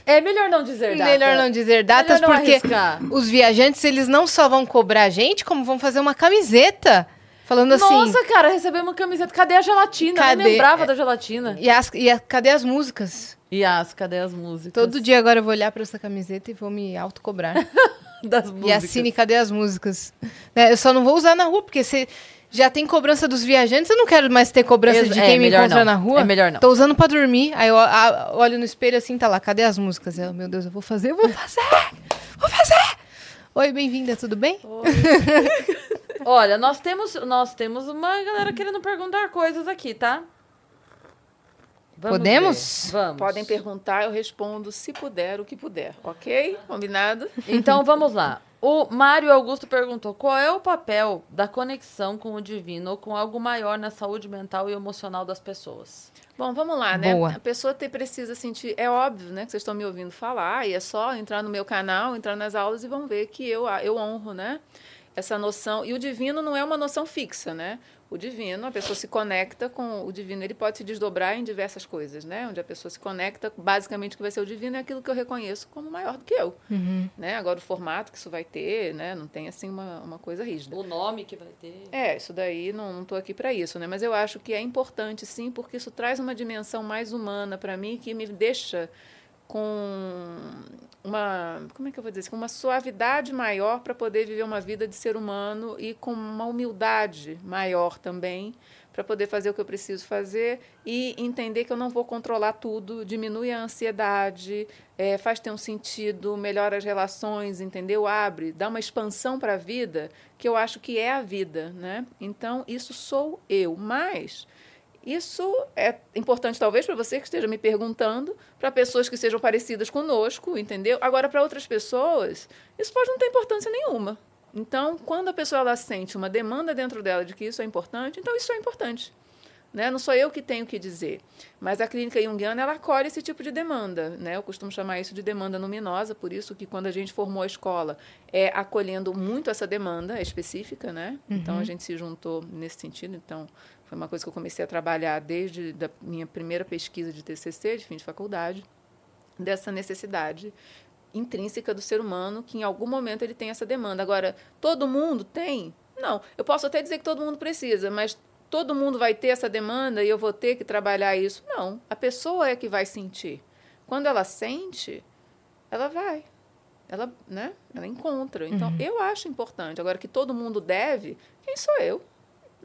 É melhor não dizer data. Melhor não dizer datas, não porque arriscar. os viajantes, eles não só vão cobrar a gente, como vão fazer uma camiseta. Falando assim... Nossa, cara, recebemos uma camiseta. Cadê a gelatina? Eu Cadê? nem lembrava da gelatina. E, as, e a- cadê as músicas? E as, cadê as músicas? Todo dia agora eu vou olhar pra essa camiseta e vou me autocobrar. das E músicas. assine, cadê as músicas? Né, eu só não vou usar na rua, porque se já tem cobrança dos viajantes, eu não quero mais ter cobrança Ex- de é, quem me melhor encontra não. na rua. É melhor não. Tô usando pra dormir, aí eu a- olho no espelho assim, tá lá, cadê as músicas? Eu, meu Deus, eu vou fazer, eu vou fazer! Vou fazer! Oi, bem-vinda, tudo bem? Olha, nós temos, nós temos uma galera querendo perguntar coisas aqui, tá? Vamos Podemos? ver. Vamos. Podem perguntar, eu respondo se puder, o que puder. Ok? Combinado? Então vamos lá. O Mário Augusto perguntou: qual é o papel da conexão com o divino ou com algo maior na saúde mental e emocional das pessoas? Bom, vamos lá, né? Boa. A pessoa te, precisa sentir. É óbvio, né? Que vocês estão me ouvindo falar, e é só entrar no meu canal, entrar nas aulas e vão ver que eu, eu honro, né? Essa noção. E o divino não é uma noção fixa, né? O divino, a pessoa se conecta com o divino, ele pode se desdobrar em diversas coisas, né? Onde a pessoa se conecta, basicamente o que vai ser o divino é aquilo que eu reconheço como maior do que eu, né? Agora o formato que isso vai ter, né? Não tem assim uma, uma coisa rígida. O nome que vai ter. É, isso daí não estou aqui para isso, né? Mas eu acho que é importante, sim, porque isso traz uma dimensão mais humana para mim que me deixa com uma, como é que eu vou dizer, com uma suavidade maior para poder viver uma vida de ser humano e com uma humildade maior também para poder fazer o que eu preciso fazer e entender que eu não vou controlar tudo, diminui a ansiedade, é, faz ter um sentido, melhora as relações, entendeu? Abre, dá uma expansão para a vida que eu acho que é a vida, né? Então isso sou eu, mas isso é importante, talvez, para você que esteja me perguntando, para pessoas que sejam parecidas conosco, entendeu? Agora, para outras pessoas, isso pode não ter importância nenhuma. Então, quando a pessoa ela sente uma demanda dentro dela de que isso é importante, então isso é importante. Né? Não sou eu que tenho que dizer. Mas a clínica junguiana ela acolhe esse tipo de demanda. Né? Eu costumo chamar isso de demanda luminosa, por isso que quando a gente formou a escola, é acolhendo muito essa demanda específica. Né? Então a gente se juntou nesse sentido. Então foi uma coisa que eu comecei a trabalhar desde a minha primeira pesquisa de TCC, de fim de faculdade, dessa necessidade intrínseca do ser humano que em algum momento ele tem essa demanda. Agora, todo mundo tem? Não. Eu posso até dizer que todo mundo precisa, mas todo mundo vai ter essa demanda e eu vou ter que trabalhar isso? Não. A pessoa é que vai sentir. Quando ela sente, ela vai. Ela, né? Ela encontra. Então, eu acho importante. Agora, que todo mundo deve, quem sou eu?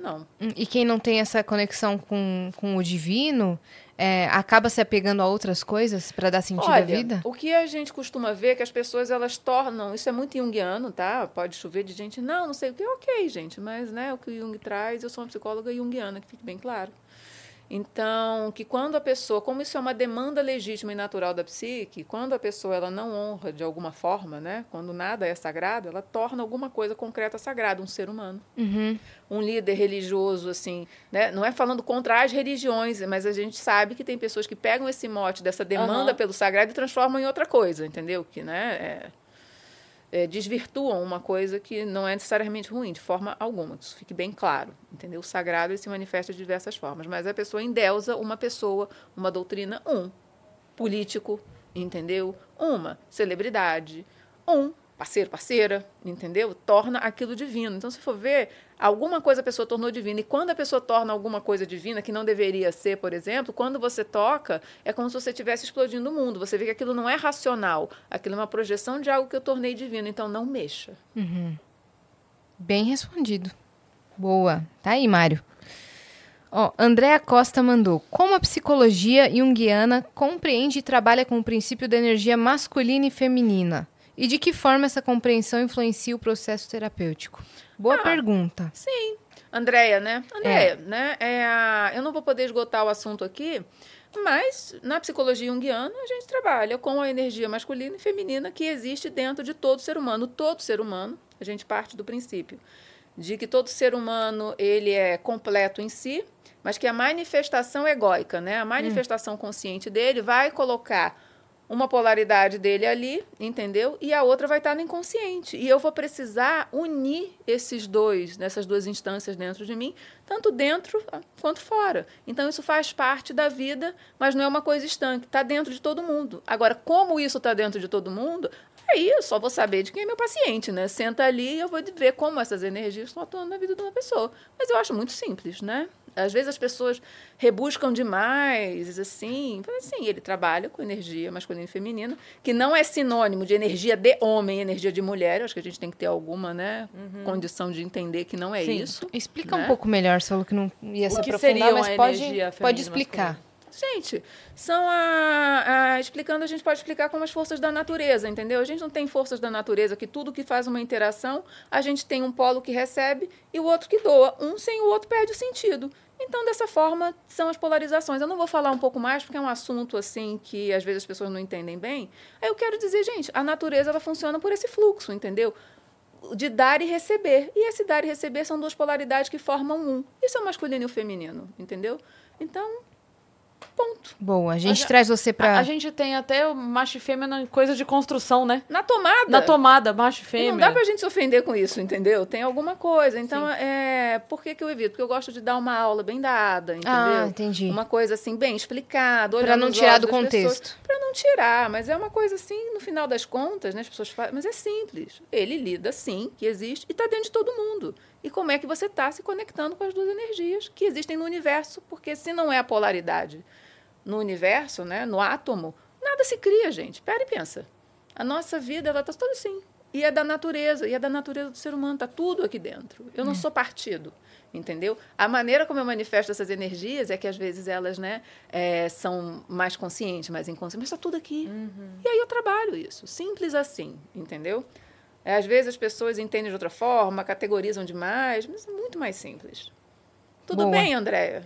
Não. E quem não tem essa conexão com, com o divino, é, acaba se apegando a outras coisas para dar sentido à Olha, vida? o que a gente costuma ver é que as pessoas elas tornam, isso é muito junguiano, tá? Pode chover de gente, não, não sei o que, ok, gente, mas né, o que o Jung traz, eu sou uma psicóloga junguiana, que fique bem claro. Então, que quando a pessoa, como isso é uma demanda legítima e natural da psique, quando a pessoa ela não honra de alguma forma, né? Quando nada é sagrado, ela torna alguma coisa concreta sagrada, um ser humano Uhum. um líder religioso, assim, né? não é falando contra as religiões, mas a gente sabe que tem pessoas que pegam esse mote dessa demanda Aham. pelo sagrado e transformam em outra coisa, entendeu? Que, né, é, é, desvirtuam uma coisa que não é necessariamente ruim, de forma alguma, que isso fique bem claro, entendeu? O sagrado se manifesta de diversas formas, mas a pessoa endeusa uma pessoa, uma doutrina, um político, entendeu? Uma celebridade, um parceiro, parceira, entendeu? Torna aquilo divino. Então, se for ver, alguma coisa a pessoa tornou divina. E quando a pessoa torna alguma coisa divina, que não deveria ser, por exemplo, quando você toca, é como se você estivesse explodindo o mundo. Você vê que aquilo não é racional. Aquilo é uma projeção de algo que eu tornei divino. Então, não mexa. Bem respondido. Boa. Tá aí, Mário. Ó, Andréa Costa mandou. Como a psicologia junguiana compreende e trabalha com o princípio da energia masculina e feminina? E de que forma essa compreensão influencia o processo terapêutico? Boa Ah, pergunta. Andréia, né? Andréia, né? É a- eu não vou poder esgotar o assunto aqui, mas na psicologia junguiana a gente trabalha com a energia masculina e feminina que existe dentro de todo ser humano. Todo ser humano, a gente parte do princípio de que todo ser humano ele é completo em si, mas que a manifestação egóica, né? A manifestação consciente dele vai colocar uma polaridade dele ali, entendeu? E a outra vai estar no inconsciente. E eu vou precisar unir esses dois, nessas duas instâncias dentro de mim, tanto dentro quanto fora. Então isso faz parte da vida, mas não é uma coisa estanque, está dentro de todo mundo. Agora, como isso está dentro de todo mundo, aí eu só vou saber de quem é meu paciente, né? Senta ali e eu vou ver como essas energias estão atuando na vida de uma pessoa. Mas eu acho muito simples, né? Às vezes as pessoas rebuscam demais, assim. Mas, assim, ele trabalha com energia masculina e feminina, que não é sinônimo de energia de homem e energia de mulher. Eu acho que a gente tem que ter alguma né, condição de entender que não é Sim. isso. Explica né? um pouco melhor, falou que não ia se O que aprofundar, seria mas uma pode, energia pode feminina explicar. masculina? Gente, são a, a- explicando, a gente pode explicar como as forças da natureza, entendeu? A gente não tem forças da natureza que tudo que faz uma interação, a gente tem um polo que recebe e o outro que doa. Um sem o outro perde o sentido. Então, dessa forma, são as polarizações. Eu não vou falar um pouco mais, porque é um assunto assim que às vezes as pessoas não entendem bem. Aí eu quero dizer, gente, a natureza ela funciona por esse fluxo, entendeu? de dar e receber. E esse dar e receber são duas polaridades que formam um. Isso é o masculino e o feminino, entendeu? Então, ponto. Boa, a gente A- traz você A, pra... a gente tem até o macho e fêmea na coisa de construção, né? Na tomada. Na tomada, macho e E fêmea. não dá pra gente se ofender com isso, entendeu? Tem alguma coisa. Então, é, por que, que eu evito? Porque eu gosto de dar uma aula bem dada, entendeu? Ah, entendi. Uma coisa assim, bem explicada, Pra olhando não nos tirar do das pessoas. contexto. Para não tirar, mas é uma coisa assim, no final das contas, né, as pessoas falam, mas é simples. Ele lida sim, que existe, e está dentro de todo mundo. E como é que você está se conectando com as duas energias que existem no universo? Porque se não é a polaridade no universo, né, no átomo, nada se cria, gente. Pera e pensa. A nossa vida, ela está toda assim. E é da natureza, e é da natureza do ser humano, está tudo aqui dentro. Eu não sou partido, entendeu? A maneira como eu manifesto essas energias é que às vezes elas né, é, são mais conscientes, mais inconscientes, mas está tudo aqui. E aí eu trabalho isso, simples assim, entendeu? É, Às vezes as pessoas entendem de outra forma, categorizam demais, mas é muito mais simples. Tudo Boa. bem, Andréia?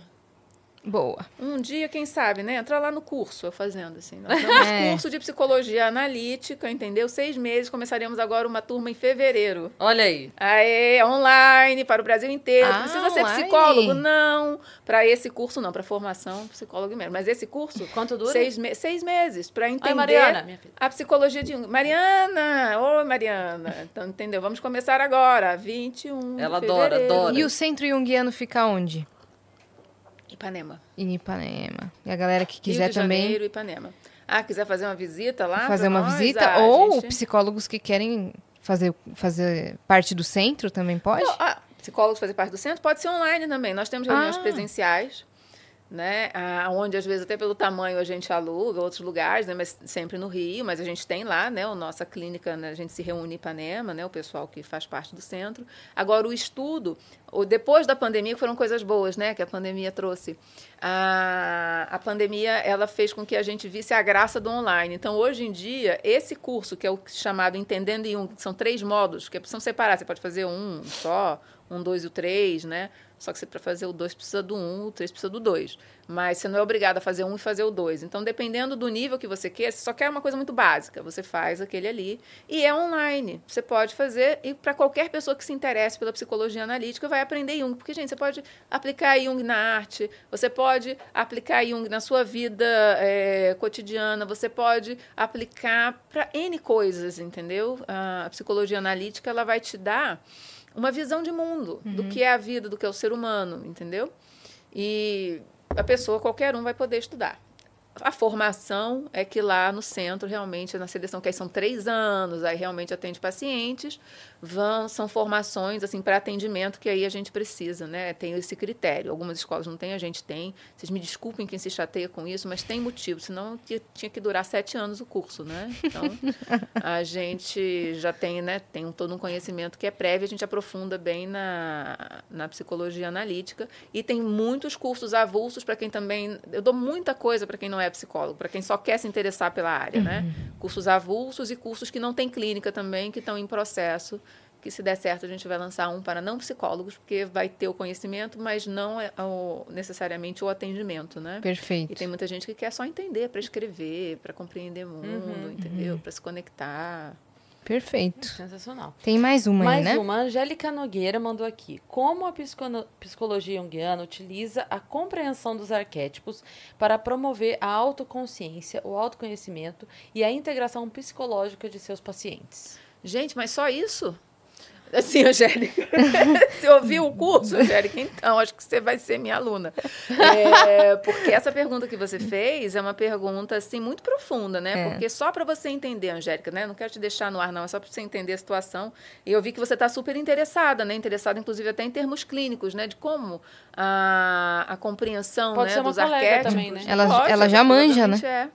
Boa. Um dia, quem sabe, né? Entrar lá no curso, eu fazendo assim. Nós É. curso de psicologia analítica, entendeu? Seis meses, começaremos agora uma turma em fevereiro. Olha aí. Aê, online, para o Brasil inteiro. Ah, Precisa ser online. psicólogo? Não. Para esse curso, não. Para formação, psicólogo mesmo. Mas esse curso, Quanto dura? seis, me seis meses, para entender Oi, Mariana. Minha filha. a psicologia de Jung. Mariana! Oi, Mariana. Então, entendeu? Vamos começar agora, 21 Ela de adora, fevereiro. adora. E o centro junguiano fica onde? Ipanema. Em Ipanema. E a galera que Rio quiser de também Janeiro, Ipanema. Ah, quiser fazer uma visita lá? fazer uma nós? visita, Ah, ou gente- psicólogos que querem fazer, fazer parte do centro também pode? Não, ah, psicólogos fazer parte do centro pode ser online também. Nós temos reuniões Ah. presenciais, né? Ah, onde às vezes até pelo tamanho a gente aluga outros lugares, né? Mas sempre no Rio. Mas a gente tem lá, né? A nossa clínica, né? a gente se reúne em Ipanema, né? O pessoal que faz parte do centro. Agora o estudo, o depois da pandemia foram coisas boas, né? Que a pandemia trouxe. A, a pandemia ela fez com que a gente visse a graça do online. Então hoje em dia esse curso que é o chamado Entendendo Jung, que são três módulos que precisam separar. Você pode fazer um só, um, dois e o três, né? Só que você para fazer o dois precisa do um, o três precisa do dois. Mas você não é obrigado a fazer um e fazer o dois. Então, dependendo do nível que você quer, você só quer uma coisa muito básica, você faz aquele ali. E é online. Você pode fazer, e para qualquer pessoa que se interesse pela psicologia analítica, vai aprender Jung. Porque, gente, você pode aplicar Jung na arte, você pode aplicar Jung na sua vida é, cotidiana, você pode aplicar para N coisas, entendeu? A psicologia analítica ela vai te dar uma visão de mundo, do que é a vida, do que é o ser humano, entendeu? E a pessoa, qualquer um, vai poder estudar. A formação é que lá no centro, realmente, na seleção, que aí são três anos, aí realmente atende pacientes, vão, são formações assim para atendimento que aí a gente precisa, né? Tem esse critério. Algumas escolas não têm, a gente tem. Vocês me desculpem quem se chateia com isso, mas tem motivo, senão ti- tinha que durar sete anos o curso, né? Então, a gente já tem, né? Tem um, todo um conhecimento que é prévio, a gente aprofunda bem na, na psicologia analítica e tem muitos cursos avulsos para quem também. Eu dou muita coisa para quem não é psicólogo, para quem só quer se interessar pela área, né? Cursos avulsos e cursos que não têm clínica também, que estão em processo. Que se der certo a gente vai lançar um para não psicólogos, porque vai ter o conhecimento, mas não é o- necessariamente o atendimento, né? Perfeito. E tem muita gente que quer só entender, para escrever, para compreender o mundo, entendeu? Para se conectar. Perfeito. Sensacional. Tem mais uma Mais aí, né? uma, a Angélica Nogueira mandou aqui. Como a psicologia junguiana utiliza a compreensão dos arquétipos para promover a autoconsciência, o autoconhecimento e a integração psicológica de seus pacientes? Gente, mas só isso? Assim, Angélica, você ouviu o curso, Angélica? Então, acho que você vai ser minha aluna. É, porque essa pergunta que você fez é uma pergunta, assim, muito profunda, né? É. Porque só para você entender, Angélica, né? Não quero te deixar no ar, não. É só para você entender a situação. E eu vi que você está super interessada, né? Interessada, inclusive, até em termos clínicos, né? De como a, a compreensão Pode né, ser uma dos arquétipos... também, né? Ela- ela já manja, né? É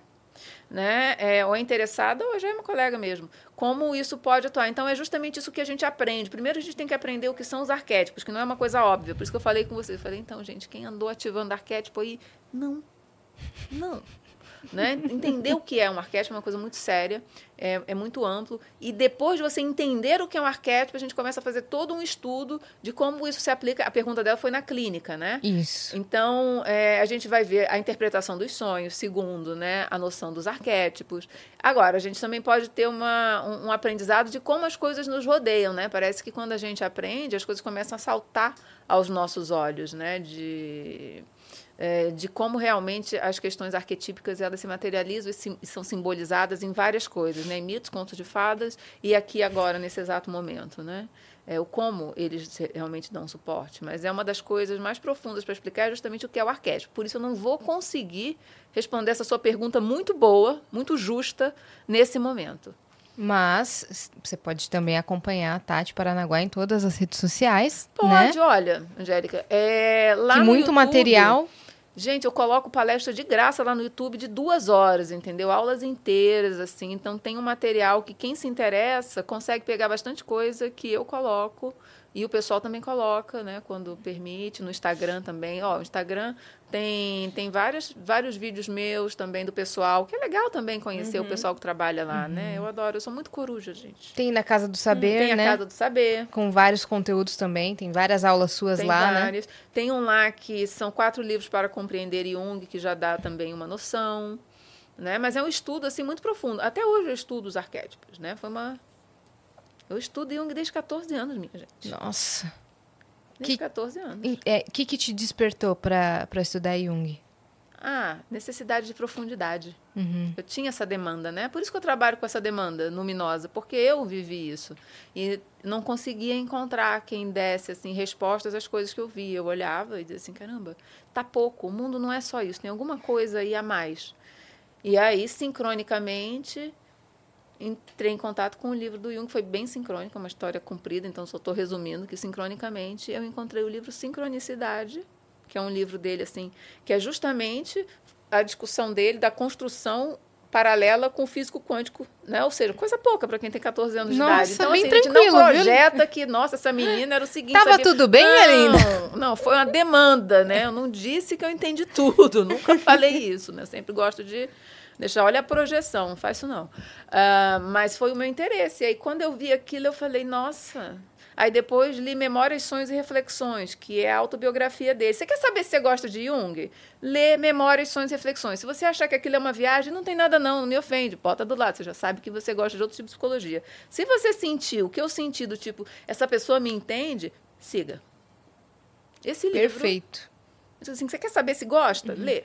né? É, ou é interessada ou já é uma colega mesmo. Como isso pode atuar. Então, é justamente isso que a gente aprende. Primeiro, a gente tem que aprender o que são os arquétipos, que não é uma coisa óbvia. Por isso que eu falei com vocês. Eu falei, então, gente, quem andou ativando arquétipo aí? Não. Não. Né? Entender o que é um arquétipo é uma coisa muito séria, é, é muito amplo. E depois de você entender o que é um arquétipo, a gente começa a fazer todo um estudo de como isso se aplica. A pergunta dela foi na clínica, né? Isso. Então, é, a gente vai ver a interpretação dos sonhos, segundo, né, a noção dos arquétipos. Agora, a gente também pode ter uma, um, um aprendizado de como as coisas nos rodeiam, né? Parece que quando a gente aprende, as coisas começam a saltar aos nossos olhos, né? De, é, de como realmente as questões arquetípicas elas se materializam e, sim- e são simbolizadas em várias coisas, né? Em mitos, contos de fadas e aqui agora, nesse exato momento, né? é, o como eles realmente dão suporte. Mas é uma das coisas mais profundas para explicar é justamente o que é o arquétipo. Por isso eu não vou conseguir responder essa sua pergunta muito boa, muito justa, nesse momento. Mas você pode também acompanhar a Tati Paranaguá em todas as redes sociais, né? Pode, olha, Angélica, é, lá Que no muito YouTube- material. Gente, eu coloco palestra de graça lá no YouTube de duas horas, entendeu? Aulas inteiras, assim. Então, tem um material que quem se interessa consegue pegar bastante coisa que eu coloco e o pessoal também coloca, né? Quando permite. No Instagram também. Ó, o Instagram tem, tem várias, vários vídeos meus também do pessoal, que é legal também conhecer Uhum. o pessoal que trabalha lá, né? Eu adoro. Eu sou muito coruja, gente. Tem na Casa do Saber, tem a né? Casa do Saber. Com vários conteúdos também. Tem várias aulas suas Tem lá, né? vários. Tem um lá que são quatro livros para compreender Jung, que já dá também uma noção. Né? Mas é um estudo assim muito profundo. Até hoje eu estudo os arquétipos. Né? Foi uma... Eu estudo Jung desde 14 anos, minha gente. Nossa. Desde Que- 14 anos. O é, que, que te despertou pra estudar Jung? Ah, necessidade de profundidade. Uhum. Eu tinha essa demanda, né? Por isso que eu trabalho com essa demanda luminosa, porque eu vivi isso. E não conseguia encontrar quem desse assim respostas às coisas que eu via. Eu olhava e dizia assim, caramba, tá pouco, o mundo não é só isso, tem alguma coisa aí a mais. E aí, sincronicamente, entrei em contato com o livro do Jung, foi bem sincrônico, é uma história comprida, então só estou resumindo que sincronicamente eu encontrei o livro Sincronicidade, que é um livro dele assim, que é justamente a discussão dele da construção paralela com o físico quântico, né? Ou seja, coisa pouca para quem tem 14 anos Nossa, de idade. Então, bem assim, a gente tranquilo, não viu? projeta que, nossa, essa menina era o seguinte... Tava sabia? tudo bem, não, Aline? Não, foi uma demanda, né? Eu não disse que eu entendi tudo, nunca falei isso, né? Eu sempre gosto de deixar, olha a projeção, não faz isso não. Ah, mas foi o meu interesse. E aí, quando eu vi aquilo, eu falei, nossa... Aí depois li Memórias, Sonhos e Reflexões, que é a autobiografia dele. Você quer saber se você gosta de Jung? Lê Memórias, Sonhos e Reflexões. Se você achar que aquilo é uma viagem, não tem nada não, não me ofende. Bota do lado, você já sabe que você gosta de outro tipo de psicologia. Se você sentiu o que eu senti do tipo, essa pessoa me entende, siga. Esse livro Perfeito. assim, você quer saber se gosta? Lê.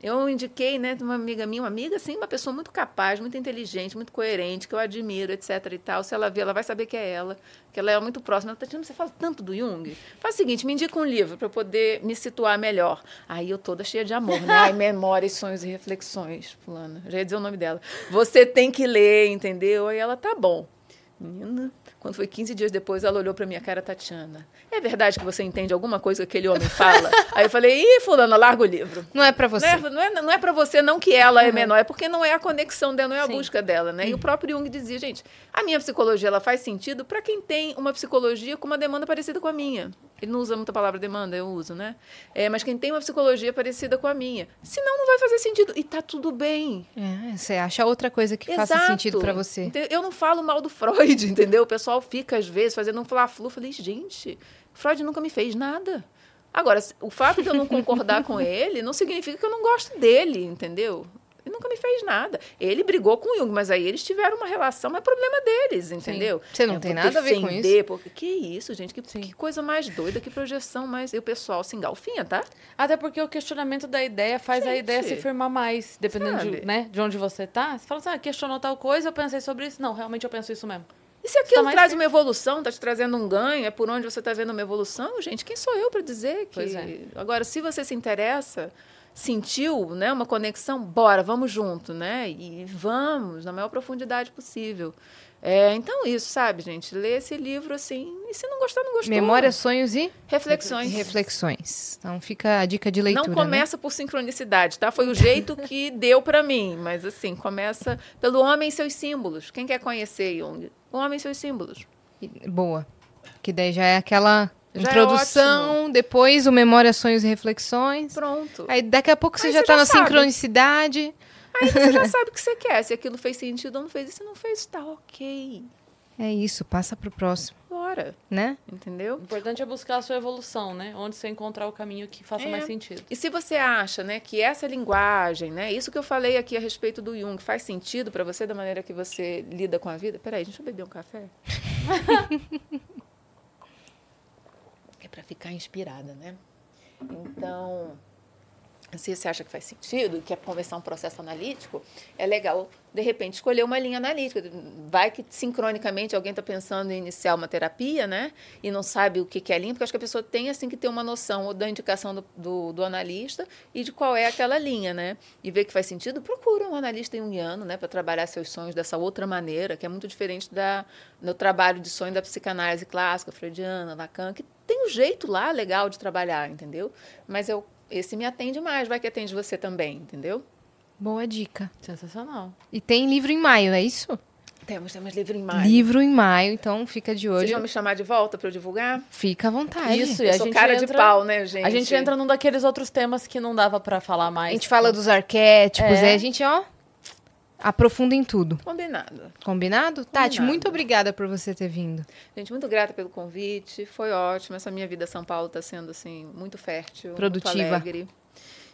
Eu indiquei, né, uma amiga minha, uma amiga, assim, uma pessoa muito capaz, muito inteligente, muito coerente, que eu admiro, etc e tal. Se ela ver, ela vai saber que é ela, que ela é muito próxima. Ela tá dizendo, você fala tanto do Jung? Faz o seguinte, me indica um livro para eu poder me situar melhor. Aí eu toda cheia de amor, né? Ai, memórias, sonhos e reflexões, fulana. Já ia dizer o nome dela. Você tem que ler, entendeu? Aí ela, tá bom. Menina, quando foi 15 dias depois, ela olhou para minha cara, Tatiana. É verdade que você entende alguma coisa que aquele homem fala? Aí eu falei, ih, fulana, larga o livro. Não é pra você. Não é, não é, não é para você, não que ela é menor, é porque não é a conexão dela, não é a busca dela, né? E o próprio Jung dizia, gente, a minha psicologia ela faz sentido para quem tem uma psicologia com uma demanda parecida com a minha. Ele não usa muita palavra demanda, eu uso, né? É, mas quem tem uma psicologia parecida com a minha. Senão não vai fazer sentido. E tá tudo bem. É, você acha outra coisa que faça Exato. sentido pra você. Eu não falo mal do Freud, entendeu? O pessoal fica, às vezes, fazendo um fla-flu. Falei, gente, Freud nunca me fez nada. Agora, o fato de eu não concordar com ele não significa que eu não gosto dele, entendeu? Ele nunca me fez nada. Ele brigou com o Jung, mas aí eles tiveram uma relação, mas é problema deles, entendeu? Você não É tem nada a ver com defender, Porque, que isso, gente? Que, que coisa mais doida, que projeção mais... E o pessoal se engalfinha, tá? Até porque o questionamento da ideia faz a Gente, ideia se firmar mais, dependendo de, né, de onde você tá. Você fala assim, ah, questionou tal coisa, eu pensei sobre isso. Não, realmente eu penso isso mesmo. E se aquilo mais traz firme. uma evolução, tá te trazendo um ganho, é por onde você está vendo uma evolução, gente, quem sou eu para dizer que. É. Agora, se você se interessa, sentiu né, uma conexão, bora, vamos junto, né? E vamos, na maior profundidade possível. É, então, isso, sabe, gente? Lê esse livro assim, e se não gostar, não gostou. Memória, sonhos e Reflexões. reflexões. Então fica a dica de leitura. Não né? começa por sincronicidade, tá? Foi o jeito que deu para mim, mas assim, começa pelo homem e seus símbolos. Quem quer conhecer Jung? O homem e seus símbolos. Boa. Que daí já é aquela Já é introdução, depois o Memória, Sonhos e Reflexões. Pronto. Aí daqui a pouco você Aí já tá já na sabe. sincronicidade. Aí você já sabe o que você quer. Se aquilo fez sentido ou não fez. E se não fez, tá ok. É isso, passa pro próximo, Bora. né? Entendeu? O importante é buscar a sua evolução, né? Onde você encontrar o caminho que faça É. mais sentido. E se você acha, né, que essa linguagem, né, isso que eu falei aqui a respeito do Jung, faz sentido para você da maneira que você lida com a vida? Peraí, deixa eu beber um café. é ficar inspirada, né? Então, se você acha que faz sentido, quer começar um processo analítico, é legal, de repente, escolher uma linha analítica. Vai que sincronicamente alguém está pensando em iniciar uma terapia, né? E não sabe o que é linha, porque acho que a pessoa tem assim que ter uma noção da indicação do, do, do analista e de qual é aquela linha, né? E ver que faz sentido, procura um analista junguiano, né? Para trabalhar seus sonhos dessa outra maneira, que é muito diferente da, do trabalho de sonho da psicanálise clássica, freudiana, Lacan, que tem um jeito lá legal de trabalhar, entendeu? Mas eu esse me atende mais, vai que atende você também, entendeu? Boa dica. Sensacional. E tem livro em maio, é isso? Temos, temos livro em maio. Livro em maio, então fica de Vocês olho. vão me chamar de volta para eu divulgar? Fica à vontade. Isso, e eu a sou gente cara de entra- pau, né, gente? A gente entra num daqueles outros temas que não dava pra falar mais. A gente fala dos arquétipos, É. aí a gente, ó, aprofunda em tudo. Combinado. Combinado? Tati, Combinado. muito obrigada por você ter vindo. Gente, muito grata pelo convite. Foi ótimo. Essa minha vida São Paulo está sendo assim muito fértil, Produtiva. muito alegre.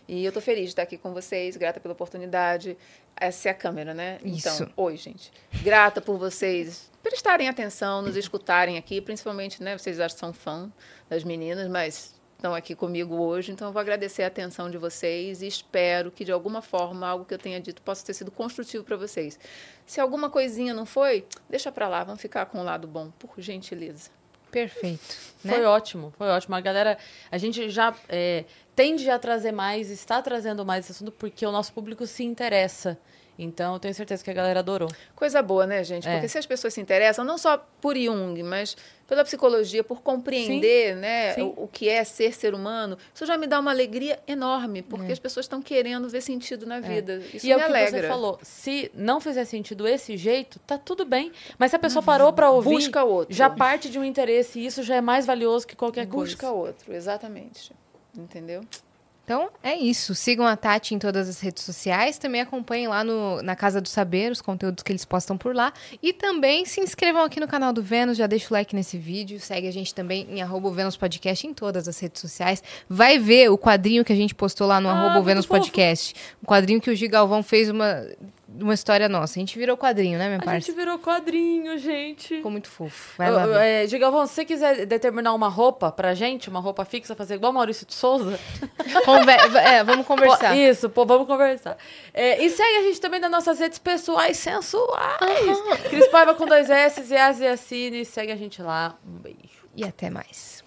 E eu tô feliz de estar aqui com vocês, grata pela oportunidade. Essa é a câmera, né? Isso. Então, oi, gente. Grata por vocês prestarem atenção, nos escutarem aqui, principalmente, né? Vocês já são fã das meninas, mas estão aqui comigo hoje, então eu vou agradecer a atenção de vocês e espero que de alguma forma algo que eu tenha dito possa ter sido construtivo para vocês. Se alguma coisinha não foi, deixa para lá, vamos ficar com o lado bom, por gentileza. Perfeito. Foi né? ótimo, foi ótimo. A galera, a gente já é, tende a trazer mais, está trazendo mais esse assunto porque o nosso público se interessa. Então, eu tenho certeza que a galera adorou. Coisa boa, né, gente? É. Porque se as pessoas se interessam, não só por Jung, mas pela psicologia, por compreender né, Sim. o, o que é ser ser humano, isso já me dá uma alegria enorme, porque É. as pessoas estão querendo ver sentido na vida. Isso e me é o que alegra. você falou. Se não fizer sentido esse jeito, tá tudo bem. Mas se a pessoa parou pra ouvir, Busca outro. já parte de um interesse. E isso já é mais valioso que qualquer Busca coisa. outro, exatamente. Entendeu? Então é isso. Sigam a Tati em todas as redes sociais. Também acompanhem lá no, na Casa do Saber os conteúdos que eles postam por lá. E também se inscrevam aqui no canal do Vênus. Já deixa o like nesse vídeo. Segue a gente também em arroba Vênus Podcast em todas as redes sociais. Vai ver o quadrinho que a gente postou lá no Ah, arroba Vênus. Podcast. Um quadrinho que o Gigalvão fez uma, uma história nossa. A gente virou quadrinho, né, minha A parça? gente virou quadrinho, gente. Ficou muito fofo. Vai lá Eu- é, se você quiser determinar uma roupa pra gente, uma roupa fixa, fazer igual Maurício de Souza, Conver- é, vamos conversar. Pô, Isso, pô, vamos conversar. É, e segue a gente também nas nossas redes pessoais sensuais. Cris Paiva com dois S e As e Assine. Segue a gente lá. Um beijo. E até mais.